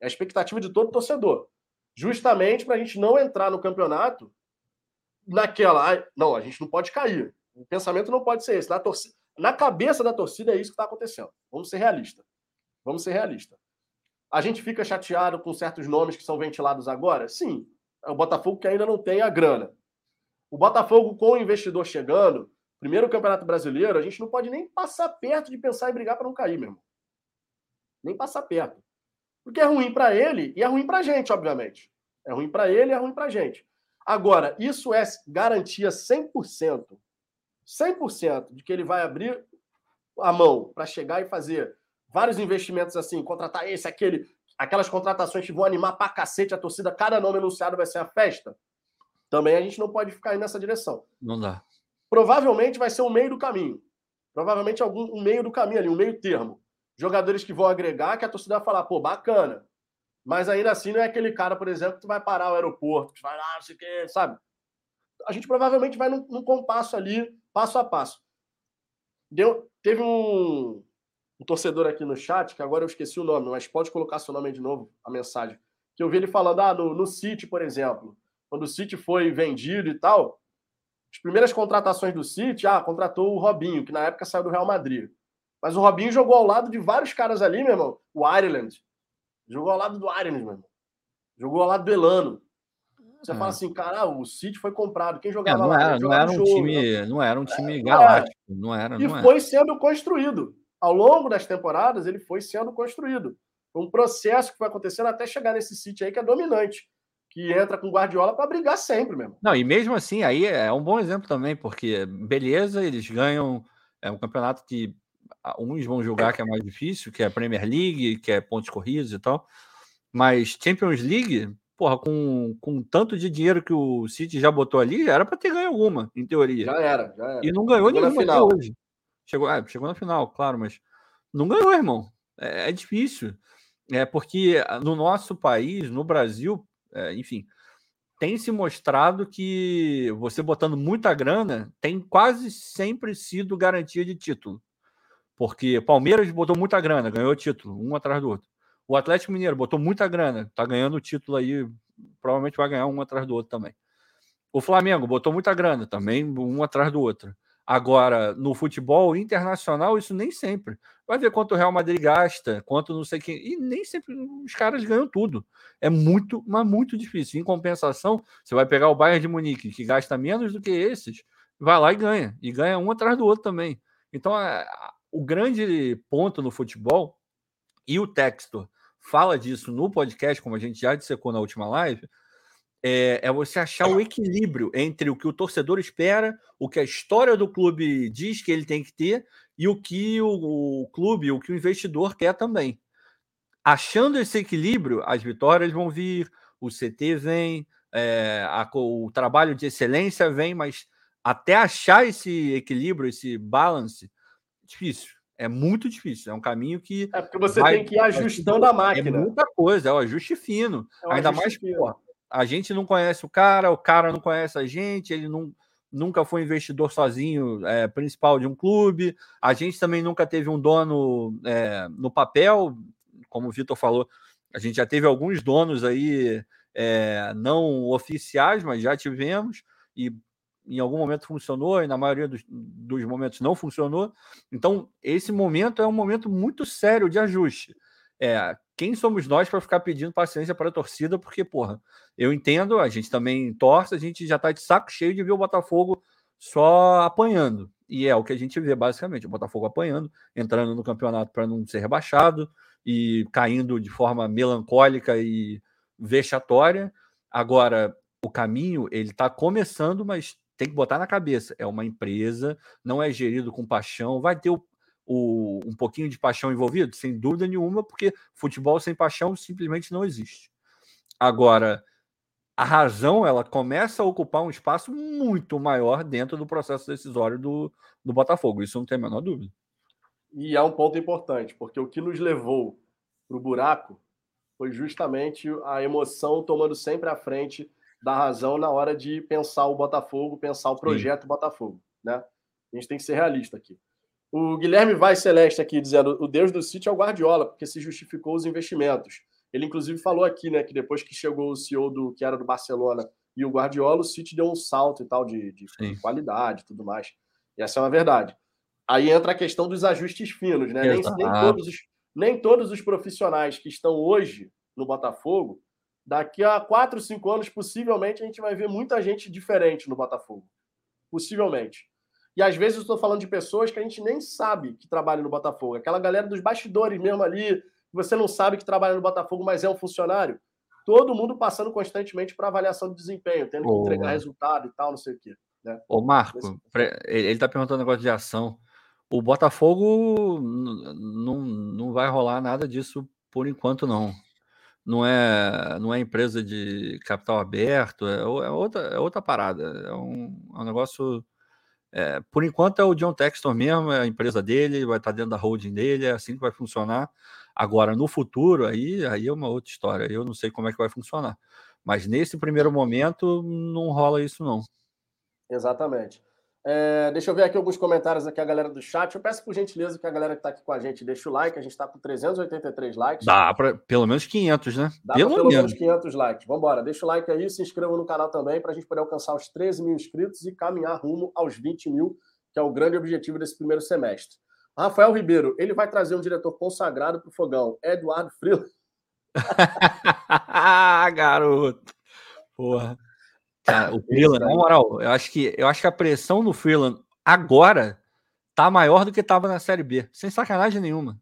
É a expectativa de todo torcedor. Justamente para a gente não entrar no campeonato naquela. Não, a gente não pode cair. O pensamento não pode ser esse. Na, torcida, na cabeça da torcida é isso que está acontecendo. Vamos ser realistas. Vamos ser realistas. A gente fica chateado com certos nomes que são ventilados agora? Sim. É o Botafogo que ainda não tem a grana. O Botafogo, com o investidor chegando, primeiro campeonato brasileiro, a gente não pode nem passar perto de pensar em brigar para não cair, meu irmão. Nem passar perto. Porque é ruim para ele e é ruim para a gente, obviamente. É ruim para ele e é ruim para a gente. Agora, isso é garantia 100%, 100% de que ele vai abrir a mão para chegar e fazer vários investimentos assim, contratar esse, aquele, aquelas contratações que vão animar pra cacete a torcida, cada nome anunciado vai ser a festa. Também a gente não pode ficar aí nessa direção. Não dá. Provavelmente vai ser o meio do caminho. Provavelmente algum um meio do caminho ali, um meio termo jogadores que vão agregar, que a torcida vai falar, pô, bacana. Mas ainda assim não é aquele cara, por exemplo, que vai parar o aeroporto, que vai lá, não sei o quê, sabe? A gente provavelmente vai num, num compasso ali, passo a passo. Deu, teve um, um, torcedor aqui no chat, que agora eu esqueci o nome, mas pode colocar seu nome de novo, a mensagem. Que eu vi ele falando, ah, no, no City, por exemplo, quando o City foi vendido e tal, as primeiras contratações do City, ah, contratou o Robinho, que na época saiu do Real Madrid. Mas o Robinho jogou ao lado de vários caras ali, meu irmão. O Ireland. Jogou ao lado do Ireland, meu irmão. Jogou ao lado do Elano. Você é. fala assim, cara, o City foi comprado. Quem jogava é, não lá? Era, não, era um jogo, time, né? não era um time é, galáctico. Não era. Não e foi sendo construído. Ao longo das temporadas, ele foi sendo construído. Um processo que foi acontecendo até chegar nesse City aí que é dominante. Que entra com Guardiola para brigar sempre mesmo. Não, e mesmo assim, aí é um bom exemplo também, porque beleza, eles ganham. É um campeonato que uns vão julgar que é mais difícil, que é a Premier League, que é pontos corridos e tal. Mas Champions League, porra, com, com tanto de dinheiro que o City já botou ali, era para ter ganho alguma, em teoria. Já era, já era. E não ganhou chegou nenhuma até hoje. Chegou, é, chegou na final, claro, mas não ganhou, irmão. É, é difícil. É porque no nosso país, no Brasil, é, enfim, tem se mostrado que você botando muita grana tem quase sempre sido garantia de título. Porque Palmeiras botou muita grana, ganhou título, um atrás do outro. O Atlético Mineiro botou muita grana, tá ganhando o título aí, provavelmente vai ganhar um atrás do outro também. O Flamengo botou muita grana, também um atrás do outro. Agora, no futebol internacional, isso nem sempre. Vai ver quanto o Real Madrid gasta, quanto não sei quem. E nem sempre os caras ganham tudo. É muito, mas muito difícil. Em compensação, você vai pegar o Bayern de Munique, que gasta menos do que esses, vai lá e ganha. E ganha um atrás do outro também. Então, o grande ponto no futebol, e o Textor fala disso no podcast, como a gente já dissecou na última live, é, é, você achar o equilíbrio entre o que o torcedor espera, o que a história do clube diz que ele tem que ter e o que o, o clube, o que o investidor quer também. Achando esse equilíbrio, as vitórias vão vir, o CT vem, é, a, o trabalho de excelência vem, mas até achar esse equilíbrio, esse balance, difícil. É muito difícil. É um caminho que. É porque você vai, tem que ir ajustando a máquina. É muita coisa, é o ajuste fino. É um Ainda ajuste mais, fino. Pô, a gente não conhece o cara, o cara não conhece a gente, ele não, nunca foi investidor sozinho é, principal de um clube. A gente também nunca teve um dono é, no papel, como o Vitor falou. A gente já teve alguns donos aí é, não oficiais, mas já tivemos. E em algum momento funcionou e na maioria dos, dos, momentos não funcionou. Então, esse momento é um momento muito sério de ajuste. É, quem somos nós para ficar pedindo paciência para a torcida? Porque, porra, eu entendo, a gente também torce, a gente já está de saco cheio de ver o Botafogo só apanhando. E é o que a gente vê, basicamente: o Botafogo apanhando, entrando no campeonato para não ser rebaixado e caindo de forma melancólica e vexatória. Agora, o caminho ele está começando, mas tem que botar na cabeça. É uma empresa, não é gerido com paixão, vai ter o, o, um pouquinho de paixão envolvido? Sem dúvida nenhuma, porque futebol sem paixão simplesmente não existe. Agora, a razão ela começa a ocupar um espaço muito maior dentro do processo decisório do, do Botafogo. Isso não tem a menor dúvida. E é um ponto importante, porque o que nos levou para o buraco foi justamente a emoção tomando sempre à frente da razão na hora de pensar o Botafogo, pensar o projeto Sim. Botafogo, né? A gente tem que ser realista aqui. O Guilherme Vai Celeste aqui dizendo: o Deus do City é o Guardiola, porque se justificou os investimentos. Ele, inclusive, falou aqui, né, que depois que chegou o CEO do que era do Barcelona e o Guardiola, o City deu um salto e tal de, de qualidade e tudo mais. E essa é uma verdade. Aí entra a questão dos ajustes finos, né? Nem, nem, todos os, nem todos os profissionais que estão hoje no Botafogo Daqui a quatro, cinco anos, possivelmente, a gente vai ver muita gente diferente no Botafogo. Possivelmente. E às vezes eu estou falando de pessoas que a gente nem sabe que trabalham no Botafogo. Aquela galera dos bastidores mesmo ali, você não sabe que trabalha no Botafogo, mas é um funcionário. Todo mundo passando constantemente para avaliação de desempenho, tendo que entregar resultado e tal, não sei o quê. Né? Ô, Marco, ele está perguntando um negócio de ação. O Botafogo não, não vai rolar nada disso por enquanto, não não é, não é empresa de capital aberto, é, é outra, é outra parada. É um, é um negócio. É, por enquanto é o John Textor mesmo, é a empresa dele, vai estar dentro da holding dele, é assim que vai funcionar. Agora, no futuro, aí, aí é uma outra história. Eu não sei como é que vai funcionar. Mas nesse primeiro momento, não rola isso, não. Exatamente. É, deixa eu ver aqui alguns comentários aqui, a galera do chat. Eu peço por gentileza que a galera que está aqui com a gente deixe o like. A gente está com 383 likes. Dá para pelo menos 500, né? Dá pelo, pelo menos 500 likes. Vamos embora. Deixa o like aí, se inscreva no canal também para a gente poder alcançar os 13 mil inscritos e caminhar rumo aos 20 mil, que é o grande objetivo desse primeiro semestre. Rafael Ribeiro, ele vai trazer um diretor consagrado para o fogão. Eduardo Frilo. <laughs> Garoto. Porra. Cara, o Freeland, na moral, eu acho que eu acho que a pressão no Freeland agora tá maior do que estava na Série B, sem sacanagem nenhuma.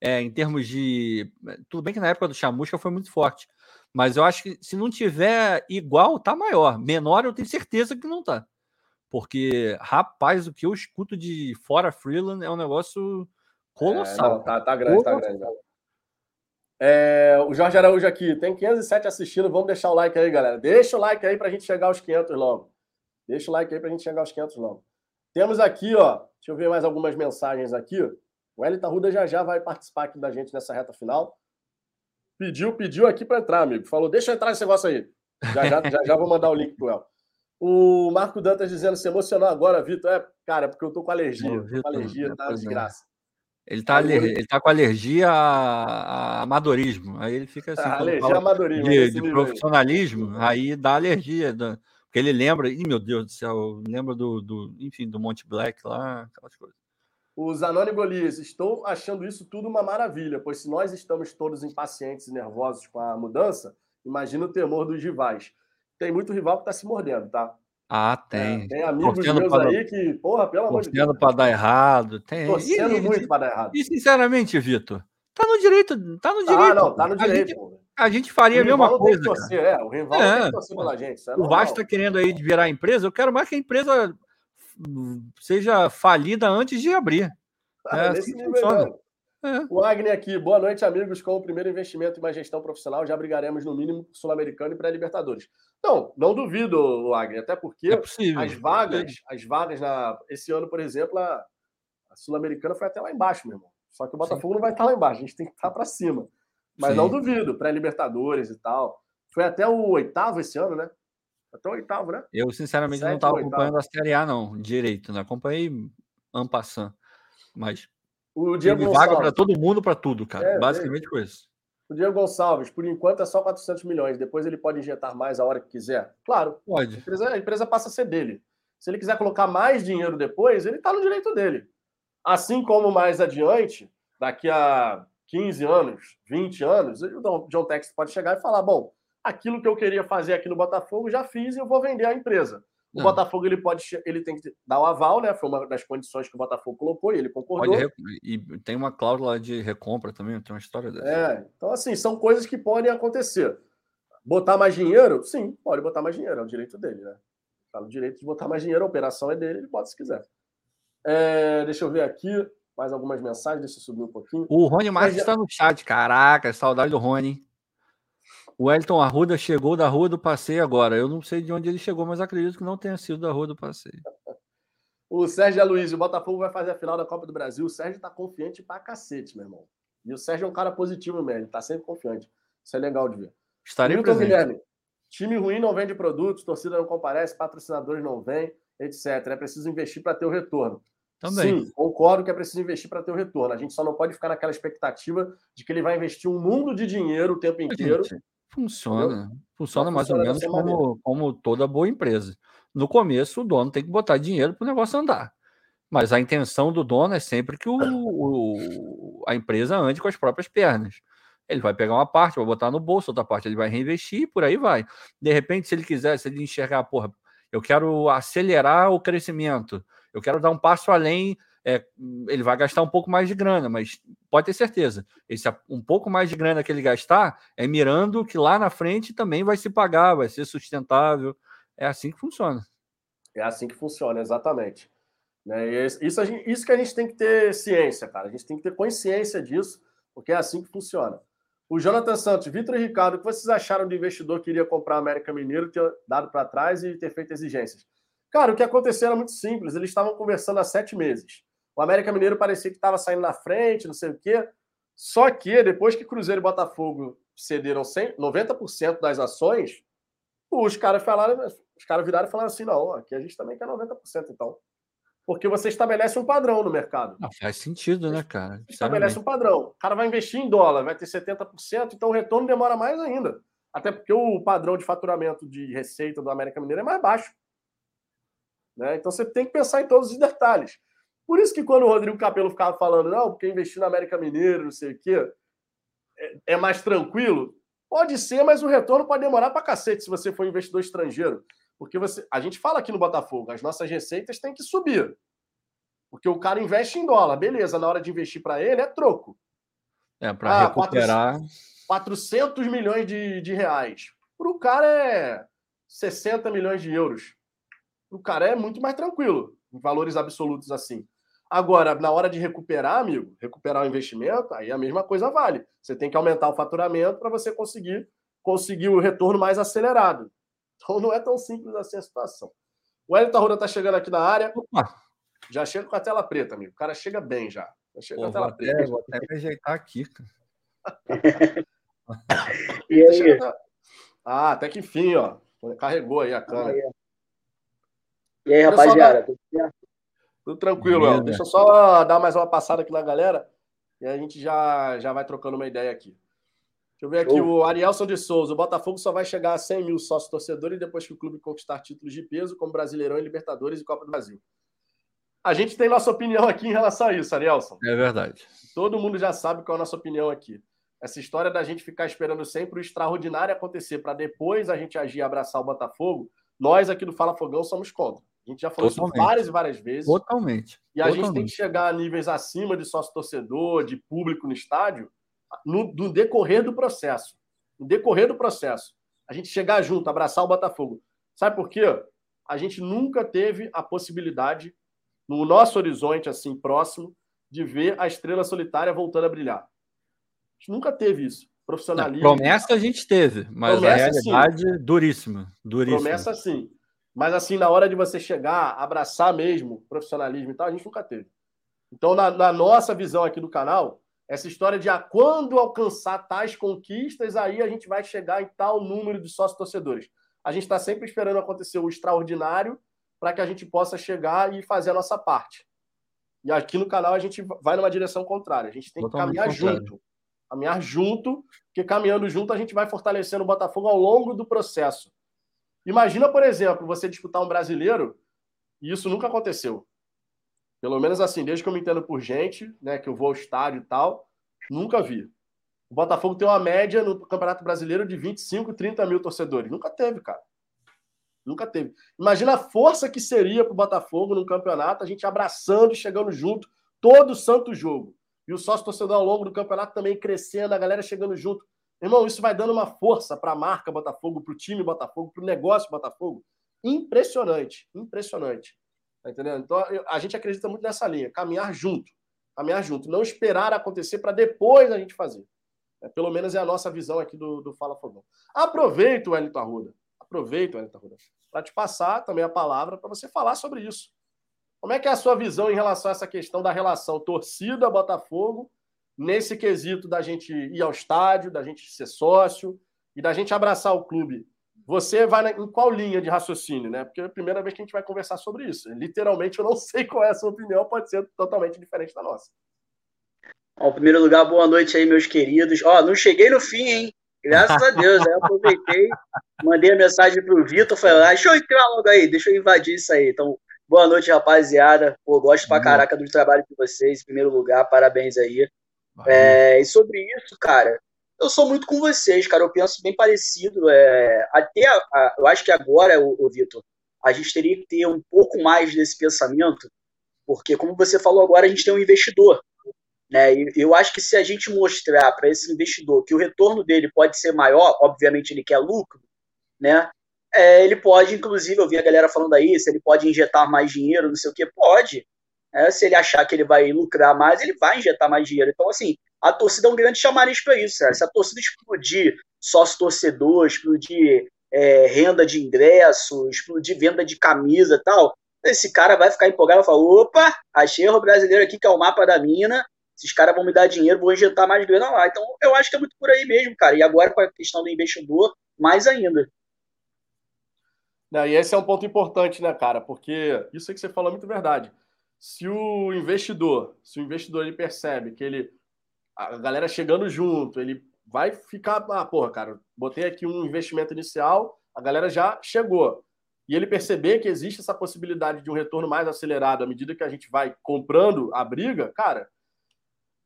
É, em termos de. Tudo bem que na época do Chamusca foi muito forte, mas eu acho que se não tiver igual, tá maior. Menor, eu tenho certeza que não tá. Porque, rapaz, o que eu escuto de fora Freeland é um negócio colossal. É, não, tá, tá grande, tá grande. É, o Jorge Araújo aqui, tem 507 assistindo, vamos deixar o like aí, galera. Deixa o like aí pra gente chegar aos 500 logo. Deixa o like aí pra gente chegar aos 500 logo. Temos aqui, ó, deixa eu ver mais algumas mensagens aqui. O Elita Ruda já já vai participar aqui da gente nessa reta final. Pediu, pediu aqui para entrar, amigo. Falou, deixa eu entrar nesse negócio aí. Já já, já, já vou mandar o link pro El. O Marco Dantas dizendo, se emocionou agora, Vitor. É, cara, porque eu tô com alergia. Não, tô com alergia, tá desgraça. Ele tá, ele tá com alergia a, amadorismo. Aí ele fica assim. Ah, alergia a amadorismo. De, de profissionalismo, aí dá alergia. Da, porque ele lembra, ih, meu Deus do céu, lembra do, do, enfim, do Monte Black lá, aquelas coisas. O Zanoni Golias, estou achando isso tudo uma maravilha, pois se nós estamos todos impacientes e nervosos com a mudança, imagina o temor dos rivais tem muito rival que tá se mordendo, tá? Ah, tem. É, tem amigos torcendo meus pra... aí que, porra, pelo amor de Deus. Para dar errado. Tem. Torcendo e, muito para dar errado. E, sinceramente, Vitor, tá no direito. Tá no direito. Ah, não, tá no direito. A gente, a gente faria a mesma coisa. Torcer, é, o rival é. tem que torcer pela gente. É o Vasco tá querendo aí virar empresa. Eu quero mais que a empresa seja falida antes de abrir. Ah, é assim que funciona. É. O Agni aqui, boa noite, amigos. Com o primeiro investimento em uma gestão profissional, já brigaremos no mínimo sul-americano e pré-libertadores. Não, não duvido, Agni, até porque é as vagas, é as vagas na esse ano, por exemplo, a, a sul-americana foi até lá embaixo, meu irmão. Só que o Botafogo Sim. não vai estar lá embaixo, a gente tem que estar para cima. Mas Sim. não duvido, pré-libertadores e tal. Foi até o oitavo esse ano, né? Até o oitavo, né? Eu, sinceramente, Sete, não estava acompanhando a Série A, não, direito, né? Acompanhei Ampassan, mas o Diego Teve vaga para todo mundo, para tudo, cara. É, Basicamente foi isso. O Diego Gonçalves, por enquanto é só 400 milhões. Depois ele pode injetar mais a hora que quiser. Claro. Pode. A empresa, a empresa passa a ser dele. Se ele quiser colocar mais dinheiro depois, ele está no direito dele. Assim como mais adiante, daqui a 15 anos, 20 anos, o John Tex pode chegar e falar: bom, aquilo que eu queria fazer aqui no Botafogo já fiz e eu vou vender a empresa. O não. Botafogo ele pode, ele tem que dar o aval, né? Foi uma das condições que o Botafogo colocou e ele concordou. Pode, e tem uma cláusula de recompra também, tem uma história dessa. É, então assim, são coisas que podem acontecer. Botar mais dinheiro? Sim, pode botar mais dinheiro, é o direito dele, né? Tá no direito de botar mais dinheiro, a operação é dele, ele pode se quiser. É, deixa eu ver aqui mais algumas mensagens, deixa eu subir um pouquinho. O Rony Marques está no chat, caraca, saudade do Rony. O Elton Arruda chegou da Rua do Passeio agora. Eu não sei de onde ele chegou, mas acredito que não tenha sido da Rua do Passeio. o Sérgio Aloysio, o Botafogo vai fazer a final da Copa do Brasil. O Sérgio tá confiante pra cacete, meu irmão. E o Sérgio é um cara positivo mesmo, ele tá sempre confiante. Isso é legal de ver. Estarei Milton presente. Guilherme, time ruim não vende produtos, torcida não comparece, patrocinadores não vêm, etc. É preciso investir para ter o retorno. Também. Sim, concordo que é preciso investir para ter o retorno. A gente só não pode ficar naquela expectativa de que ele vai investir um mundo de dinheiro o tempo inteiro. Gente, Funciona. Funciona mais ou menos como, como toda boa empresa. No começo, o dono tem que botar dinheiro para o negócio andar. Mas a intenção do dono é sempre que o, o, a empresa ande com as próprias pernas. Ele vai pegar uma parte, vai botar no bolso, outra parte ele vai reinvestir, por aí vai. De repente, se ele quiser, se ele enxergar, porra, eu quero acelerar o crescimento, eu quero dar um passo além é, ele vai gastar um pouco mais de grana, mas pode ter certeza, esse um pouco mais de grana que ele gastar é mirando que lá na frente também vai se pagar, vai ser sustentável. É assim que funciona. É assim que funciona, exatamente. Né? Isso, isso que a gente tem que ter ciência, cara. A gente tem que ter consciência disso, porque é assim que funciona. O Jonathan Santos, Vitor e Ricardo, o que vocês acharam do investidor que iria comprar a América Mineiro, ter dado para trás e ter feito exigências? Cara, o que aconteceu era muito simples. Eles estavam conversando há sete meses. O América Mineiro parecia que estava saindo na frente, não sei o quê. Só que depois que Cruzeiro e Botafogo cederam 100, 90% das ações, os caras falaram, os caras viraram e falaram assim: não, aqui a gente também quer 90%, então. Porque você estabelece um padrão no mercado. Não, faz sentido, né, cara? Estabelece um padrão. O cara vai investir em dólar, vai ter 70%, então o retorno demora mais ainda. Até porque o padrão de faturamento de receita do América Mineiro é mais baixo. Né? Então você tem que pensar em todos os detalhes. Por isso que quando o Rodrigo Capello ficava falando, não, porque investir na América Mineiro, não sei o quê, é, é mais tranquilo. Pode ser, mas o retorno pode demorar para cacete se você for investidor estrangeiro. Porque você, a gente fala aqui no Botafogo, as nossas receitas têm que subir. Porque o cara investe em dólar, beleza, na hora de investir para ele é troco. É, para ah, recuperar. 400 milhões de, de reais. Para o cara é 60 milhões de euros. O cara é muito mais tranquilo, em valores absolutos assim. Agora, na hora de recuperar, amigo, recuperar o investimento, aí a mesma coisa vale. Você tem que aumentar o faturamento para você conseguir conseguir o retorno mais acelerado. Então não é tão simples assim a situação. O Elton Arruda está chegando aqui na área. Opa. Já chega com a tela preta, amigo. O cara chega bem já. já chega Pô, com a tela vou preta. Até, vou até me ajeitar aqui. <laughs> e aí? Ah, até que enfim, ó. Carregou aí a câmera. E aí, rapaziada? Tudo, tudo tranquilo. Deixa eu só dar mais uma passada aqui na galera e a gente já, já vai trocando uma ideia aqui. Deixa eu ver aqui o Arielson de Souza. O Botafogo só vai chegar a 100 mil sócios torcedores depois que o clube conquistar títulos de peso, como Brasileirão e Libertadores e Copa do Brasil. A gente tem nossa opinião aqui em relação a isso, Arielson. É verdade. Todo mundo já sabe qual é a nossa opinião aqui. Essa história da gente ficar esperando sempre o extraordinário acontecer para depois a gente agir e abraçar o Botafogo, nós aqui do Fala Fogão somos contra. A gente já falou Totalmente. isso várias e várias vezes. Totalmente. E a Totalmente. gente tem que chegar a níveis acima de sócio-torcedor, de público no estádio, no, no decorrer do processo. No decorrer do processo. A gente chegar junto, abraçar o Botafogo. Sabe por quê? A gente nunca teve a possibilidade, no nosso horizonte assim próximo, de ver a estrela solitária voltando a brilhar gente nunca teve isso. Profissionalismo. Não, promessa a gente teve, mas promessa, a realidade sim. duríssima, duríssima. Promessa sim. Mas assim, na hora de você chegar, abraçar mesmo profissionalismo e tal, a gente nunca teve. Então, na, na nossa visão aqui do canal, essa história de ah, quando alcançar tais conquistas, aí a gente vai chegar em tal número de sócios torcedores. A gente está sempre esperando acontecer o extraordinário para que a gente possa chegar e fazer a nossa parte. E aqui no canal a gente vai numa direção contrária. A gente tem Totalmente que caminhar contrário. junto caminhar junto, porque caminhando junto a gente vai fortalecendo o Botafogo ao longo do processo. Imagina, por exemplo, você disputar um brasileiro, e isso nunca aconteceu. Pelo menos assim, desde que eu me entendo por gente, né, que eu vou ao estádio e tal, nunca vi. O Botafogo tem uma média no Campeonato Brasileiro de 25, 30 mil torcedores. Nunca teve, cara. Nunca teve. Imagina a força que seria para o Botafogo num campeonato, a gente abraçando e chegando junto todo santo jogo e o sócio torcedor ao longo do campeonato também crescendo, a galera chegando junto. Irmão, isso vai dando uma força para a marca Botafogo, para o time Botafogo, para o negócio Botafogo. Impressionante, impressionante. Tá entendendo? Então, a gente acredita muito nessa linha, caminhar junto. Caminhar junto, não esperar acontecer para depois a gente fazer. É, pelo menos é a nossa visão aqui do, do Fala Fogão. Aproveito, Wellington Arruda, aproveito, Wellington Arruda, para te passar também a palavra para você falar sobre isso. Como é que é a sua visão em relação a essa questão da relação torcida-Botafogo, nesse quesito da gente ir ao estádio, da gente ser sócio e da gente abraçar o clube? Você vai em qual linha de raciocínio, né? Porque é a primeira vez que a gente vai conversar sobre isso. Literalmente, eu não <laughs> sei qual é a sua opinião, pode ser totalmente diferente da nossa. Ó, em primeiro lugar, boa noite aí, meus queridos. Ó, não cheguei no fim, hein? Graças a Deus, aí eu aproveitei, mandei a mensagem pro Vitor, falei, ah, deixa eu entrar logo aí, deixa eu invadir isso aí. Então, Boa noite, rapaziada. Pô, gosto pra caraca do trabalho de vocês, em primeiro lugar, parabéns aí. É, e sobre isso, cara, eu sou muito com vocês, cara. Eu penso bem parecido. É, até, a, eu acho que agora, o, o Vitor, a gente teria que ter um pouco mais desse pensamento, porque, como você falou agora, a gente tem um investidor. Né? E eu acho que se a gente mostrar para esse investidor que o retorno dele pode ser maior, obviamente ele quer lucro, né? É, ele pode, inclusive, eu vi a galera falando aí, se ele pode injetar mais dinheiro, não sei o que, pode. É, se ele achar que ele vai lucrar mais, ele vai injetar mais dinheiro. Então, assim, a torcida é um grande chamariz para isso, cara. Se a torcida explodir sócio-torcedor, explodir é, renda de ingresso, explodir venda de camisa e tal, esse cara vai ficar empolgado e falar: opa, achei o brasileiro aqui que é o mapa da mina, esses caras vão me dar dinheiro, vou injetar mais grana lá. Então, eu acho que é muito por aí mesmo, cara. E agora, com a questão do investidor, mais ainda. Não, e esse é um ponto importante, né, cara? Porque isso é que você falou é muito verdade. Se o investidor, se o investidor ele percebe que ele a galera chegando junto, ele vai ficar, ah, porra, cara, botei aqui um investimento inicial, a galera já chegou. e ele perceber que existe essa possibilidade de um retorno mais acelerado à medida que a gente vai comprando a briga, cara,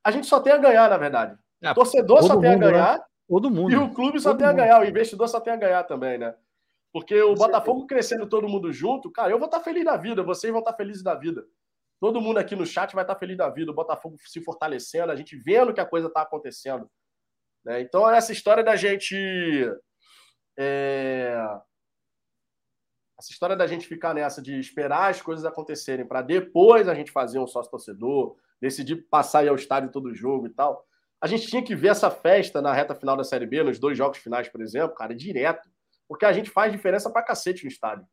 a gente só tem a ganhar, na verdade. É, o torcedor só tem a né? ganhar. Né? Todo mundo. E o clube só todo tem mundo. a ganhar, o investidor só tem a ganhar também, né? Porque o Botafogo crescendo todo mundo junto, cara, eu vou estar feliz da vida, vocês vão estar felizes da vida. Todo mundo aqui no chat vai estar feliz da vida, o Botafogo se fortalecendo, a gente vendo que a coisa está acontecendo. Né? Então, essa história da gente. É... Essa história da gente ficar nessa de esperar as coisas acontecerem para depois a gente fazer um sócio torcedor, decidir passar aí ao estádio todo jogo e tal. A gente tinha que ver essa festa na reta final da Série B, nos dois jogos finais, por exemplo, cara, direto. Porque a gente faz diferença pra cacete no estádio.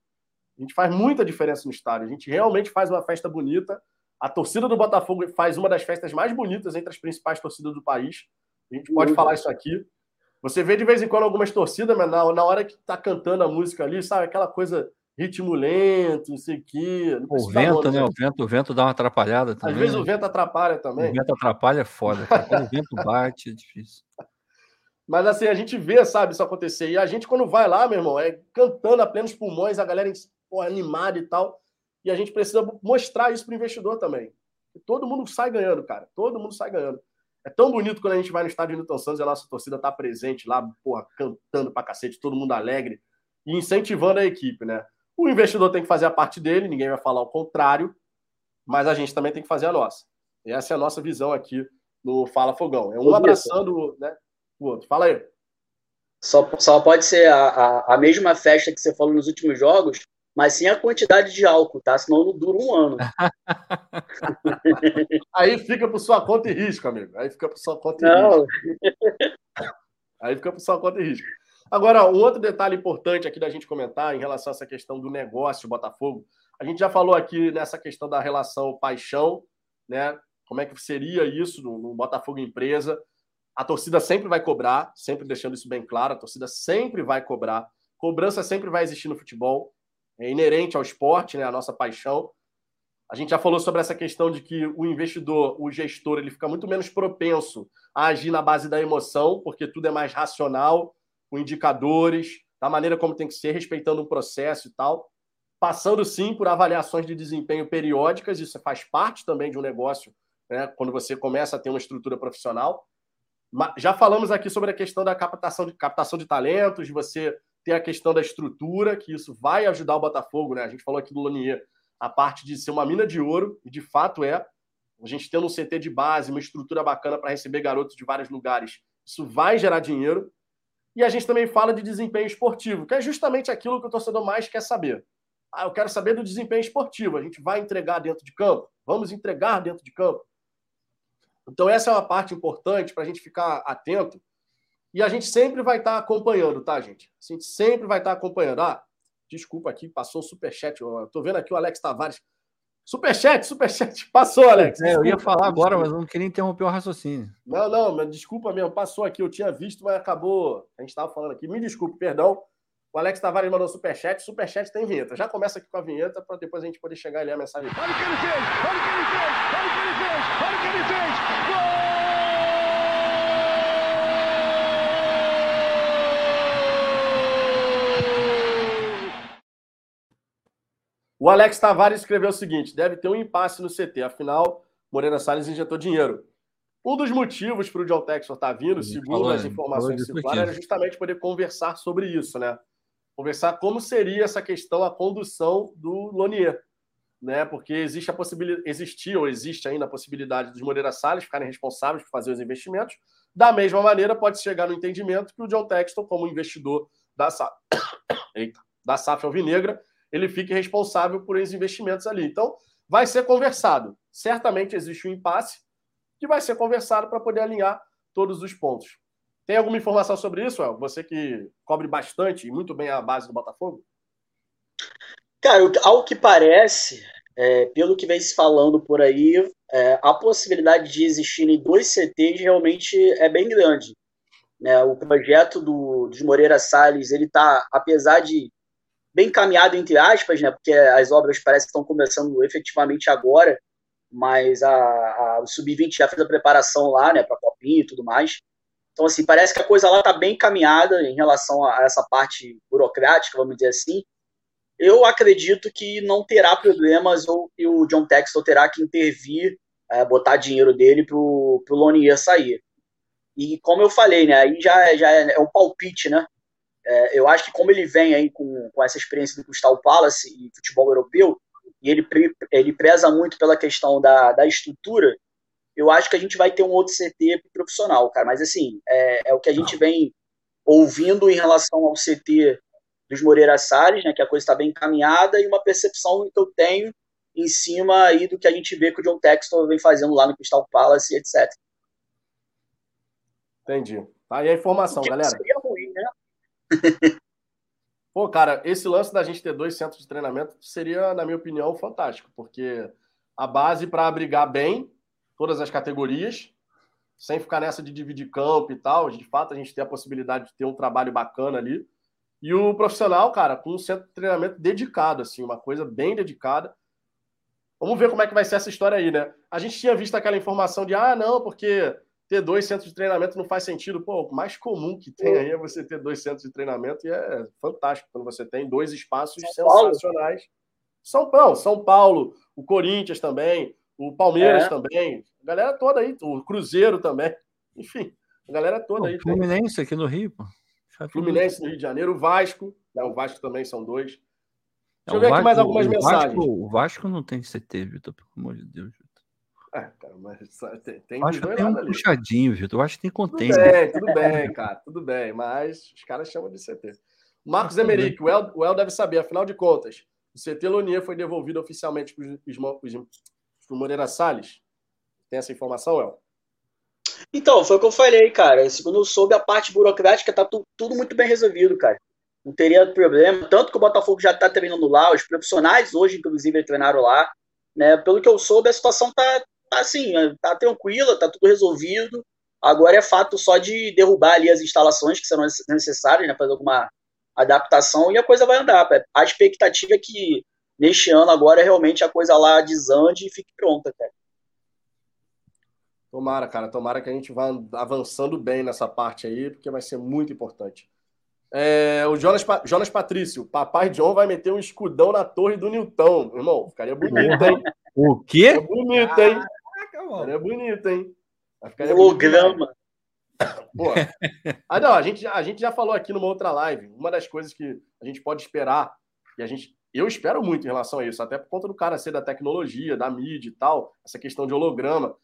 A gente faz muita diferença no estádio. A gente realmente faz uma festa bonita. A torcida do Botafogo faz uma das festas mais bonitas entre as principais torcidas do país. A gente pode falar isso aqui. Você vê de vez em quando algumas torcidas, mas na, na hora que tá cantando a música ali, sabe? Aquela coisa ritmo lento, não sei o quê. O vento, né? O vento, o vento dá uma atrapalhada também. Às vezes né? o vento atrapalha também. O vento atrapalha é foda. Quando o vento bate, é difícil. <laughs> Mas assim, a gente vê, sabe, isso acontecer. E a gente, quando vai lá, meu irmão, é cantando a plenos pulmões, a galera porra, animada e tal. E a gente precisa mostrar isso para o investidor também. Todo mundo sai ganhando, cara. Todo mundo sai ganhando. É tão bonito quando a gente vai no estádio Newton Santos e a nossa torcida tá presente lá, porra, cantando pra cacete, todo mundo alegre e incentivando a equipe, né? O investidor tem que fazer a parte dele, ninguém vai falar o contrário, mas a gente também tem que fazer a nossa. E essa é a nossa visão aqui no Fala Fogão. É um abraçando né, o outro. Fala aí. Só, só pode ser a, a, a mesma festa que você falou nos últimos jogos, mas sem a quantidade de álcool, tá? Senão não dura um ano. <laughs> Aí fica por sua conta e risco, amigo. Aí fica por sua conta e não. risco. <laughs> Aí fica por sua conta e risco. Agora, outro detalhe importante aqui da gente comentar em relação a essa questão do negócio Botafogo. A gente já falou aqui nessa questão da relação paixão, né? Como é que seria isso no Botafogo empresa? A torcida sempre vai cobrar, sempre deixando isso bem claro, a torcida sempre vai cobrar. Cobrança sempre vai existir no futebol é inerente ao esporte, né, a nossa paixão. A gente já falou sobre essa questão de que o investidor, o gestor, ele fica muito menos propenso a agir na base da emoção, porque tudo é mais racional, com indicadores, da maneira como tem que ser, respeitando um processo e tal. Passando sim por avaliações de desempenho periódicas, isso faz parte também de um negócio, né, quando você começa a ter uma estrutura profissional. Já falamos aqui sobre a questão da captação de, captação de talentos, de você tem a questão da estrutura, que isso vai ajudar o Botafogo, né? A gente falou aqui do Lonier, a parte de ser uma mina de ouro, e de fato é. A gente tendo um CT de base, uma estrutura bacana para receber garotos de vários lugares, isso vai gerar dinheiro. E a gente também fala de desempenho esportivo, que é justamente aquilo que o torcedor mais quer saber. Ah, eu quero saber do desempenho esportivo. A gente vai entregar dentro de campo? Vamos entregar dentro de campo? Então, essa é uma parte importante para a gente ficar atento e a gente sempre vai estar tá acompanhando, tá, gente? A gente sempre vai estar tá acompanhando. Ah, desculpa aqui, passou o superchat. Eu tô vendo aqui o Alex Tavares. Superchat, superchat. <laughs> Passou, Alex. É, eu ia falar agora, mas eu não queria interromper o raciocínio. Não, não, mas desculpa mesmo. Passou aqui, eu tinha visto, mas acabou. A gente estava falando aqui. Me desculpe, perdão. O Alex Tavares mandou superchat. Superchat tem vinheta. Já começa aqui com a vinheta para depois a gente poder chegar e ler a mensagem. Olha o que ele fez! Olha o que ele fez! Olha o que ele fez! Olha o que ele fez! Gol! O Alex Tavares escreveu o seguinte: deve ter um impasse no CT, afinal, Morena Salles injetou dinheiro. Um dos motivos para o John Textor estar tá vindo, segundo as informações circulares, era justamente poder conversar sobre isso, né? Conversar como seria essa questão, a condução do Lonier, né? Porque existe a possibilidade, existia ou existe ainda a possibilidade dos Moreira Salles ficarem responsáveis por fazer os investimentos. Da mesma maneira, pode chegar no entendimento que o John Textor, como investidor da, Sa... <coughs> Eita, da SAF Alvinegra, ele fique responsável por esses investimentos ali. Então, vai ser conversado. Certamente existe um impasse que vai ser conversado para poder alinhar todos os pontos. Tem alguma informação sobre isso, El? Você que cobre bastante e muito bem a base do Botafogo? Cara, ao que parece, é, pelo que vem se falando por aí, é, a possibilidade de existirem dois CTs realmente é bem grande. Né? O projeto do, dos Moreira Salles, ele está, apesar de bem caminhado, entre aspas, né? Porque as obras parece que estão começando efetivamente agora, mas a, a o Sub-20 já fez a preparação lá, né, para Copinha e tudo mais. Então, assim, parece que a coisa lá está bem caminhada em relação a essa parte burocrática, vamos dizer assim. eu acredito que não terá problemas ou que o John Textor terá que intervir, é, botar dinheiro dele para o Lonier sair. E como eu falei, né, aí já, já é, é um palpite, né? É, eu acho que como ele vem aí com, com essa experiência do Crystal Palace e futebol europeu, e ele, ele preza muito pela questão da, da estrutura, eu acho que a gente vai ter um outro CT profissional, cara. Mas assim, é, é o que a gente vem ouvindo em relação ao CT dos Moreira Salles, né, que a coisa está bem encaminhada, e uma percepção que eu tenho em cima aí do que a gente vê que o John Textor vem fazendo lá no Crystal Palace, etc. Entendi. Tá aí a informação, galera. Seria? Pô, cara, esse lance da gente ter dois centros de treinamento seria, na minha opinião, fantástico, porque a base para abrigar bem todas as categorias, sem ficar nessa de dividir campo e tal, de fato a gente tem a possibilidade de ter um trabalho bacana ali. E o profissional, cara, com um centro de treinamento dedicado, assim, uma coisa bem dedicada. Vamos ver como é que vai ser essa história aí, né? A gente tinha visto aquela informação de, ah, não, porque ter dois centros de treinamento não faz sentido. Pô, o mais comum que tem aí é você ter dois centros de treinamento e é fantástico quando você tem dois espaços São sensacionais. Paulo. São Paulo, São Paulo, o Corinthians também, o Palmeiras é. também, a galera toda aí, o Cruzeiro também, <laughs> enfim, a galera toda pô, aí. Fluminense tem. aqui no Rio, pô. Fluminense no Rio de Janeiro, o Vasco, né, o Vasco também são dois. Deixa é, eu ver Vasco, aqui mais algumas o mensagens. Vasco, o Vasco não tem CT, Vitor, pelo amor de Deus. É, cara, mas tem, tem, acho que tem um ali. puxadinho, Vitor. Eu acho que tem container. Tudo bem, tudo bem, cara, tudo bem, mas os caras chamam de CT. Marcos Emerick, o El, o El deve saber, afinal de contas, o CT Lonier foi devolvido oficialmente para o Moreira Salles. Tem essa informação, El? Então, foi o que eu falei, cara. Segundo eu soube, a parte burocrática tá tu, tudo muito bem resolvido, cara. Não teria problema. Tanto que o Botafogo já tá treinando lá, os profissionais hoje, inclusive, treinaram lá. Né? Pelo que eu soube, a situação tá assim, tá tranquila, tá tudo resolvido. Agora é fato só de derrubar ali as instalações que serão necessárias, né? Fazer alguma adaptação e a coisa vai andar. A expectativa é que neste ano agora realmente a coisa lá desande e fique pronta, cara. Tomara, cara, tomara que a gente vá avançando bem nessa parte aí, porque vai ser muito importante. É, o Jonas, Jonas Patrício, papai John vai meter um escudão na torre do Newton, irmão. Ficaria bonito, hein? O quê? Ficaria bonito, hein? Ficaria bonito, hein? Ficaria Holograma. Pô. Ah, não, a gente, a gente já falou aqui numa outra live. Uma das coisas que a gente pode esperar, e a gente, eu espero muito em relação a isso, até por conta do cara ser da tecnologia, da mídia e tal, essa questão de holograma.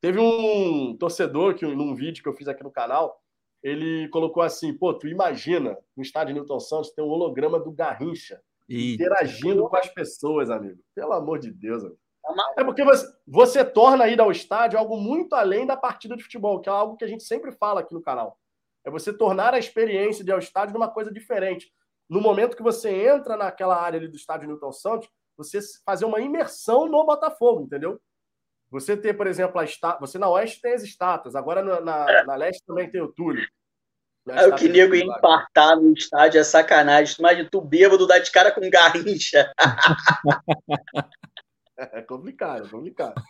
Teve um torcedor que num vídeo que eu fiz aqui no canal, ele colocou assim: pô, tu imagina no estádio Newton Santos ter um holograma do Garrincha e... interagindo com as pessoas, amigo. Pelo amor de Deus, amigo. É porque você, você torna a ida ao estádio algo muito além da partida de futebol, que é algo que a gente sempre fala aqui no canal. É você tornar a experiência de ir ao estádio uma coisa diferente. No momento que você entra naquela área ali do estádio Newton Santos, você fazer uma imersão no Botafogo, entendeu? Você ter, por exemplo, a estátua. Você na Oeste tem as estátuas, agora na, na, é. na Leste também tem o Túlio. É o que nego ia empartar no estádio é sacanagem. Imagina tu bêbado dar de cara com garrincha. <laughs> <laughs> é complicado, é complicado.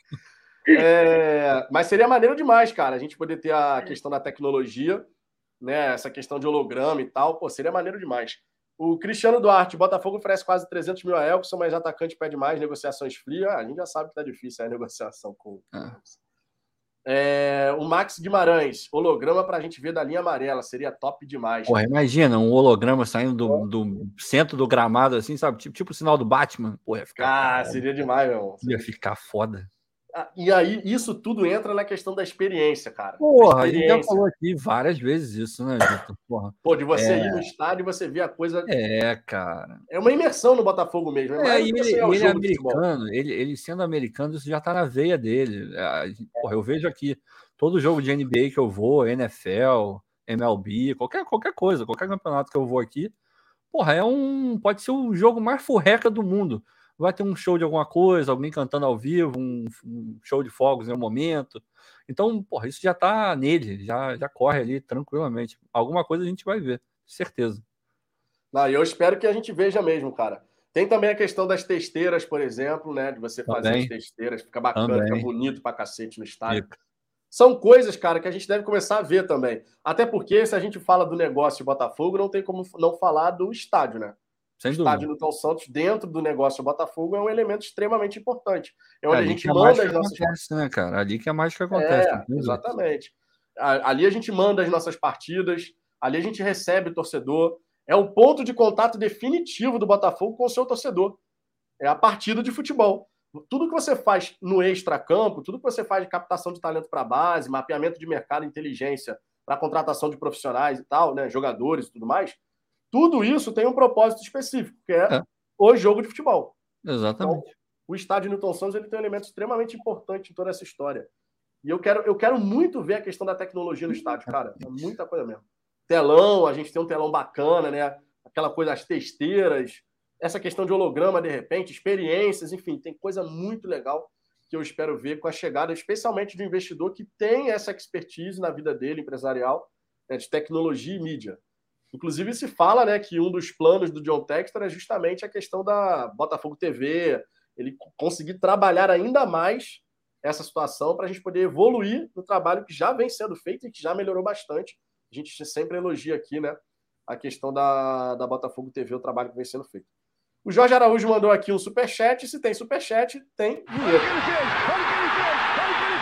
É, mas seria maneiro demais, cara, a gente poder ter a questão da tecnologia, né? Essa questão de holograma e tal, pô, seria maneiro demais. O Cristiano Duarte, Botafogo oferece quase 300 mil a Elkson, mas atacante pede mais, negociações frias. Ah, a gente já sabe que tá difícil a <laughs> negociação com. Ah. É, o Max Guimarães, holograma para a gente ver da linha amarela, seria top demais. Porra, imagina um holograma saindo do, do centro do gramado, assim, sabe? Tipo, tipo o sinal do Batman. Porra, ia ficar. Ah, seria demais, meu. Ia ficar foda. Ah, e aí, isso tudo entra na questão da experiência, cara. Porra, experiência. a gente já falou aqui várias vezes isso, né, Vitor? Porra. Pô, de você é... ir no estádio e você ver a coisa. É, cara. É uma imersão no Botafogo mesmo. É, é ele, ele é americano, ele, ele sendo americano, isso já tá na veia dele. É, porra, eu vejo aqui todo jogo de NBA que eu vou, NFL, MLB, qualquer, qualquer coisa, qualquer campeonato que eu vou aqui. Porra, é um. Pode ser o jogo mais furreca do mundo vai ter um show de alguma coisa, alguém cantando ao vivo, um, um show de fogos em um momento. Então, porra, isso já tá nele, já, já corre ali tranquilamente. Alguma coisa a gente vai ver, certeza. Não, eu espero que a gente veja mesmo, cara. Tem também a questão das testeiras, por exemplo, né? De você fazer também. as testeiras, fica bacana, também. fica bonito pra cacete no estádio. Fica. São coisas, cara, que a gente deve começar a ver também. Até porque, se a gente fala do negócio de Botafogo, não tem como não falar do estádio, né? Sem o dúvida. estádio Newton Santos, dentro do negócio do Botafogo, é um elemento extremamente importante. É É onde a ali gente a manda as nossas acontece, né, cara? Ali que a mágica acontece. É, exatamente. A- Ali a gente manda as nossas partidas, ali a gente recebe o torcedor. É o ponto de contato definitivo do Botafogo com o seu torcedor. É a partida de futebol. Tudo que você faz no extracampo, tudo que você faz de captação de talento para a base, mapeamento de mercado, inteligência para contratação de profissionais e tal, né, jogadores e tudo mais, tudo isso tem um propósito específico, que é, É. o jogo de futebol. Exatamente. o estádio Newton Santos ele tem um elemento extremamente importante em toda essa história. E eu quero, eu quero muito ver a questão da tecnologia no estádio, cara. É muita coisa mesmo. Telão, a gente tem um telão bacana, né? Aquela coisa, as testeiras, essa questão de holograma, de repente, experiências, enfim, tem coisa muito legal que eu espero ver com a chegada, especialmente do investidor que tem essa expertise na vida dele, empresarial, né, de tecnologia e mídia. Inclusive, se fala né, que um dos planos do John Textor é justamente a questão da Botafogo TV, ele conseguir trabalhar ainda mais essa situação para a gente poder evoluir no trabalho que já vem sendo feito e que já melhorou bastante. A gente sempre elogia aqui né, a questão da, da Botafogo TV, o trabalho que vem sendo feito. O Jorge Araújo mandou aqui um superchat. Se tem superchat, tem dinheiro. Ele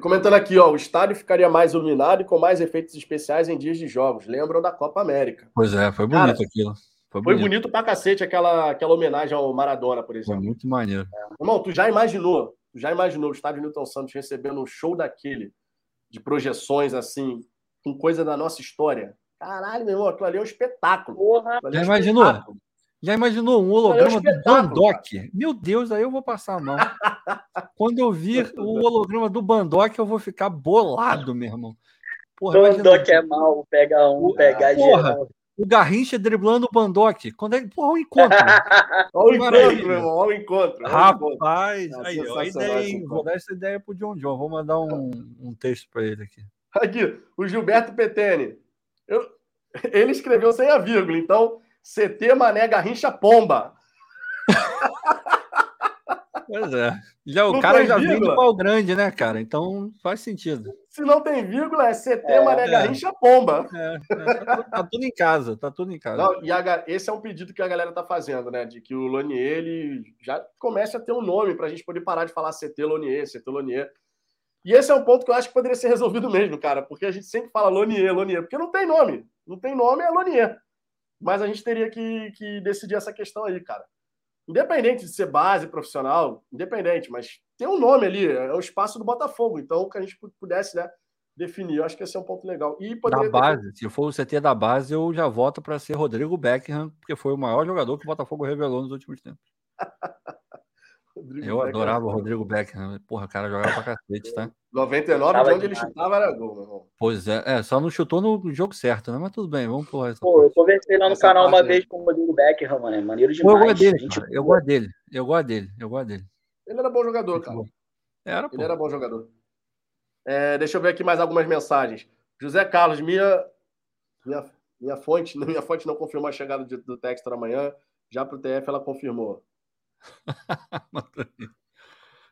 comentando aqui, ó, o estádio ficaria mais iluminado e com mais efeitos especiais em dias de jogos. Lembram da Copa América. Pois é, foi bonito aquilo. Foi Foi bonito. bonito pra cacete aquela, aquela homenagem ao Maradona, por Foi exemplo. muito maneiro. Irmão, tu já imaginou, tu já imaginou o estádio Newton Santos recebendo um show daquele, de projeções assim, com coisa da nossa história? Caralho, meu irmão, aquilo ali é um espetáculo. Porra. É Já um imaginou? espetáculo. Já imaginou um Olha, é um holograma do Bandock? Meu Deus, aí eu vou passar a mão. Quando eu vir <laughs> o holograma do Bandock, eu vou ficar bolado, meu irmão. Porra, imagina Bandock é mal, pega um, pega Porra. geral. o Garrincha driblando o Bandock. Quando é. Porra, <laughs> o encontro. Olha o encontro, meu irmão, olha o encontro. olha. Rapaz, É aí, ó, a sensacional ideia, hein? Vou dar essa ideia pro John John. Vou mandar um, um texto para ele aqui. Aqui, o Gilberto Petene. Eu- <laughs> Ele escreveu sem a vírgula, então CT Mané Garrincha Pomba. Pois é. Já, o Não cara já vem do pau grande, né, cara? Então faz sentido. Se não tem vírgula, é CT É. Mané É. Garrincha Pomba. É, é, tá, tudo- tá tudo em casa, tá tudo em casa. Não, e a esse é um pedido que a galera tá fazendo, né? De que o Lonier ele já comece a ter um nome para a gente poder parar de falar CT Lonier, CT Lonier. E esse é um ponto que eu acho que poderia ser resolvido mesmo, cara, porque a gente sempre fala Lonier, Lonier, porque não tem nome. Não tem nome, é Lonier. Mas a gente teria que, que decidir essa questão aí, cara. Independente de ser base profissional, independente, mas tem um nome ali, é o espaço do Botafogo. Então, que a gente pudesse né, definir. Eu acho que esse é um ponto legal. E Da poderia ter- base, se for o CT da base, eu já voto para ser Rodrigo Beckham, porque foi o maior jogador que o Botafogo revelou nos últimos tempos. <laughs> Rodrigo Eu Becker. adorava o Rodrigo Beckham. Porra, o cara jogava pra cacete, tá? <laughs> 99, Tava de onde ele demais. chutava era gol, meu irmão. Pois é, é, só não chutou no jogo certo, né? Mas tudo bem, vamos por essa. Pô, eu conversei lá no Essa canal uma parte, né? vez com o Rodrigo Beckham, mano. É maneiro Pô, eu demais. gosto dele, Gente. Eu gosto dele. Eu gosto dele. Eu gosto dele. Ele era bom jogador, cara. Era, pô. Ele era bom jogador. É, deixa eu ver aqui mais algumas mensagens. José Carlos, minha, minha, minha fonte, <laughs> minha fonte não confirmou a chegada de- do Textor amanhã. Já para o TF ela confirmou. <laughs>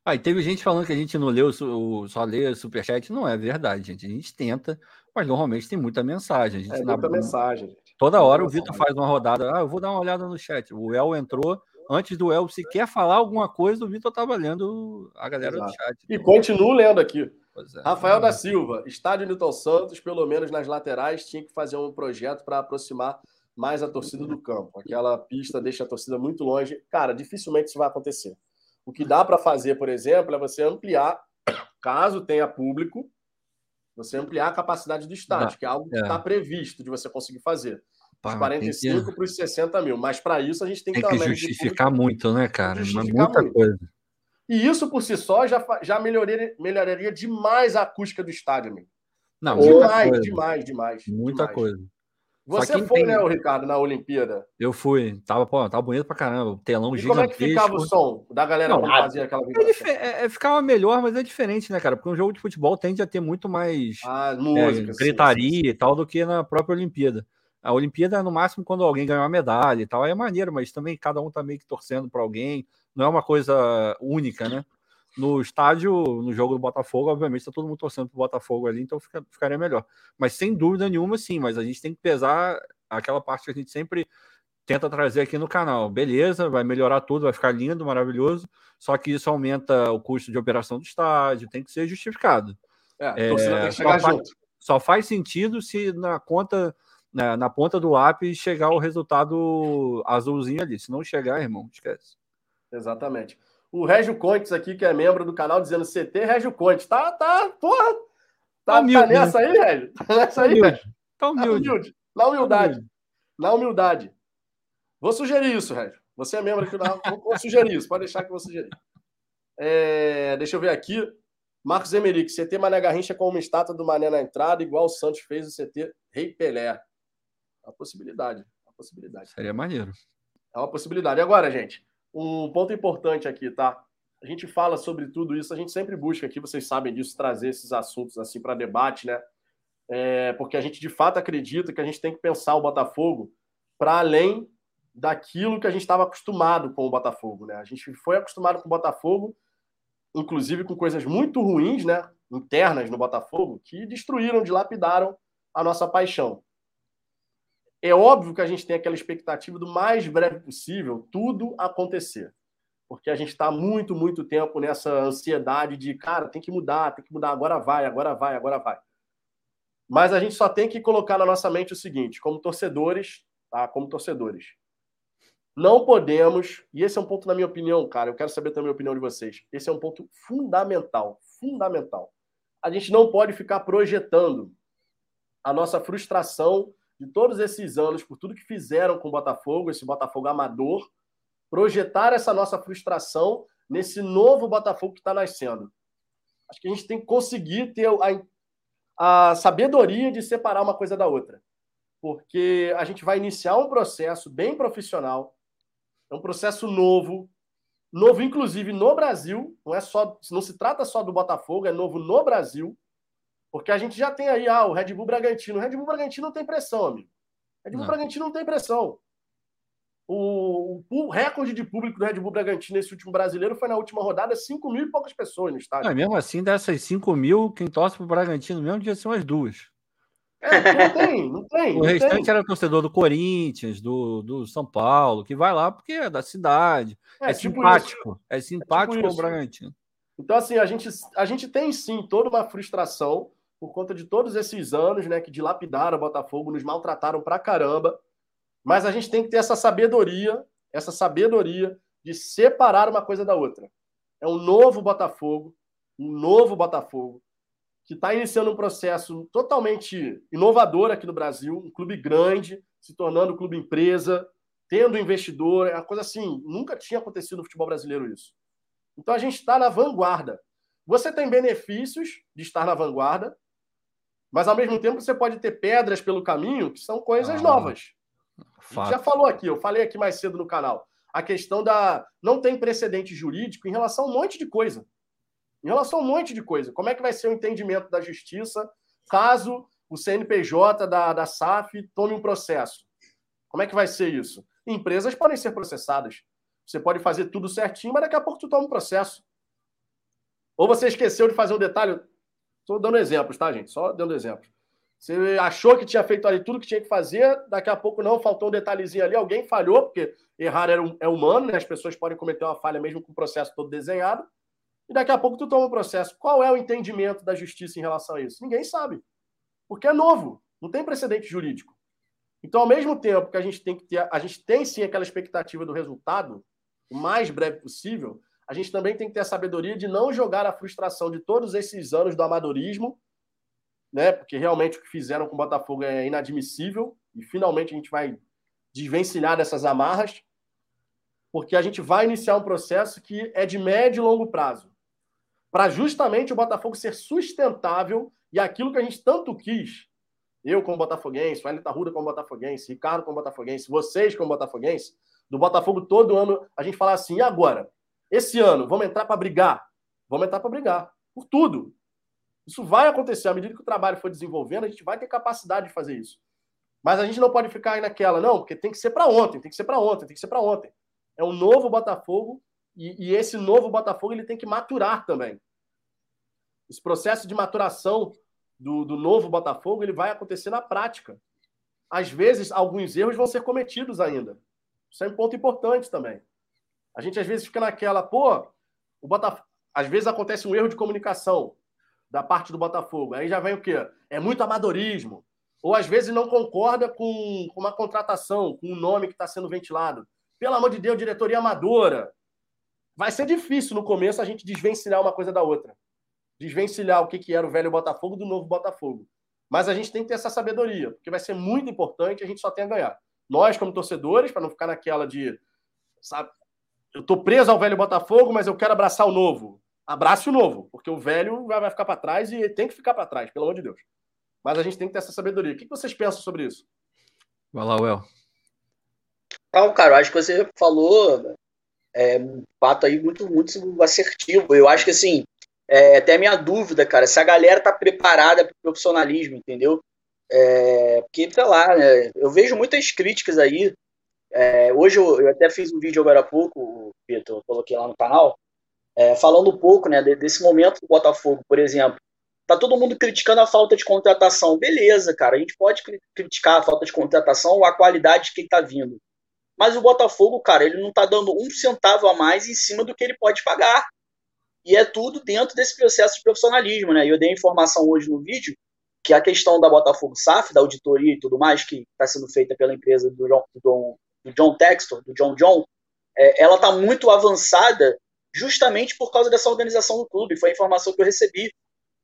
Ah, e teve gente falando que a gente não leu, o- só lê superchat. Não é verdade, gente. A gente tenta, mas normalmente tem muita mensagem. A gente É na- muita mensagem, gente. Toda hora o Vitor faz uma rodada. Ah, eu vou dar uma olhada no chat. O El entrou. Antes do El sequer falar alguma coisa, o Vitor estava lendo a galera Exato. do chat. E Então, continuo lendo aqui. é. Rafael da Silva, estádio Newton Santos, pelo menos nas laterais, tinha que fazer um projeto para aproximar mais a torcida do campo. Aquela pista deixa a torcida muito longe. Cara, dificilmente isso vai acontecer. O que dá para fazer, por exemplo, é você ampliar, caso tenha público, você ampliar a capacidade do estádio, Dá. que é algo que É. está previsto de você conseguir fazer. Pá, Dos tem que- 45 para os 60 mil. Mas para isso a gente tem que Tem que justificar muito, né, cara? Justificar muita muito. coisa. E isso por si só já, já melhoraria, melhoraria demais a acústica do estádio, amigo. Não, Demais, coisa. demais, demais. Muita demais. coisa. Você foi, tem- né, o Ricardo, na Olimpíada? Eu fui, tava, pô, tava bonito pra caramba. Telão E como é que ficava o gigantesco. som da galera Não, que fazia aquela É vibração? dife- é- é- ficava melhor, mas é diferente, né, cara? Porque um jogo de futebol tende a ter muito mais Ah, é, música. gritaria sim, sim. e tal do que na própria Olimpíada. A Olimpíada é no máximo quando alguém ganha uma medalha e tal, aí é maneiro, mas também cada um tá meio que torcendo para alguém, não é uma coisa única, né? No estádio, no jogo do Botafogo, obviamente está todo mundo torcendo pro Botafogo ali, então fica, ficaria melhor. Mas sem dúvida nenhuma, sim, mas a gente tem que pesar aquela parte que a gente sempre tenta trazer aqui no canal. Beleza, vai melhorar tudo, vai ficar lindo, maravilhoso, só que isso aumenta o custo de operação do estádio, tem que ser justificado. É, é, tem que chegar só junto. Faz, só faz sentido se na conta, na, na ponta do lápis, chegar o resultado azulzinho ali. Se não chegar, irmão, esquece. Exatamente. O Régio Contes aqui, que é membro do canal, dizendo CT Régio Contes. Tá, tá, porra. Tá, tá, humilde, tá nessa né? aí, Régio? <laughs> Tá nessa aí, Régio? Tá humilde. Tá humilde. Na humildade. Na humildade. Vou sugerir isso, Régio. Você é membro aqui da. Vou sugerir isso, pode deixar que eu vou sugerir. É, deixa eu ver aqui. Marcos Emerick, CT Mané Garrincha com uma estátua do Mané na entrada, igual o Santos fez o CT Rei Pelé. É uma possibilidade. É uma possibilidade. Seria maneiro. É uma possibilidade. E agora, gente, um ponto importante aqui, tá? A gente fala sobre tudo isso, a gente sempre busca aqui, vocês sabem disso, trazer esses assuntos assim para debate, né? É, porque a gente de fato acredita que a gente tem que pensar o Botafogo para além daquilo que a gente estava acostumado com o Botafogo, né? A gente foi acostumado com o Botafogo, inclusive com coisas muito ruins, né? Internas no Botafogo, que destruíram, dilapidaram a nossa paixão. É óbvio que a gente tem aquela expectativa do mais breve possível tudo acontecer. Porque a gente está muito, muito tempo nessa ansiedade de, cara, tem que mudar, tem que mudar, agora vai, agora vai, agora vai. Mas a gente só tem que colocar na nossa mente o seguinte, como torcedores, tá? Como torcedores. Não podemos, e esse é um ponto na minha opinião, cara, eu quero saber também a opinião de vocês. Esse é um ponto fundamental, fundamental. A gente não pode ficar projetando a nossa frustração de todos esses anos por tudo que fizeram com o Botafogo, esse Botafogo amador, projetar essa nossa frustração nesse novo Botafogo que está nascendo. Acho que a gente tem que conseguir ter a, a sabedoria de separar uma coisa da outra. Porque a gente vai iniciar um processo bem profissional, é um processo novo, novo inclusive no Brasil, não é só, não se trata só do Botafogo, é novo no Brasil, porque a gente já tem aí ah, o Red Bull Bragantino. O Red Bull Bragantino não tem pressão, amigo. O Red Bull não. Bragantino não tem pressão. O, o, recorde de público do Red Bull Bragantino nesse último brasileiro foi na última rodada 5 mil e poucas pessoas no estádio. Não, mesmo assim, dessas 5 mil, quem torce para o Bragantino mesmo devia ser umas duas. É, não tem, não tem. O não restante tem. era torcedor do Corinthians, do, do São Paulo, que vai lá porque é da cidade. É, é tipo simpático. Isso. É simpático é tipo o Bragantino. Então, assim, a gente, a gente tem sim toda uma frustração por conta de todos esses anos, né, que dilapidaram o Botafogo, nos maltrataram pra caramba. Mas a gente tem que ter essa sabedoria, essa sabedoria de separar uma coisa da outra. É um novo Botafogo, um novo Botafogo, que está iniciando um processo totalmente inovador aqui no Brasil, um clube grande, se tornando um clube empresa, tendo investidor, é uma coisa assim, nunca tinha acontecido no futebol brasileiro isso. Então a gente está na vanguarda. Você tem benefícios de estar na vanguarda, mas ao mesmo tempo você pode ter pedras pelo caminho que são coisas ah, novas. Já falou aqui, eu falei aqui mais cedo no canal. A questão da. Não tem precedente jurídico em relação a um monte de coisa em relação a um monte de coisa. Como é que vai ser o entendimento da justiça caso o CNPJ da, da SAF tome um processo? Como é que vai ser isso? Empresas podem ser processadas. Você pode fazer tudo certinho, mas daqui a pouco tu toma um processo. Ou você esqueceu de fazer um detalhe. Estou dando exemplos, tá, gente? Só dando exemplos. Você achou que tinha feito ali tudo que tinha que fazer, daqui a pouco não, faltou um detalhezinho ali, alguém falhou, porque errar é humano, né? As pessoas podem cometer uma falha mesmo com o processo todo desenhado e daqui a pouco tu toma o um processo. Qual é o entendimento da justiça em relação a isso? Ninguém sabe. Porque é novo, não tem precedente jurídico. Então, ao mesmo tempo que a gente tem que ter, a gente tem sim aquela expectativa do resultado, o mais breve possível, a gente também tem que ter a sabedoria de não jogar a frustração de todos esses anos do amadorismo, né? Porque realmente o que fizeram com o Botafogo é inadmissível e finalmente a gente vai desvencilhar dessas amarras, porque a gente vai iniciar um processo que é de médio e longo prazo para justamente o Botafogo ser sustentável e aquilo que a gente tanto quis, eu como botafoguense, o Elita Ruda como botafoguense, Ricardo como botafoguense, vocês como botafoguense, do Botafogo todo ano, a gente fala assim, e agora? Esse ano, vamos entrar para brigar? Vamos entrar para brigar, por tudo. Isso vai acontecer, à medida que o trabalho for desenvolvendo, a gente vai ter capacidade de fazer isso. Mas a gente não pode ficar aí naquela, não, porque tem que ser para ontem, tem que ser para ontem, tem que ser para ontem. É um novo Botafogo E, e, esse novo Botafogo ele tem que maturar também. Esse processo de maturação do, do novo Botafogo ele vai acontecer na prática. Às vezes, alguns erros vão ser cometidos ainda. Isso é um ponto importante também. A gente às vezes fica naquela, pô, o Botafogo. Às vezes acontece um erro de comunicação da parte do Botafogo. Aí já vem o quê? É muito amadorismo. Ou às vezes não concorda com, uma contratação, com um nome que está sendo ventilado. Pelo amor de Deus, diretoria amadora. Vai ser difícil no começo a gente desvencilhar uma coisa da outra. Desvencilhar o que, que era o velho Botafogo do novo Botafogo. Mas a gente tem que ter essa sabedoria, porque vai ser muito importante a gente só tem a ganhar. Nós, como torcedores, para não ficar naquela de. Sabe, eu tô preso ao velho Botafogo, mas eu quero abraçar o novo. Abrace o novo, porque o velho vai ficar para trás e tem que ficar para trás, pelo amor de Deus. Mas a gente tem que ter essa sabedoria. O que vocês pensam sobre isso? Vai lá, Well. Não, cara, eu acho que você falou é, um fato aí muito, muito assertivo. Eu acho que, assim, é até minha dúvida, cara, se a galera tá preparada para o profissionalismo, entendeu? É, porque, sei lá, né, eu vejo muitas críticas aí. É, hoje eu, eu, até fiz um vídeo agora há pouco, Vitor, coloquei lá no canal, é, falando um pouco né, desse momento do Botafogo, por exemplo. Tá todo mundo criticando a falta de contratação. Beleza, cara, a gente pode criticar a falta de contratação a qualidade de quem tá vindo. Mas o Botafogo, cara, ele não tá dando um centavo a mais em cima do que ele pode pagar. E é tudo dentro desse processo de profissionalismo, né? Eu dei informação hoje no vídeo que a questão da Botafogo SAF, da auditoria e tudo mais, que está sendo feita pela empresa do John, do, do John Textor, do John John, é, ela está muito avançada justamente por causa dessa organização do clube. Foi a informação que eu recebi.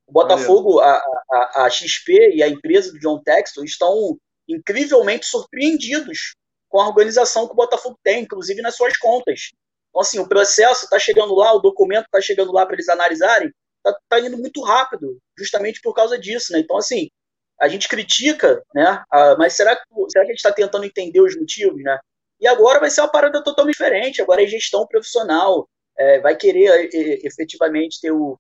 O Botafogo, a, a, a, XP e a empresa do John Textor estão incrivelmente surpreendidos com a organização que o Botafogo tem, inclusive nas suas contas. Então, assim, o processo está chegando lá, o documento está chegando lá para eles analisarem, está tá indo muito rápido, justamente por causa disso, né? Então, assim, a gente critica, né? mas será que, será que a gente está tentando entender os motivos, né? E agora vai ser uma parada totalmente diferente. Agora é gestão profissional, é, vai querer é, efetivamente ter o,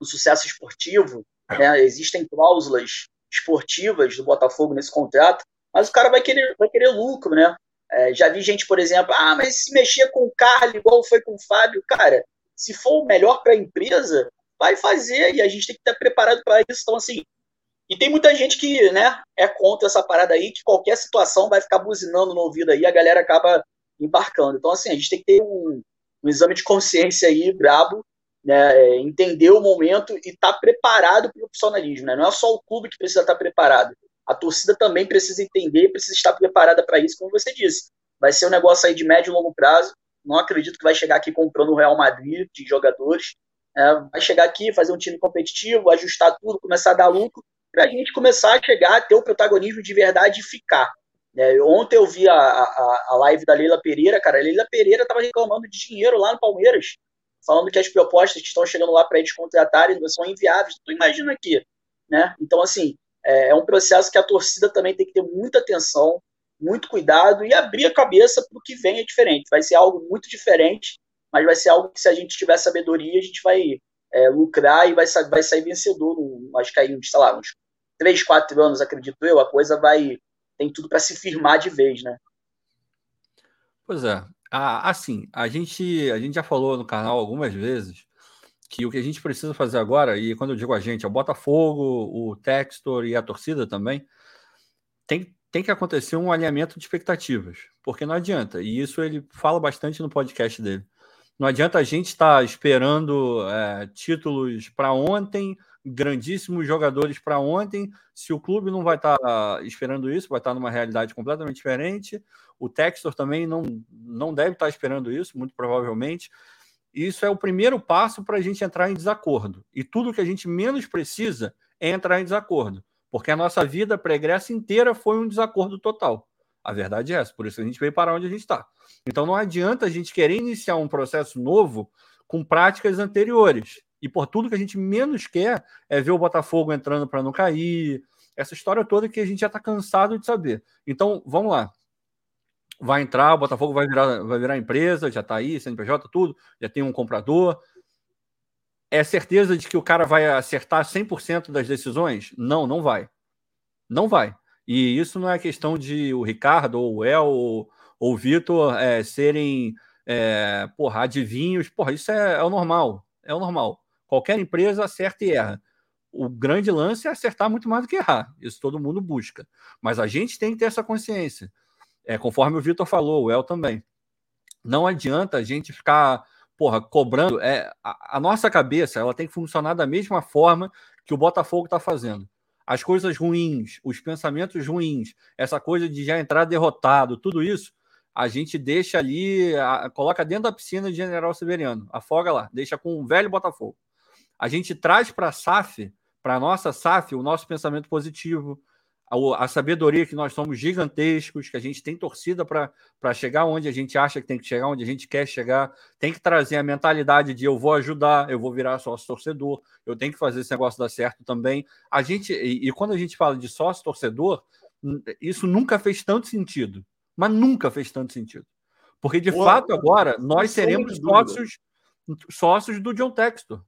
o sucesso esportivo. Né? Existem cláusulas esportivas do Botafogo nesse contrato, mas o cara vai querer, vai querer lucro, né? É, já vi gente, por exemplo, ah, mas se mexer com o Carlos igual foi com o Fábio, cara, se for o melhor para a empresa, vai fazer e a gente tem que estar preparado para isso. Então, assim, e tem muita gente que, né, é contra essa parada aí, que qualquer situação vai ficar buzinando no ouvido aí, a galera acaba embarcando. Então, assim, a gente tem que ter um, um exame de consciência aí, brabo, né, é, entender o momento e estar tá preparado para o profissionalismo, né? Não é só o clube que precisa estar tá preparado. A torcida também precisa entender, precisa estar preparada para isso, como você disse. Vai ser um negócio aí de médio e longo prazo. Não acredito que vai chegar aqui comprando o Real Madrid de jogadores. É, vai chegar aqui, fazer um time competitivo, ajustar tudo, começar a dar lucro, para a gente começar a chegar a ter o protagonismo de verdade e ficar. É, ontem eu vi a, a, a, live da Leila Pereira, cara. A Leila Pereira estava reclamando de dinheiro lá no Palmeiras, falando que as propostas que estão chegando lá para eles contratarem são inviáveis. Tu imagina aqui, né? Então, assim, é, é um processo que a torcida também tem que ter muita atenção, muito cuidado e abrir a cabeça para o que vem é diferente. Vai ser algo muito diferente mas vai ser algo que, se a gente tiver sabedoria, a gente vai é, lucrar e vai, vai sair vencedor. No, acho que aí, sei lá, uns 3, 4 anos, acredito eu, a coisa vai. tem tudo para se firmar de vez, né? Pois é. Ah, assim, a gente, a gente já falou no canal algumas vezes que o que a gente precisa fazer agora, e quando eu digo a gente, é o Botafogo, o Textor e a torcida também, tem, tem que acontecer um alinhamento de expectativas, porque não adianta, e isso ele fala bastante no podcast dele. Não adianta a gente estar tá esperando é, títulos para ontem, grandíssimos jogadores para ontem, se o clube não vai estar tá esperando isso, vai estar tá numa realidade completamente diferente. O Textor também não, não deve estar esperando isso, muito provavelmente. Isso é o primeiro passo para a gente entrar em desacordo. E tudo que a gente menos precisa é entrar em desacordo, porque a nossa vida pregressa inteira foi um desacordo total. A verdade é essa, por isso a gente veio para onde a gente está. Então não adianta a gente querer iniciar um processo novo com práticas anteriores. E por tudo que a gente menos quer é ver o Botafogo entrando para não cair, essa história toda que a gente já está cansado de saber. Então, vamos lá. Vai entrar, o Botafogo vai virar, vai virar empresa, já está aí, CNPJ, tudo, já tem um comprador. É certeza de que o cara vai acertar 100% das decisões? Não, não vai. Não vai. E isso não é questão de o Ricardo ou o El ou, ou o Vitor é, serem é, porra, adivinhos, porra, isso é, é o normal, é o normal. Qualquer empresa acerta e erra. O grande lance é acertar muito mais do que errar. Isso todo mundo busca. Mas a gente tem que ter essa consciência. É, conforme o Vitor falou, o El também. Não adianta a gente ficar, porra, cobrando. É, a, a nossa cabeça ela tem que funcionar da mesma forma que o Botafogo está fazendo as coisas ruins, os pensamentos ruins, essa coisa de já entrar derrotado, tudo isso, a gente deixa ali, a, coloca dentro da piscina de General Severiano, afoga lá, deixa com o velho Botafogo. A gente traz para a SAF, para a nossa SAF, o nosso pensamento positivo, a, a, sabedoria que nós somos gigantescos, que a gente tem torcida para chegar onde a gente acha que tem que chegar, onde a gente quer chegar, tem que trazer a mentalidade de eu vou ajudar, eu vou virar sócio torcedor, eu tenho que fazer esse negócio dar certo também. A gente e, e quando a gente fala de sócio torcedor, isso nunca fez tanto sentido, mas nunca fez tanto sentido. Porque de Pô, fato agora nós seremos sócios sócios do John Textor.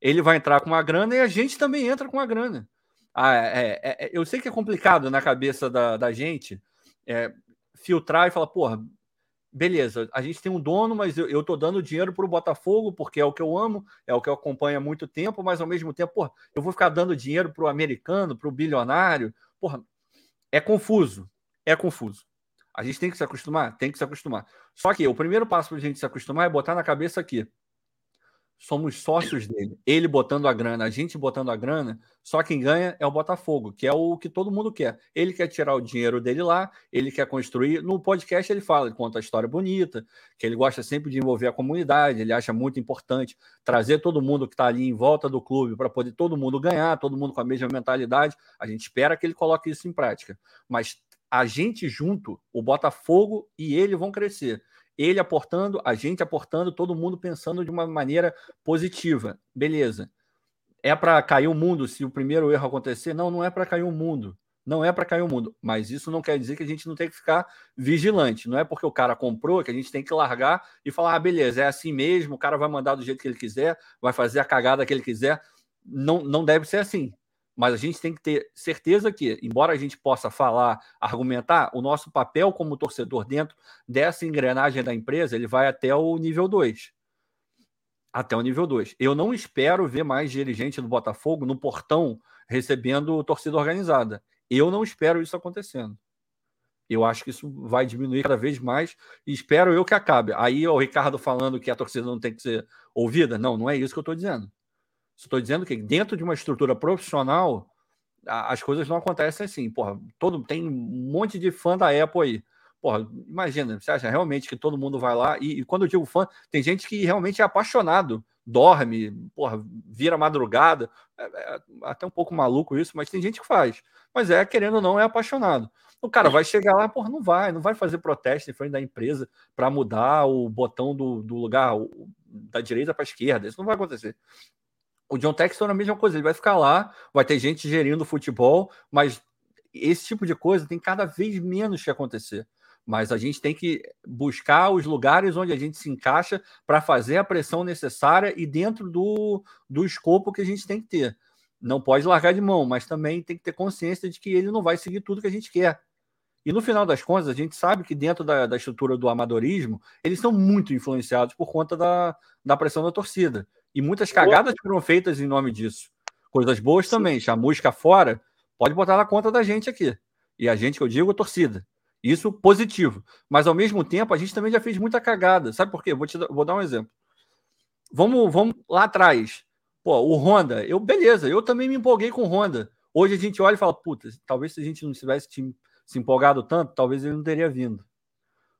Ele vai entrar com uma grana e a gente também entra com uma grana. Ah, é, é, é, eu sei que é complicado na cabeça da, da gente é, filtrar e falar, porra, beleza, a gente tem um dono, mas eu, eu tô dando dinheiro para o Botafogo porque é o que eu amo, é o que eu acompanho há muito tempo, mas ao mesmo tempo, porra, eu vou ficar dando dinheiro para o americano, para o bilionário, porra, é confuso, é confuso. A gente tem que se acostumar? Tem que se acostumar. Só que o primeiro passo para a gente se acostumar é botar na cabeça aqui somos sócios dele. Ele botando a grana, a gente botando a grana, só quem ganha é o Botafogo, que é o que todo mundo quer. Ele quer tirar o dinheiro dele lá, ele quer construir. No podcast ele fala, ele conta a história bonita, que ele gosta sempre de envolver a comunidade, ele acha muito importante trazer todo mundo que está ali em volta do clube para poder todo mundo ganhar, todo mundo com a mesma mentalidade. A gente espera que ele coloque isso em prática. Mas a gente junto, o Botafogo e ele vão crescer ele aportando, a gente aportando, todo mundo pensando de uma maneira positiva. Beleza. É para cair o mundo se o primeiro erro acontecer? Não, não é para cair o mundo. Não é para cair o mundo. Mas isso não quer dizer que a gente não tem que ficar vigilante. Não é porque o cara comprou que a gente tem que largar e falar: ah, beleza, é assim mesmo, o cara vai mandar do jeito que ele quiser, vai fazer a cagada que ele quiser. Não, não deve ser assim mas a gente tem que ter certeza que, embora a gente possa falar, argumentar, o nosso papel como torcedor dentro dessa engrenagem da empresa, ele vai até o nível 2. Até o nível 2. Eu não espero ver mais dirigente do Botafogo no portão recebendo torcida organizada. Eu não espero isso acontecendo. Eu acho que isso vai diminuir cada vez mais e espero eu que acabe. Aí o Ricardo falando que a torcida não tem que ser ouvida. Não, não é isso que eu estou dizendo. Estou dizendo que dentro de uma estrutura profissional, as coisas não acontecem assim. Porra, todo, tem um monte de fã da Apple aí. Porra, imagina, você acha realmente que todo mundo vai lá? E, e quando eu digo fã, tem gente que realmente é apaixonado, dorme, porra, vira madrugada. É, é até um pouco maluco isso, mas tem gente que faz. Mas é, querendo ou não, é apaixonado. O cara vai chegar lá, porra, não vai, não vai fazer protesto em frente da empresa para mudar o botão do, do lugar da direita para a esquerda. Isso não vai acontecer. O John Texton é a mesma coisa, ele vai ficar lá, vai ter gente gerindo o futebol, mas esse tipo de coisa tem cada vez menos que acontecer. Mas a gente tem que buscar os lugares onde a gente se encaixa para fazer a pressão necessária e dentro do, do escopo que a gente tem que ter. Não pode largar de mão, mas também tem que ter consciência de que ele não vai seguir tudo que a gente quer. E no final das contas, a gente sabe que dentro da, da estrutura do amadorismo, eles são muito influenciados por conta da, da pressão da torcida. E muitas cagadas foram feitas em nome disso. Coisas boas também. Chamusca fora, pode botar na conta da gente aqui. E a gente, que eu digo, a torcida. Isso positivo. Mas ao mesmo tempo, a gente também já fez muita cagada. Sabe por quê? Vou, te, vou dar um exemplo. Vamos, vamos lá atrás. Pô, o Honda, eu, beleza, eu também me empolguei com o Honda. Hoje a gente olha e fala, puta, talvez se a gente não tivesse se empolgado tanto, talvez ele não teria vindo.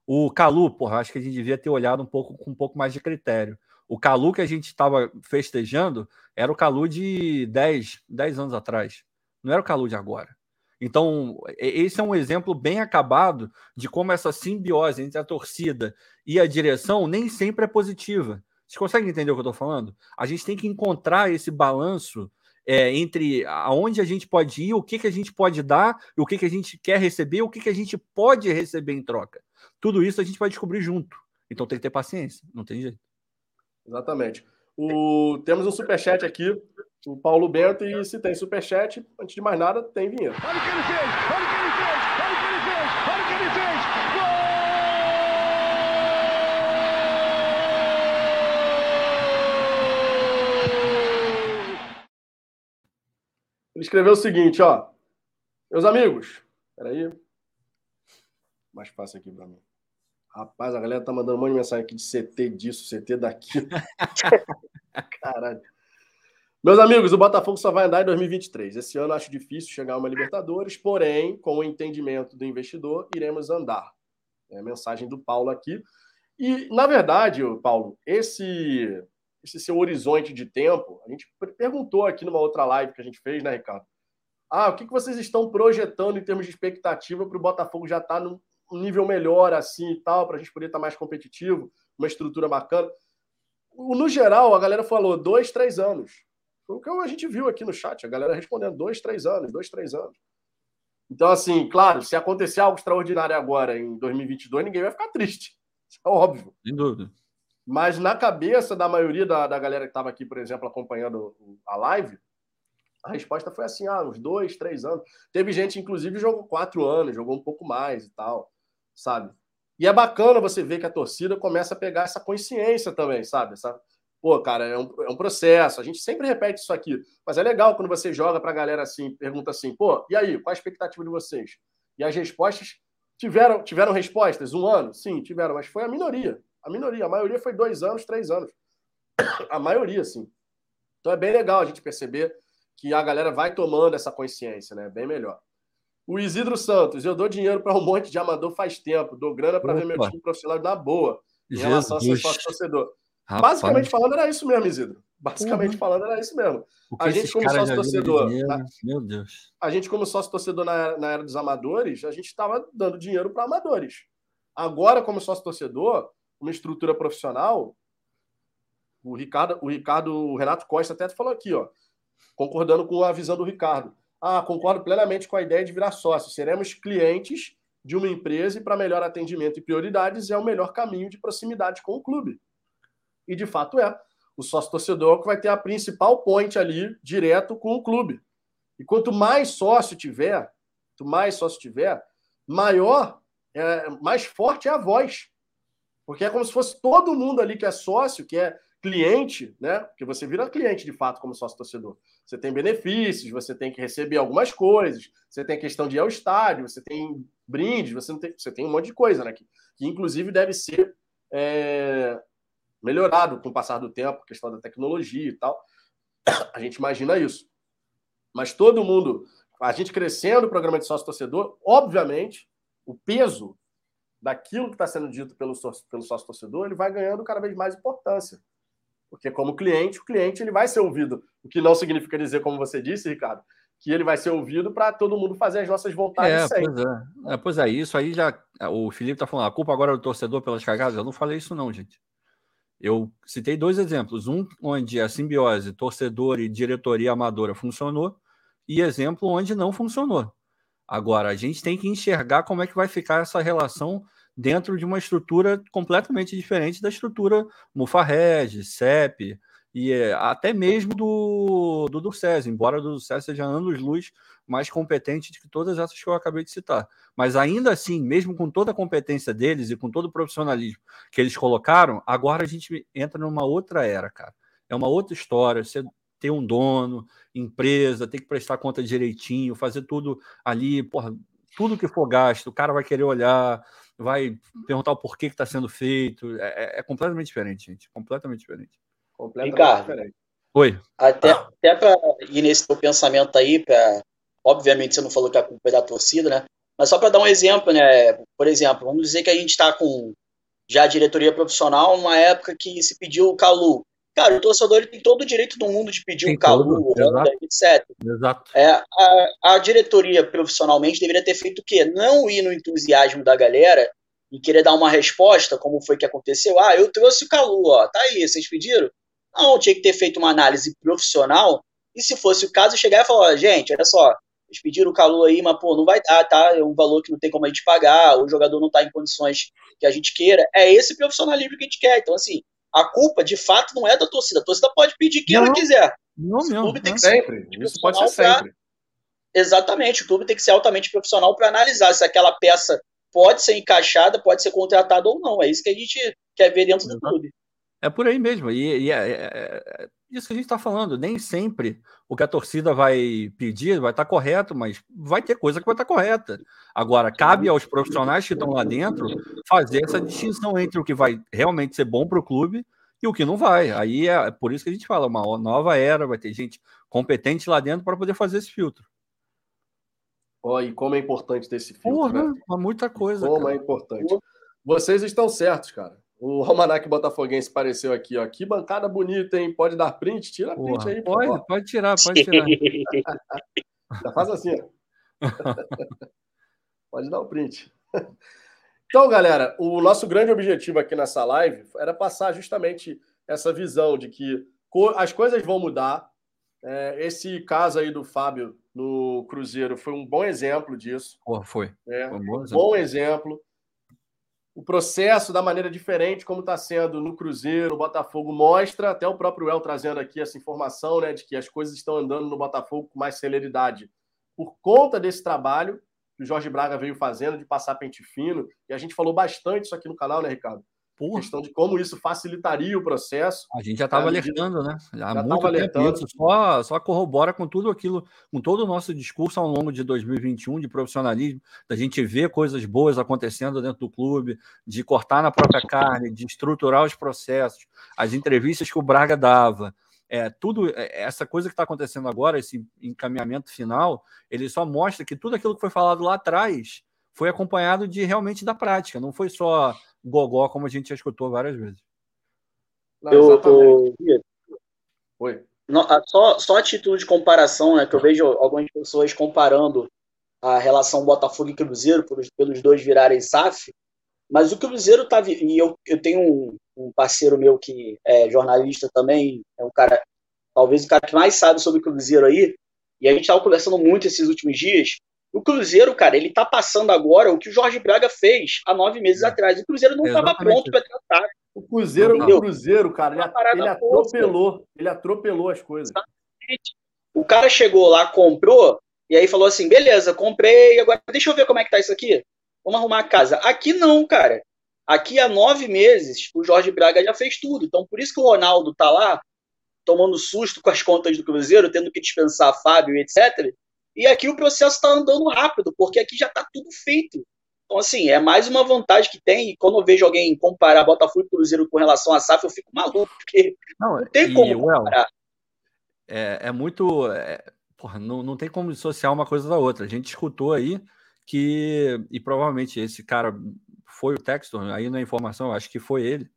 O Calu, porra, acho que a gente devia ter olhado um pouco com um pouco mais de critério. O Calu que a gente estava festejando era o Calu de 10, 10 anos atrás. Não era o Calu de agora. Então, esse é um exemplo bem acabado de como essa simbiose entre a torcida e a direção nem sempre é positiva. Vocês conseguem entender o que eu estou falando? A gente tem que encontrar esse balanço é, entre aonde a gente pode ir, o que, que a gente pode dar, o que, que a gente quer receber, o que, que a gente pode receber em troca. Tudo isso a gente vai descobrir junto. Então tem que ter paciência, não tem jeito. Exatamente. O, temos um superchat aqui, o Paulo Bento, e se tem superchat, antes de mais nada, tem vinheta. Olha o que ele fez! Olha o que ele fez! Olha o que ele fez! Olha o que ele fez! Gol! Ele escreveu o seguinte, ó. Meus amigos, peraí. Mais fácil aqui para mim. Rapaz, a galera tá mandando um monte de mensagem aqui de CT disso, CT daquilo. <laughs> Caralho. Meus amigos, o Botafogo só vai andar em 2023. Esse ano acho difícil chegar a uma Libertadores, porém, com o entendimento do investidor, iremos andar. É a mensagem do Paulo aqui. E, na verdade, Paulo, esse, esse seu horizonte de tempo, a gente perguntou aqui numa outra live que a gente fez, né, Ricardo? Ah, o que, que vocês estão projetando em termos de expectativa para o Botafogo já estar tá num um nível melhor assim e tal, para a gente poder estar tá mais competitivo, uma estrutura bacana. No geral, a galera falou dois, três anos. Foi o que a gente viu aqui no chat, a galera respondendo dois, três anos, dois, três anos. Então, assim, claro, se acontecer algo extraordinário agora em 2022, ninguém vai ficar triste. <laughs> Isso é óbvio. Sem dúvida. Mas na cabeça da maioria da, da galera que estava aqui, por exemplo, acompanhando a live, a resposta foi assim: ah, uns dois, três anos. Teve gente, inclusive, jogou quatro anos, jogou um pouco mais e tal sabe? E é bacana você ver que a torcida começa a pegar essa consciência também, sabe? Essa, pô, cara, é um, é um processo. A gente sempre repete isso aqui, mas é legal quando você joga para a galera assim, pergunta assim, pô, e aí, qual a expectativa de vocês? E as respostas tiveram, tiveram respostas? Um ano? Sim, tiveram, mas foi a minoria. A minoria, a maioria foi dois anos, três anos. <coughs> A maioria, sim. Então é bem legal a gente perceber que a galera vai tomando essa consciência, né? Bem melhor. O Isidro Santos, eu dou dinheiro para um monte de amador faz tempo, dou grana para ver meu time profissional na boa, em Jesus. relação a ser sócio torcedor. Rapaz. Basicamente falando, era isso mesmo, Isidro. Basicamente uhum. falando, era isso mesmo. A gente, como sócio torcedor. Meu Deus. A gente, como sócio torcedor na, na era dos amadores, a gente estava dando dinheiro para amadores. Agora, como sócio torcedor, uma estrutura profissional, o Ricardo, o Ricardo, o Renato Costa até falou aqui, ó, concordando com a visão do Ricardo. Ah, concordo plenamente com a ideia de virar sócio. Seremos clientes de uma empresa e para melhor atendimento e prioridades é o melhor caminho de proximidade com o clube. E de fato é. O sócio torcedor que vai ter a principal ponte ali direto com o clube. E quanto mais sócio tiver, quanto mais sócio tiver, maior, é, mais forte é a voz. Porque é como se fosse todo mundo ali que é sócio, que é cliente, né? Porque você vira cliente de fato como sócio torcedor. Você tem benefícios, você tem que receber algumas coisas, você tem a questão de ir ao estádio, você tem brindes, você, tem, você tem um monte de coisa, né? Que, que inclusive deve ser é, melhorado com o passar do tempo, questão da tecnologia e tal. <coughs> A gente imagina isso. Mas todo mundo, a gente crescendo o programa de sócio torcedor, obviamente, o peso daquilo que está sendo dito pelo, pelo sócio torcedor, ele vai ganhando cada vez mais importância. Porque como cliente, o cliente ele vai ser ouvido. O que não significa dizer, como você disse, Ricardo, que ele vai ser ouvido para todo mundo fazer as nossas vontades é, sempre. Pois é. é. Pois é, isso aí já. O Felipe está falando, a culpa agora é do torcedor pelas cagadas. Eu não falei isso, não, gente. Eu citei dois exemplos. Um onde a simbiose torcedor e diretoria amadora funcionou, e exemplo onde não funcionou. Agora, a gente tem que enxergar como é que vai ficar essa relação dentro de uma estrutura completamente diferente da estrutura Mufarreg, CEP e é, até mesmo do, do Durcés, embora o Durcés seja anos-luz mais competente do que todas essas que eu acabei de citar. Mas ainda assim, mesmo com toda a competência deles e com todo o profissionalismo que eles colocaram, agora a gente entra numa outra era, cara. É uma outra história. Você ter um dono, empresa, ter que prestar conta direitinho, fazer tudo ali, porra, tudo que for gasto, o cara vai querer olhar, vai perguntar o porquê que está sendo feito. É, é, é, completamente diferente, gente. Completamente diferente. Completamente Ricardo, diferente. Oi. Até, até para ir nesse teu pensamento aí, pra, obviamente você não falou que a culpa é da torcida, né? Mas só para dar um exemplo, né? Por exemplo, vamos dizer que a gente está com já a diretoria profissional numa época que se pediu o Calu. Cara, o torcedor ele tem todo o direito do mundo de pedir tem um Calu, Honda, etc. Exato. É, a, a, diretoria profissionalmente deveria ter feito o quê? Não ir no entusiasmo da galera e querer dar uma resposta, como foi que aconteceu. Ah, eu trouxe o Calu, ó, tá aí, vocês pediram? Não, tinha que ter feito uma análise profissional e se fosse o caso, chegar e falar, gente, olha só, eles pediram o Calu aí, mas pô, não vai dar, tá? É um valor que não tem como a gente pagar, o jogador não tá em condições que a gente queira. É esse profissionalismo que a gente quer. Então, assim, a culpa, de fato, não é da torcida. A torcida pode pedir quem não, ela quiser. Não, não. O clube tem que sempre. Ser Isso pode ser sempre. Pra... Exatamente. O clube tem que ser altamente profissional para analisar se aquela peça pode ser encaixada, pode ser contratada ou não. É isso que a gente quer ver dentro do clube. É por aí mesmo. E, e é, é, é, isso que a gente está falando. Nem sempre o que a torcida vai pedir vai estar tá correto, mas vai ter coisa que vai estar tá correta. Agora, cabe aos profissionais que estão lá dentro fazer essa distinção entre o que vai realmente ser bom para o clube e o que não vai. Aí é por isso que a gente fala, uma nova era, vai ter gente competente lá dentro para poder fazer esse filtro. Oh, e como é importante ter esse filtro. Porra, né? muita coisa. Como cara. é importante. Vocês estão certos, cara. O Almanac Botafoguense apareceu aqui, ó. Que bancada bonita, hein? Pode dar print? Tira Porra, print aí, Pode, pô. pode tirar, pode tirar. <laughs> Já faz assim, ó. <laughs> pode dar o print. Então, galera, o nosso grande objetivo aqui nessa live era passar justamente essa visão de que as coisas vão mudar. É, esse caso aí do Fábio no Cruzeiro foi um bom exemplo disso. Porra, foi. É, foi um bom exemplo. Bom exemplo o processo da maneira diferente como está sendo no Cruzeiro, o Botafogo mostra, até o próprio El trazendo aqui essa informação, né, de que as coisas estão andando no Botafogo com mais celeridade por conta desse trabalho que o Jorge Braga veio fazendo de passar pente fino, e a gente falou bastante isso aqui no canal, né, Ricardo? Porra. questão de como isso facilitaria o processo. A gente já estava alertando, né? Há já muito tempo isso só, só corrobora com tudo aquilo, com todo o nosso discurso ao longo de 2021 de profissionalismo, da gente ver coisas boas acontecendo dentro do clube, de cortar na própria carne, de estruturar os processos, as entrevistas que o Braga dava. É, tudo é, essa coisa que está acontecendo agora, esse encaminhamento final, ele só mostra que tudo aquilo que foi falado lá atrás foi acompanhado de realmente da prática, não foi só gogó, como a gente já escutou várias vezes. Não, eu, eu, Oi. só, só a título de comparação, né, que eu vejo algumas pessoas comparando a relação Botafogo e Cruzeiro, pelos, pelos dois virarem SAF, mas o Cruzeiro tá. E eu, eu tenho um, um, parceiro meu que é jornalista também, é um cara, talvez o cara que mais sabe sobre o Cruzeiro aí, e a gente estava conversando muito esses últimos dias, o Cruzeiro, cara, ele tá passando agora o que o Jorge Braga fez há nove meses é. atrás. O Cruzeiro não estava pronto para tratar. O Cruzeiro, o Cruzeiro, cara, ele, ele atropelou, ele atropelou as coisas. Exatamente. O cara chegou lá, comprou, e aí falou assim: beleza, comprei, agora deixa eu ver como é que tá isso aqui. Vamos arrumar a casa. Aqui não, cara. Aqui há nove meses, o Jorge Braga já fez tudo. Então, por isso que o Ronaldo tá lá, tomando susto com as contas do Cruzeiro, tendo que dispensar Fábio, etc. E aqui o processo está andando rápido, porque aqui já está tudo feito. Então, assim, é mais uma vantagem que tem. E quando eu vejo alguém comparar Botafogo e Cruzeiro com relação a SAF, eu fico maluco, porque não, não tem como comparar. é, é, muito. É, porra, não, não tem como dissociar uma coisa da outra. A gente escutou aí que, e provavelmente esse cara foi o Textor, aí na informação, acho que foi ele.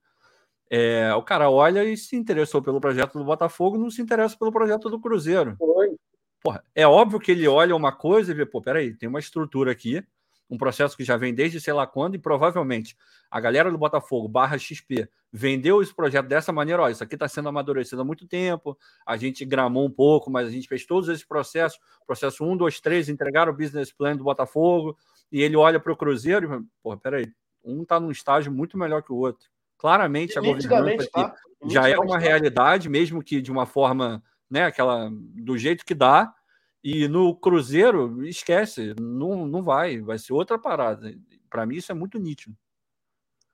É, o cara olha e se interessou pelo projeto do Botafogo, não se interessa pelo projeto do Cruzeiro. Foi. Porra, é óbvio que ele olha uma coisa e vê, pô, peraí, tem uma estrutura aqui, um processo que já vem desde sei lá quando, e provavelmente a galera do Botafogo barra XP vendeu esse projeto dessa maneira, ó, isso aqui está sendo amadurecido há muito tempo, a gente gramou um pouco, mas a gente fez todos esses processos, processo 1, 2, 3, entregaram o business plan do Botafogo, e ele olha para o Cruzeiro e, pô, peraí, um está num estágio muito melhor que o outro. Claramente a governança tá? já é uma tá. realidade, mesmo que de uma forma né? Aquela do jeito que dá. E no Cruzeiro, esquece, não, não vai, vai ser outra parada. Para mim, isso é muito nítido.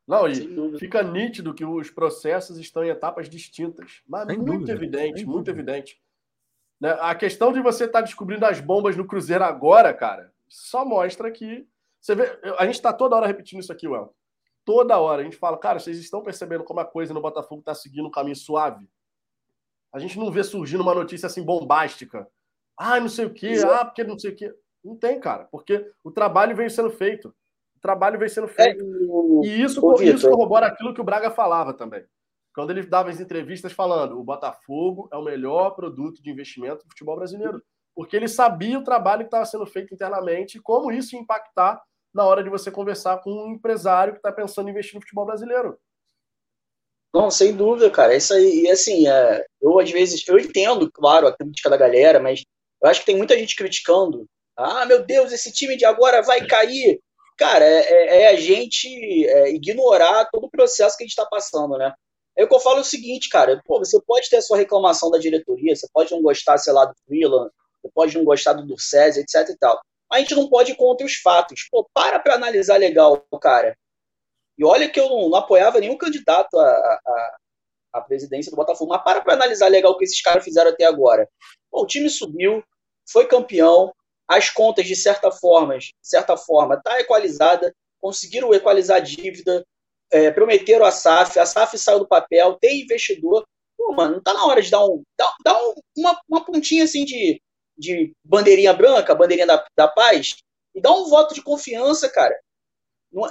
Não, e fica nítido que os processos estão em etapas distintas, mas Sem muito dúvida. evidente, muito dúvida. evidente. Né? A questão de você estar tá descobrindo as bombas no Cruzeiro agora, cara, só mostra que. Você vê, a gente está toda hora repetindo isso aqui, Well. Toda hora a gente fala, cara, vocês estão percebendo como a coisa no Botafogo está seguindo um caminho suave? A gente não vê surgindo uma notícia assim bombástica. Ah, não sei o quê, ah, porque não sei o quê. Não tem, cara, porque o trabalho vem sendo feito. O trabalho vem sendo feito. É, e isso, isso corrobora aquilo que o Braga falava também. Quando ele dava as entrevistas falando, o Botafogo é o melhor produto de investimento do futebol brasileiro. Porque ele sabia o trabalho que estava sendo feito internamente e como isso ia impactar na hora de você conversar com um empresário que está pensando em investir no futebol brasileiro. Não, sem dúvida, cara. Isso aí, e assim, é, eu às vezes, eu entendo, claro, a crítica da galera, mas eu acho que tem muita gente criticando. Ah, meu Deus, esse time de agora vai cair. Cara, é, é, é a gente é, ignorar todo o processo que a gente está passando, né? É o que eu falo é o seguinte, cara, pô, você pode ter a sua reclamação da diretoria, você pode não gostar, sei lá, do Freeland, você pode não gostar do Durcés, etc e tal. A gente não pode ir contra os fatos. Pô, para pra analisar legal, cara. E olha que eu não, não apoiava nenhum candidato a, a, presidência do Botafogo. Mas para para analisar legal o que esses caras fizeram até agora. Bom, o time subiu, foi campeão, as contas, de certa forma, de certa forma, tá equalizada, conseguiram equalizar a dívida, é, prometeram a SAF, a SAF saiu do papel, tem investidor. Pô, mano, não tá na hora de dar, um, dar, dar um, uma, uma pontinha assim de, de bandeirinha branca, bandeirinha da, da paz, e dar um voto de confiança, cara.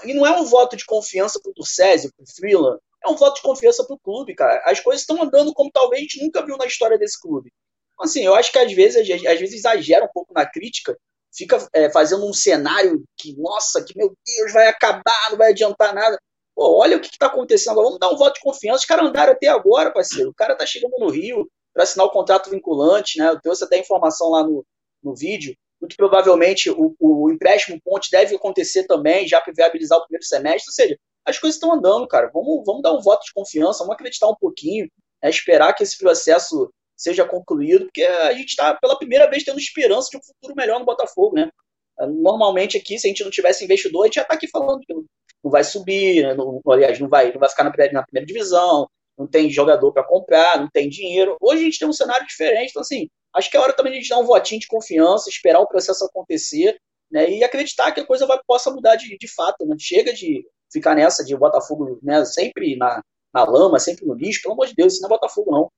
E não é um voto de confiança pro Turcésio, pro Freeland, é um voto de confiança pro clube, cara. As coisas estão andando como talvez a gente nunca viu na história desse clube. Assim, eu acho que às vezes, às vezes exagera um pouco na crítica, fica é, fazendo um cenário que, nossa, que meu Deus, vai acabar, não vai adiantar nada. Pô, olha o que está acontecendo agora. Vamos dar um voto de confiança. Os caras andaram até agora, parceiro. O cara tá chegando no Rio para assinar o contrato vinculante, né? Eu trouxe até informação lá no, no vídeo. Muito provavelmente o, o empréstimo ponte deve acontecer também, já para viabilizar o primeiro semestre. Ou seja, as coisas estão andando, cara. Vamos, vamos dar um voto de confiança, vamos acreditar um pouquinho, né? esperar que esse processo seja concluído, porque a gente está pela primeira vez tendo esperança de um futuro melhor no Botafogo, né? Normalmente aqui, se a gente não tivesse investidor, a gente já está aqui falando que não vai subir, né? não, aliás, não vai, não vai ficar na na primeira divisão, não tem jogador para comprar, não tem dinheiro. Hoje a gente tem um cenário diferente, então assim, acho que é hora também de a gente dar um votinho de confiança, esperar o processo acontecer, né? E acreditar que a coisa vai, possa mudar de, de fato, né? Chega de ficar nessa de Botafogo, né? Sempre na, na lama, sempre no lixo, pelo amor de Deus, isso não é Botafogo, não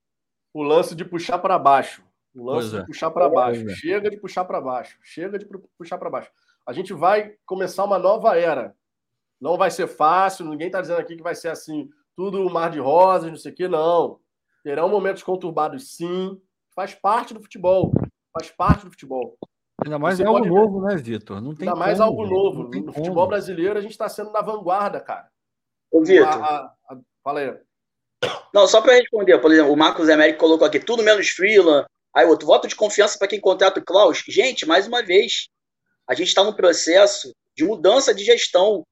o lance de puxar para baixo. O lance de é. puxar para baixo. É. Chega de puxar para baixo. Chega de puxar para baixo. A gente vai começar uma nova era. Não vai ser fácil, ninguém está dizendo aqui que vai ser assim, tudo mar de rosas, não sei o quê, não. Terão momentos conturbados, sim. Faz parte do futebol. Faz parte do futebol. Ainda mais Você é algo pode... novo, né, Vitor? Não tem Ainda mais algo novo. No como. futebol brasileiro, a gente está sendo na vanguarda, cara. Ô, Vitor. Fala aí. Não, só para responder, por exemplo, o Marcos Américo colocou aqui tudo menos freela. Aí outro, voto de confiança para quem contrata o Klaus. Gente, mais uma vez, a gente está num processo de mudança de gestão.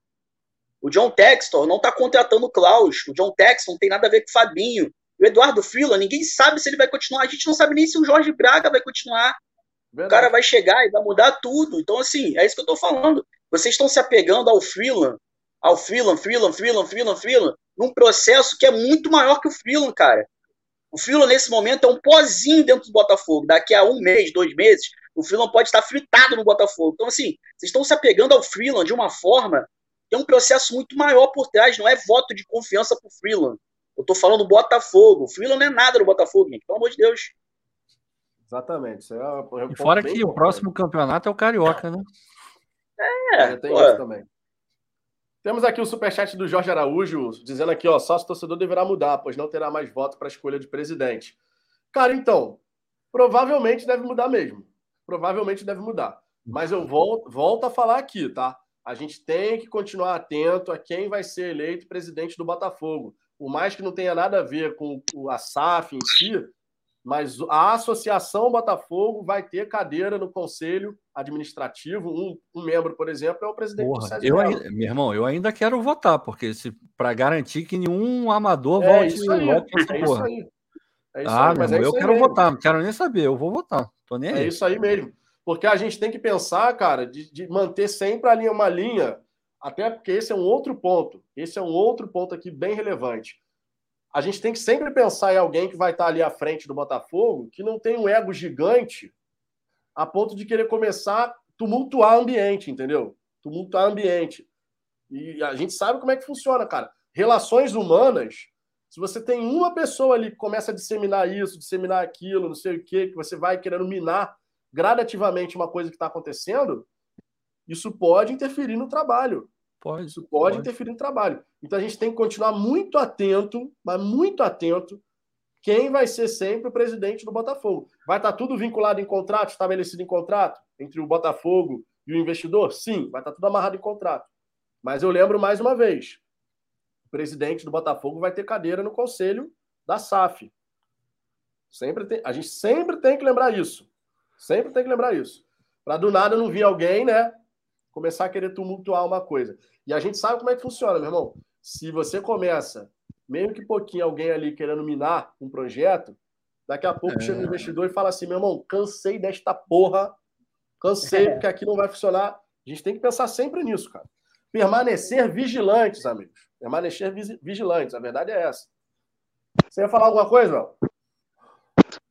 O John Textor não está contratando o Klaus. O John Textor não tem nada a ver com o Fabinho. O Eduardo Freeland, ninguém sabe se ele vai continuar. A gente não sabe nem se o Jorge Braga vai continuar. Verdade. O cara vai chegar e vai mudar tudo. Então, assim, é isso que eu estou falando. Vocês estão se apegando ao Freeland, ao Freeland, Freeland, Freeland, Freeland, Freeland num processo que é muito maior que o Freeland, cara. O Freeland, nesse momento, é um pozinho dentro do Botafogo. Daqui a um mês, dois meses, o Freeland pode estar fritado no Botafogo. Então, assim, vocês estão se apegando ao Freeland de uma forma tem um processo muito maior por trás, não é voto de confiança pro Freeland. Eu tô falando do Botafogo. O Freeland não é nada no Botafogo, gente. Pelo amor de Deus. Exatamente. Isso é um e fora que o próximo campeonato é o Carioca, né? É, é tem pô. isso também. Temos aqui o superchat do Jorge Araújo, dizendo aqui, ó, sócio torcedor deverá mudar, pois não terá mais voto para a escolha de presidente. Cara, então, provavelmente deve mudar mesmo. Provavelmente deve mudar. Mas eu volto, volto a falar aqui, tá? A gente tem que continuar atento a quem vai ser eleito presidente do Botafogo. Por mais que não tenha nada a ver com a SAF em si, mas a Associação Botafogo vai ter cadeira no conselho administrativo. Um, um membro, por exemplo, é o presidente Porra, do César. Eu ainda, meu irmão, eu ainda quero votar, porque para garantir que nenhum amador é volte isso aí, volte é isso aí. É isso ah, aí, mas é eu quero mesmo. votar, não quero nem saber, eu vou votar. Tô nem é aí. isso aí mesmo. Porque a gente tem que pensar, cara, de, de manter sempre a linha, uma linha, até porque esse é um outro ponto. Esse é um outro ponto aqui bem relevante a gente tem que sempre pensar em alguém que vai estar ali à frente do Botafogo, que não tem um ego gigante a ponto de querer começar a tumultuar ambiente, entendeu? Tumultuar o ambiente. E a gente sabe como é que funciona, cara. Relações humanas, se você tem uma pessoa ali que começa a disseminar isso, disseminar aquilo, não sei o quê, que você vai querendo minar gradativamente uma coisa que está acontecendo, isso pode interferir no trabalho. Pode. Isso pode, pode interferir no trabalho. Então a gente tem que continuar muito atento, mas muito atento, quem vai ser sempre o presidente do Botafogo. Vai estar tudo vinculado em contrato, estabelecido em contrato, entre o Botafogo e o investidor? Sim, vai estar tudo amarrado em contrato. Mas eu lembro mais uma vez: o presidente do Botafogo vai ter cadeira no conselho da SAF. Sempre tem, a gente sempre tem que lembrar isso. Sempre tem que lembrar isso. Para do nada não vir alguém, né? Começar a querer tumultuar uma coisa. E a gente sabe como é que funciona, meu irmão. Se você começa, meio que pouquinho, alguém ali querendo minar um projeto, daqui a pouco é... chega um investidor e fala assim: meu irmão, cansei desta porra, cansei, é. porque aqui não vai funcionar. A gente tem que pensar sempre nisso, cara. Permanecer vigilantes, amigos. Permanecer vigilantes, a verdade é essa. Você ia falar alguma coisa, Léo?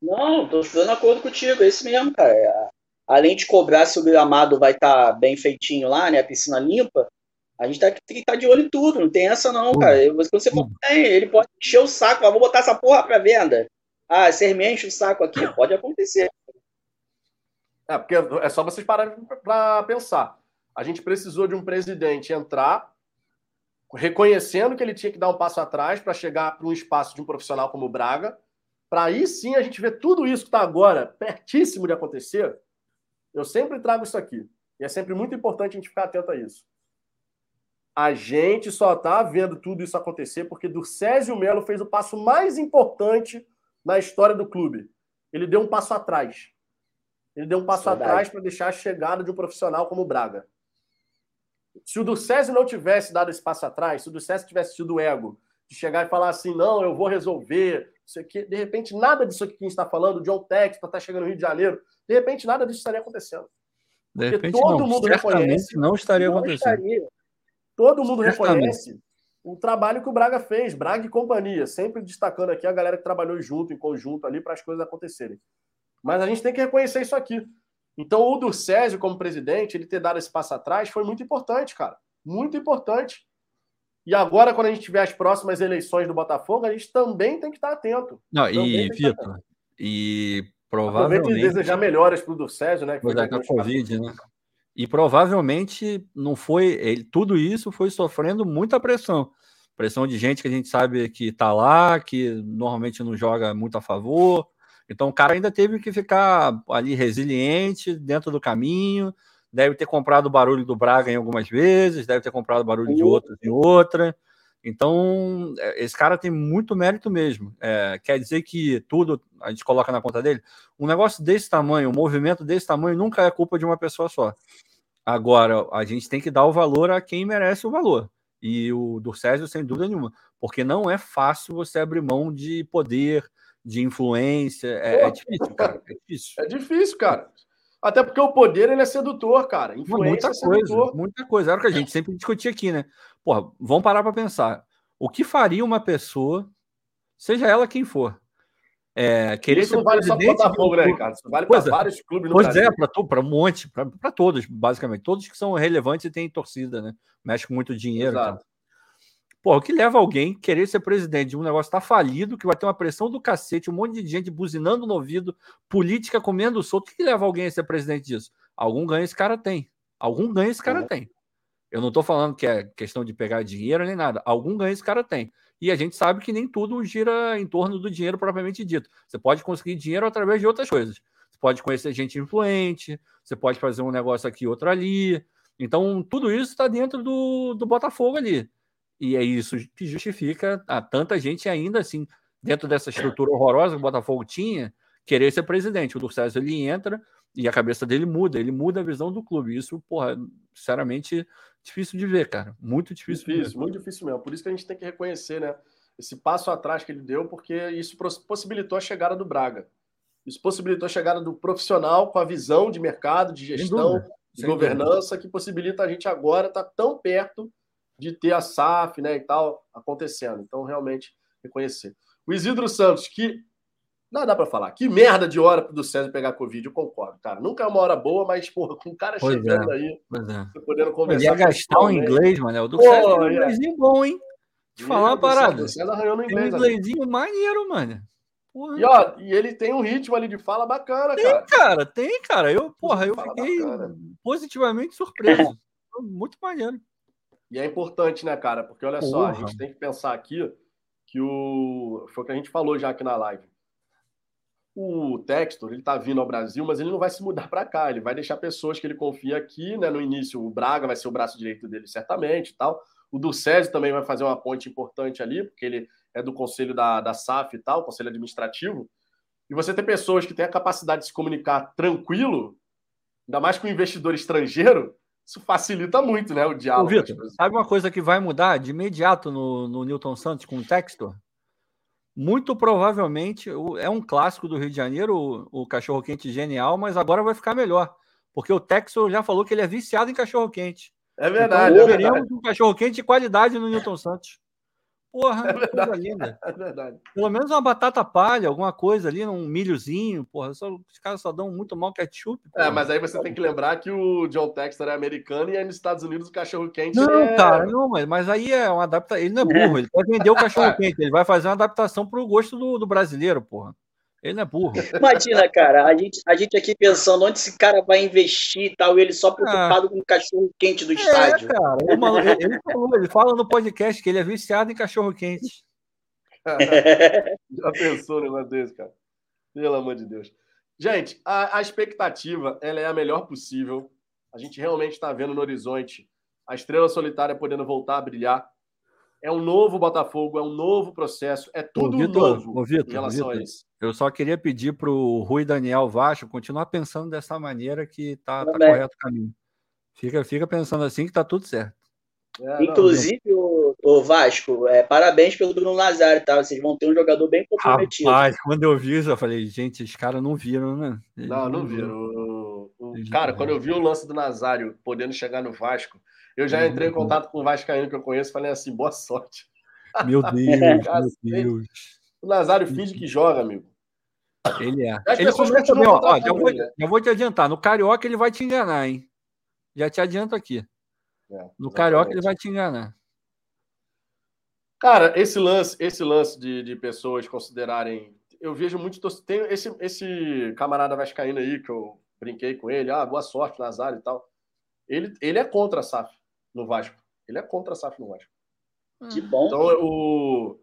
Não, tô dando acordo contigo, é isso mesmo, cara. Além de cobrar se o gramado vai estar tá bem feitinho lá, né? A piscina limpa, a gente tá, tem que estar tá de olho em tudo, não tem essa não, cara. Quando você for, ele pode encher o saco, vou botar essa porra pra venda. Ah, você me enche o saco aqui, pode acontecer. É, porque é só vocês pararem para pensar. A gente precisou de um presidente entrar reconhecendo que ele tinha que dar um passo atrás para chegar para um espaço de um profissional como o Braga, para aí sim a gente ver tudo isso que está agora pertíssimo de acontecer. Eu sempre trago isso aqui. E é sempre muito importante a gente ficar atento a isso. A gente só está vendo tudo isso acontecer porque do Césio Melo fez o passo mais importante na história do clube. Ele deu um passo atrás. Ele deu um passo Verdade. atrás para deixar a chegada de um profissional como o Braga. Se o do César não tivesse dado esse passo atrás, se o do César tivesse tido o ego de chegar e falar assim, não, eu vou resolver, isso aqui, de repente nada disso aqui que a gente está falando, o John Textor está chegando no Rio de Janeiro, de repente nada disso estaria acontecendo. De repente todo não, mundo reconhece. Não estaria não acontecendo. Estaria. Todo mundo certamente. reconhece o trabalho que o Braga fez, Braga e companhia, sempre destacando aqui a galera que trabalhou junto, em conjunto ali, para as coisas acontecerem. Mas a gente tem que reconhecer isso aqui. Então, o do Césio, como presidente, ele ter dado esse passo atrás foi muito importante, cara. Muito importante. E agora, quando a gente tiver as próximas eleições do Botafogo, a gente também tem que estar atento. Não, e, Vitor, e provavelmente. desejar melhoras para o do Césio, né? Que foi é, com a Covid, né? E provavelmente não foi. Ele, tudo isso foi sofrendo muita pressão. Pressão de gente que a gente sabe que está lá, que normalmente não joga muito a favor, então o cara ainda teve que ficar ali resiliente dentro do caminho, deve ter comprado o barulho do Braga em algumas vezes, deve ter comprado o barulho de outros em outra. Então, é, esse cara tem muito mérito mesmo. É, quer dizer que tudo a gente coloca na conta dele. Um negócio desse tamanho, um movimento desse tamanho, nunca é culpa de uma pessoa só. Agora, a gente tem que dar o valor a quem merece o valor. E o do Césio, sem dúvida nenhuma. Porque não é fácil você abrir mão de poder, de influência. É, é, difícil, cara. É difícil. É difícil, cara. Até porque o poder ele é sedutor, cara. Influência muita é coisa, muita coisa. Era o que a gente sempre discutia aqui, né? Porra, vamos parar para pensar. O que faria uma pessoa, seja ela quem for, é, querer Isso não vale só para Botafogo, né, Ricardo? Isso vale para é. vários clubes no pois é, Brasil. é, para um monte, para todos, basicamente. Todos que são relevantes e têm torcida, né? Mexe com muito dinheiro. Exato. Pô, o que leva alguém querer ser presidente de um negócio tá falido, que vai ter uma pressão do cacete, um monte de gente buzinando no ouvido, política comendo solto. O que leva alguém a ser presidente disso? Algum ganho esse cara tem. Algum ganho esse cara tem. Eu não estou falando que é questão de pegar dinheiro nem nada. Algum ganho esse cara tem. E a gente sabe que nem tudo gira em torno do dinheiro propriamente dito. Você pode conseguir dinheiro através de outras coisas. Você pode conhecer gente influente, você pode fazer um negócio aqui, outro ali. Então, tudo isso está dentro do, do Botafogo ali. E é isso que justifica a tanta gente ainda assim, dentro dessa estrutura horrorosa que o Botafogo tinha, querer ser presidente. O Durcésio ele entra e a cabeça dele muda, ele muda a visão do clube. Isso, porra, sinceramente, difícil de ver, cara. Muito difícil. Difícil, muito difícil mesmo. Por isso que a gente tem que reconhecer, né? Esse passo atrás que ele deu, porque isso possibilitou a chegada do Braga. Isso possibilitou a chegada do profissional com a visão de mercado, de gestão, de governança, dúvida. que possibilita a gente agora estar tá tão perto de ter a SAF né, e tal acontecendo. Então, realmente, reconhecer. O Isidro Santos, que. Não dá para falar. Que merda de hora do César pegar Covid, eu concordo, cara. Nunca é uma hora boa, mas, porra, com o cara pois chegando é, aí, é. podendo conversar. Ia gastar o inglês, mano. O do Pô, César é um inglesinho bom, hein? De falar uma parada. O César arranhou no inglês. Tem um inglesinho maneiro, mano. Porra. E, ó, e ele tem um ritmo ali de fala bacana, tem, cara. Tem, cara, tem, cara. Eu, porra, eu fiquei bacana. positivamente surpreso. Muito maneiro. E é importante, né, cara? Porque olha Porra. só, a gente tem que pensar aqui que o. Foi o que a gente falou já aqui na live. O Textor, ele tá vindo ao Brasil, mas ele não vai se mudar para cá. Ele vai deixar pessoas que ele confia aqui, né? No início, o Braga vai ser o braço direito dele, certamente e tal. O do Césio também vai fazer uma ponte importante ali, porque ele é do conselho da, da SAF e tal, conselho administrativo. E você ter pessoas que têm a capacidade de se comunicar tranquilo, ainda mais com um investidor estrangeiro, isso facilita muito, né, o diálogo. Ô, sabe uma coisa que vai mudar de imediato no, no Newton Santos com o Textor? Muito provavelmente é um clássico do Rio de Janeiro, o, o cachorro quente genial, mas agora vai ficar melhor, porque o Textor já falou que ele é viciado em cachorro quente. É verdade. Então, é verdade. um cachorro quente de qualidade no Newton Santos. Porra, é coisa linda. <laughs> É verdade. Pelo menos uma batata palha, alguma coisa ali, um milhozinho, porra. Só, os caras só dão muito mal ketchup. É, mas aí você tem que lembrar que o John Textor é americano e aí nos Estados Unidos o cachorro quente Não, é... cara, não, mas, mas aí é uma adaptação. Ele não é burro, ele vai vender o cachorro <laughs> quente, ele vai fazer uma adaptação pro gosto do, do brasileiro, porra. Ele não é burro. Imagina, cara, a gente, a gente aqui pensando onde esse cara vai investir e tal, e ele só preocupado com o cachorro quente do É, estádio. cara. Ele, mano, ele- ele falou, ele fala no podcast que ele é viciado em cachorro quente. Já pensou no negócio desse, cara? Pelo amor de Deus. Gente, a, a expectativa ela é a melhor possível. A gente realmente está vendo no horizonte a estrela solitária podendo voltar a brilhar. É um novo Botafogo, é um novo processo, é tudo Ô, novo ô, em relação Vitor. a isso. Eu só queria pedir para o Rui Daniel Vasco continuar pensando dessa maneira que tá, tá Também. correto o caminho. Fica, fica pensando assim que tá tudo certo. É, não, Inclusive, o, o Vasco, é, parabéns pelo Bruno Nazário, tá? Vocês vão ter um jogador bem comprometido. Rapaz, quando eu vi isso, eu falei, gente, os caras não viram, né? Eles Não, não viram. O- o- Eles Cara, não quando eu vi o lance do Nazário podendo chegar no Vasco, eu já entrei em Uhum. contato com o Vascaíno que eu conheço e falei assim: boa sorte. Meu <laughs> Deus, meu Cacete. Deus. O Nazário finge que joga, amigo. Ele é. Ele começa bem, ó, ó, já, vou, ele, né? já vou te adiantar. No Carioca ele vai te enganar, hein? Já te adianto aqui. É, No Carioca ele vai te enganar. Cara, esse lance, esse lance de, de pessoas considerarem. Eu vejo muito. Tem esse, esse camarada Vascaíno aí que eu brinquei com ele. Ah, boa sorte, Nazário e tal. Ele, ele é contra a SAF no Vasco. Ele é contra a SAF no Vasco. Que bom. Então, o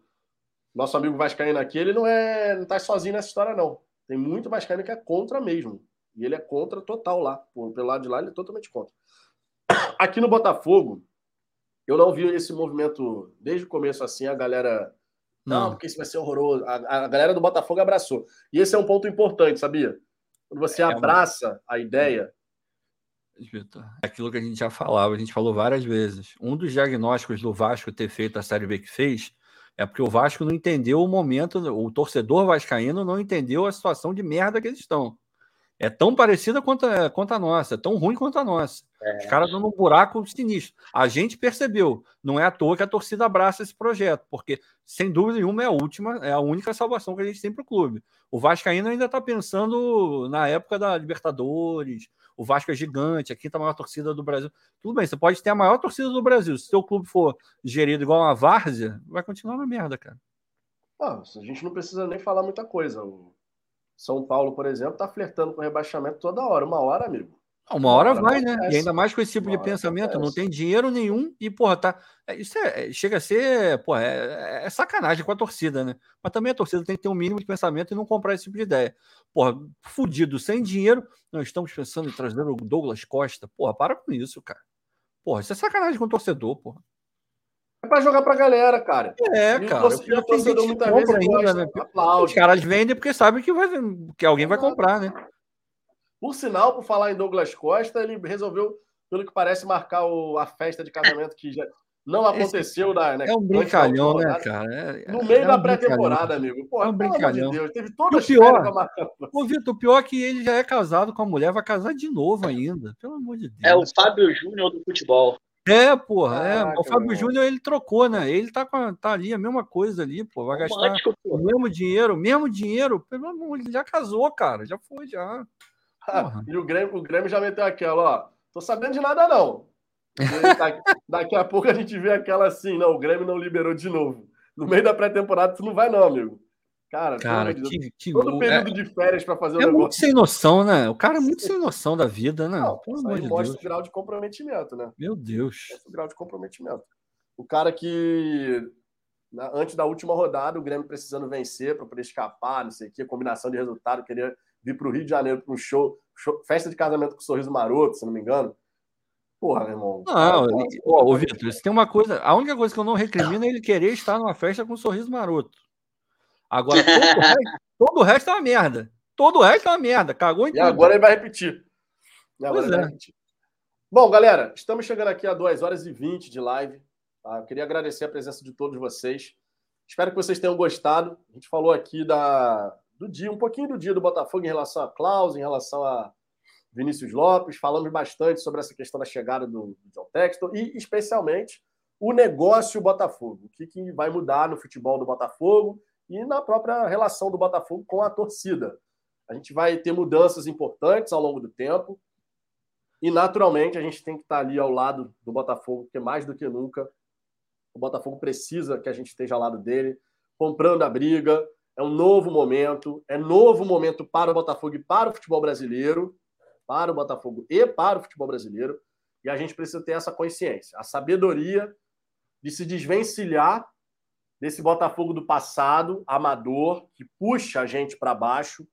nosso amigo Vascaíno aqui, ele não é. não tá sozinho nessa história, não. Tem muito Vascaíno que é contra mesmo. E ele é contra total lá. Por, pelo lado de lá, ele é totalmente contra. <coughs> Aqui no Botafogo, eu não vi esse movimento desde o começo assim, a galera. Não, Não. porque isso vai ser horroroso. A, a galera do Botafogo abraçou. E esse é um ponto importante, sabia? Quando você É, mano. abraça a ideia. Vitor, é aquilo que a gente já falava, a gente falou várias vezes. Um dos diagnósticos do Vasco ter feito a Série B que fez é porque o Vasco não entendeu o momento, o torcedor vascaíno não entendeu a situação de merda que eles estão. É tão parecida quanto a, quanto a nossa, é tão ruim quanto a nossa. Os caras dando um buraco sinistro. A gente percebeu, não é à toa que a torcida abraça esse projeto, porque, sem dúvida nenhuma, é a última, é a única salvação que a gente tem para o clube. O Vascaíno ainda está pensando na época da Libertadores, o Vasco é gigante, a quinta maior torcida do Brasil. Tudo bem, você pode ter a maior torcida do Brasil. Se seu clube for gerido igual uma várzea, vai continuar na merda, cara. Ah, a gente não precisa nem falar muita coisa. O São Paulo, por exemplo, tá flertando com rebaixamento toda hora. Uma hora, amigo. Uma hora vai, né? E ainda mais com esse tipo de pensamento, não tem dinheiro nenhum e, porra, tá. é, Isso é, é- chega a ser, porra, é, é sacanagem com a torcida, né? Mas também a torcida tem que ter um mínimo de pensamento e não comprar esse tipo de ideia. Porra, fudido, sem dinheiro, nós estamos pensando em trazer o Douglas Costa. Porra, para com isso, cara. Porra, isso é sacanagem com o torcedor, porra. É pra jogar pra galera, cara. É, E cara. o torcedor muitas vezes ainda, gosta, né? Os aplaude. caras vendem porque sabem que, vai, que alguém vai comprar, né? Por sinal, por falar em Douglas Costa, ele resolveu, pelo que parece, marcar o- a festa de casamento que já não aconteceu da, né, É um brincalhão, né, cara? É- No é meio um da brincalhão. pré-temporada, amigo. Pô, É um amor de brincalhão. Deus, teve toda o pior- pra marcar. Ô, Vitor, o pior é que ele já é casado com a mulher, vai casar de novo ainda. Pelo amor de Deus. É o Fábio Júnior do futebol. É, porra, Caraca, é. O Fábio. Júnior ele trocou, né? Ele tá, com tá ali, a mesma coisa ali, pô. Vai gastar Romântico, o mesmo dinheiro, o mesmo dinheiro. Pelo amor, ele já casou, cara. Já foi, já. <laughs> E o Grêmio, o Grêmio já meteu aquela, ó. Tô sabendo de nada, não. <laughs> Daqui, daqui a pouco a gente vê aquela assim, não, o Grêmio não liberou de novo. No meio da pré-temporada, tu não vai, não, amigo. Cara, Cara, Deus, que, que todo é, período de férias pra fazer o é muito negócio. sem noção, né? O cara é muito sem <laughs> noção da vida, né? Não, Pelo amor de mostra Deus. o grau de comprometimento, né? Meu Deus. Mostra o grau de comprometimento. O cara que, antes da última rodada, o Grêmio precisando vencer para poder escapar, não sei o quê, combinação de resultado, queria vir para o Rio de Janeiro para um show, show- festa de casamento com Sorriso Maroto, se não me engano. Porra, meu irmão. Não, Cara, ó, ô, Vitor, se tem uma coisa. A única coisa que eu não recrimino é ele querer estar numa festa com um sorriso maroto. Agora, <laughs> todo o resto, todo o resto é uma merda. Todo o resto é uma merda. Cagou em E tudo. agora ele vai repetir. E agora Pois ele vai é. repetir. Bom, galera, estamos chegando aqui a 2 horas e 20 de live. tá? Eu queria agradecer a presença de todos vocês. Espero que vocês tenham gostado. A gente falou aqui da, do dia, um pouquinho do dia do Botafogo em relação a Klaus, em relação a Vinícius Lopes. Falamos bastante sobre essa questão da chegada do, do John Textor e, especialmente, o negócio Botafogo. O que, que vai mudar no futebol do Botafogo e na própria relação do Botafogo com a torcida. A gente vai ter mudanças importantes ao longo do tempo. E, naturalmente, a gente tem que estar ali ao lado do Botafogo, porque mais do que nunca o Botafogo precisa que a gente esteja ao lado dele, comprando a briga. É um novo momento, é novo momento para o Botafogo e para o futebol brasileiro, para o Botafogo e para o futebol brasileiro. E a gente precisa ter essa consciência, a sabedoria de se desvencilhar desse Botafogo do passado, amador, que puxa a gente para baixo,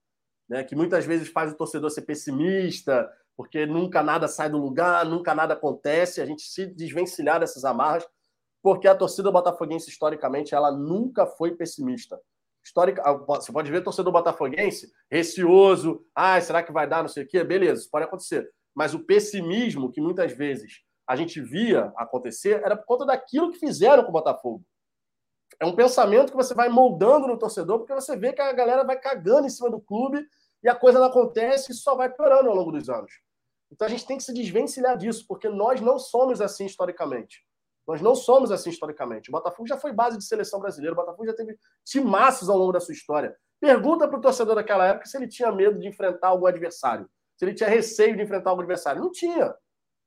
né, que muitas vezes faz o torcedor ser pessimista, porque nunca nada sai do lugar, nunca nada acontece, a gente se desvencilhar dessas amarras, porque a torcida botafoguense, historicamente, ela nunca foi pessimista. Histórica, ah, você pode ver torcedor botafoguense receoso, ah, será que vai dar, não sei o quê, beleza, isso pode acontecer. Mas o pessimismo que muitas vezes a gente via acontecer era por conta daquilo que fizeram com o Botafogo. É um pensamento que você vai moldando no torcedor, porque você vê que a galera vai cagando em cima do clube e a coisa não acontece e só vai piorando ao longo dos anos. Então a gente tem que se desvencilhar disso, porque nós não somos assim historicamente. Nós não somos assim historicamente. O Botafogo já foi base de seleção brasileira, o Botafogo já teve timaços ao longo da sua história. Pergunta para o torcedor daquela época se ele tinha medo de enfrentar algum adversário, se ele tinha receio de enfrentar algum adversário. Não tinha.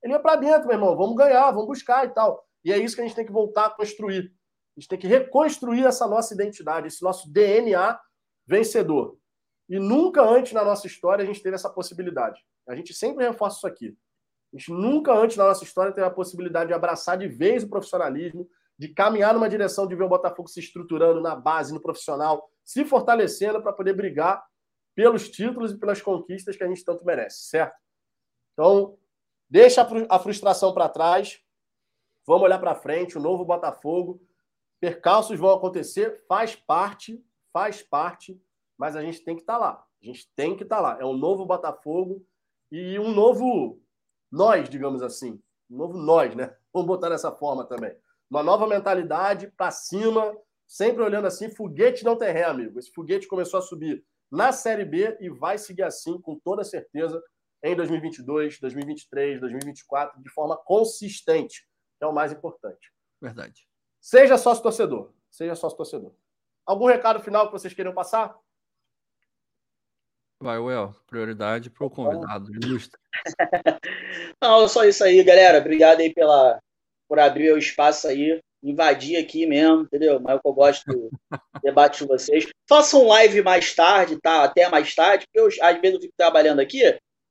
Ele ia para dentro, meu irmão, vamos ganhar, vamos buscar e tal. E é isso que a gente tem que voltar a construir. A gente tem que reconstruir essa nossa identidade, esse nosso DNA vencedor. E nunca antes na nossa história a gente teve essa possibilidade. A gente sempre reforça isso aqui. A gente nunca antes na nossa história teve a possibilidade de abraçar de vez o profissionalismo, de caminhar numa direção de ver o Botafogo se estruturando na base, no profissional, se fortalecendo para poder brigar pelos títulos e pelas conquistas que a gente tanto merece, certo? Então, deixa a frustração para trás, vamos olhar para frente, o novo Botafogo Percalços vão acontecer, faz parte, faz parte, mas a gente tem que estar tá lá. A gente tem que estar tá lá. É um novo Botafogo e um novo nós, digamos assim. Um novo nós, né? Vamos botar dessa forma também. Uma nova mentalidade para cima, sempre olhando assim. Foguete não tem ré, amigo. Esse foguete começou a subir na Série B e vai seguir assim, com toda certeza, em 2022, 2023, 2024, de forma consistente, que é o mais importante. Verdade. Seja sócio torcedor. Seja sócio torcedor. Algum recado final que vocês queiram passar? Vai, Well. Prioridade para o convidado. Ilustre. <laughs> Não, só isso aí, galera. Obrigado aí pela, por abrir o espaço aí. Invadir aqui mesmo, entendeu? Mas é eu gosto do <laughs> debate com vocês. Façam live mais tarde, tá? Até mais tarde, porque eu, às vezes eu fico trabalhando aqui.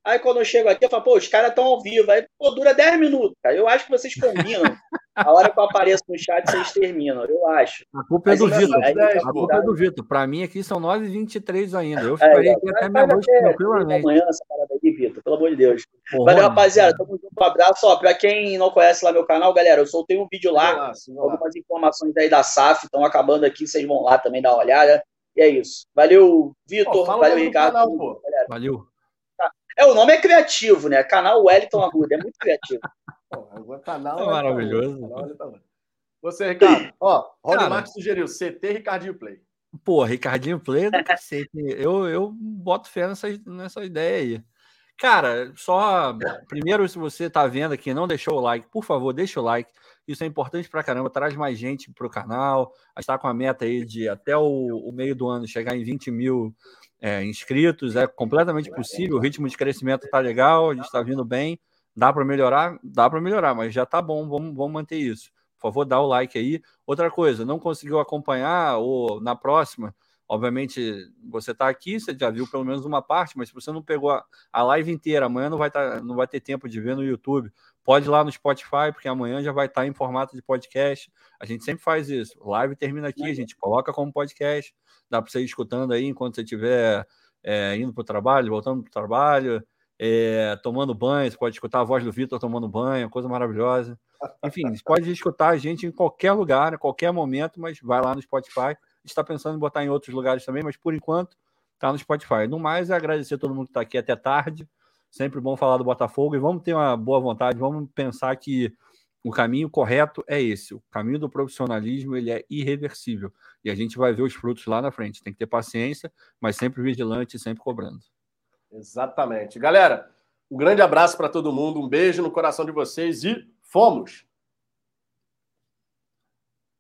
Aí quando eu chego aqui, eu falo, pô, os caras estão ao vivo. Aí, pô, dura 10 minutos, cara. Eu acho que vocês combinam. <laughs> A hora que eu apareço no chat, vocês terminam, eu acho. A culpa é do Vitor. A culpa é do Vitor. Para mim, aqui são 9h23 ainda. Eu ficaria é, aqui até meia-noite tranquilamente. Amanhã, essa parada aí, Vitor, pelo amor de Deus. Porra, Valeu, rapaziada. Tamo junto. Um abraço. Ó, pra quem não conhece lá meu canal, galera, eu soltei um vídeo lá, algumas informações aí da SAF. Estão acabando aqui, vocês vão lá também dar uma olhada. E é isso. Valeu, Vitor. Valeu, Ricardo. Canal, Valeu. É, o nome é criativo, né? Canal Wellington Arruda, é muito criativo. <laughs> Canal é maravilhoso. Você, Ricardo, ó, Rony Marques sugeriu CT Ricardinho Play. Pô, Ricardinho Play é do cacete. Eu, eu boto fé nessa, nessa ideia aí. Cara, só primeiro, se você tá vendo aqui não deixou o like, por favor, deixa o like. Isso é importante pra caramba, traz mais gente pro canal. A gente tá com a meta aí de até o, o meio do ano chegar em 20 mil é, inscritos, é completamente possível, o ritmo de crescimento está legal, a gente está vindo bem, dá para melhorar? Dá para melhorar, mas já está bom, vamos, vamos manter isso. Por favor, dá o like aí. Outra coisa, não conseguiu acompanhar ou na próxima, obviamente você está aqui, você já viu pelo menos uma parte, mas se você não pegou a, a live inteira, amanhã não vai, tá, não vai ter tempo de ver no YouTube. Pode ir lá no Spotify, porque amanhã já vai estar tá em formato de podcast. A gente sempre faz isso. Live termina aqui, a gente coloca como podcast dá para você ir escutando aí enquanto você estiver é, indo para o trabalho, voltando para o trabalho, é, tomando banho, você pode escutar a voz do Vitor tomando banho, coisa maravilhosa. Enfim, você pode escutar a gente em qualquer lugar, em qualquer momento, mas vai lá no Spotify. Está pensando em botar em outros lugares também, mas por enquanto está no Spotify. No mais, é agradecer a todo mundo que está aqui até tarde. Sempre bom falar do Botafogo e vamos ter uma boa vontade, vamos pensar que o caminho correto é esse. O caminho do profissionalismo ele é irreversível. E a gente vai ver os frutos lá na frente. Tem que ter paciência, mas sempre vigilante e sempre cobrando. Exatamente. Galera, um grande abraço para todo mundo, um beijo no coração de vocês e fomos!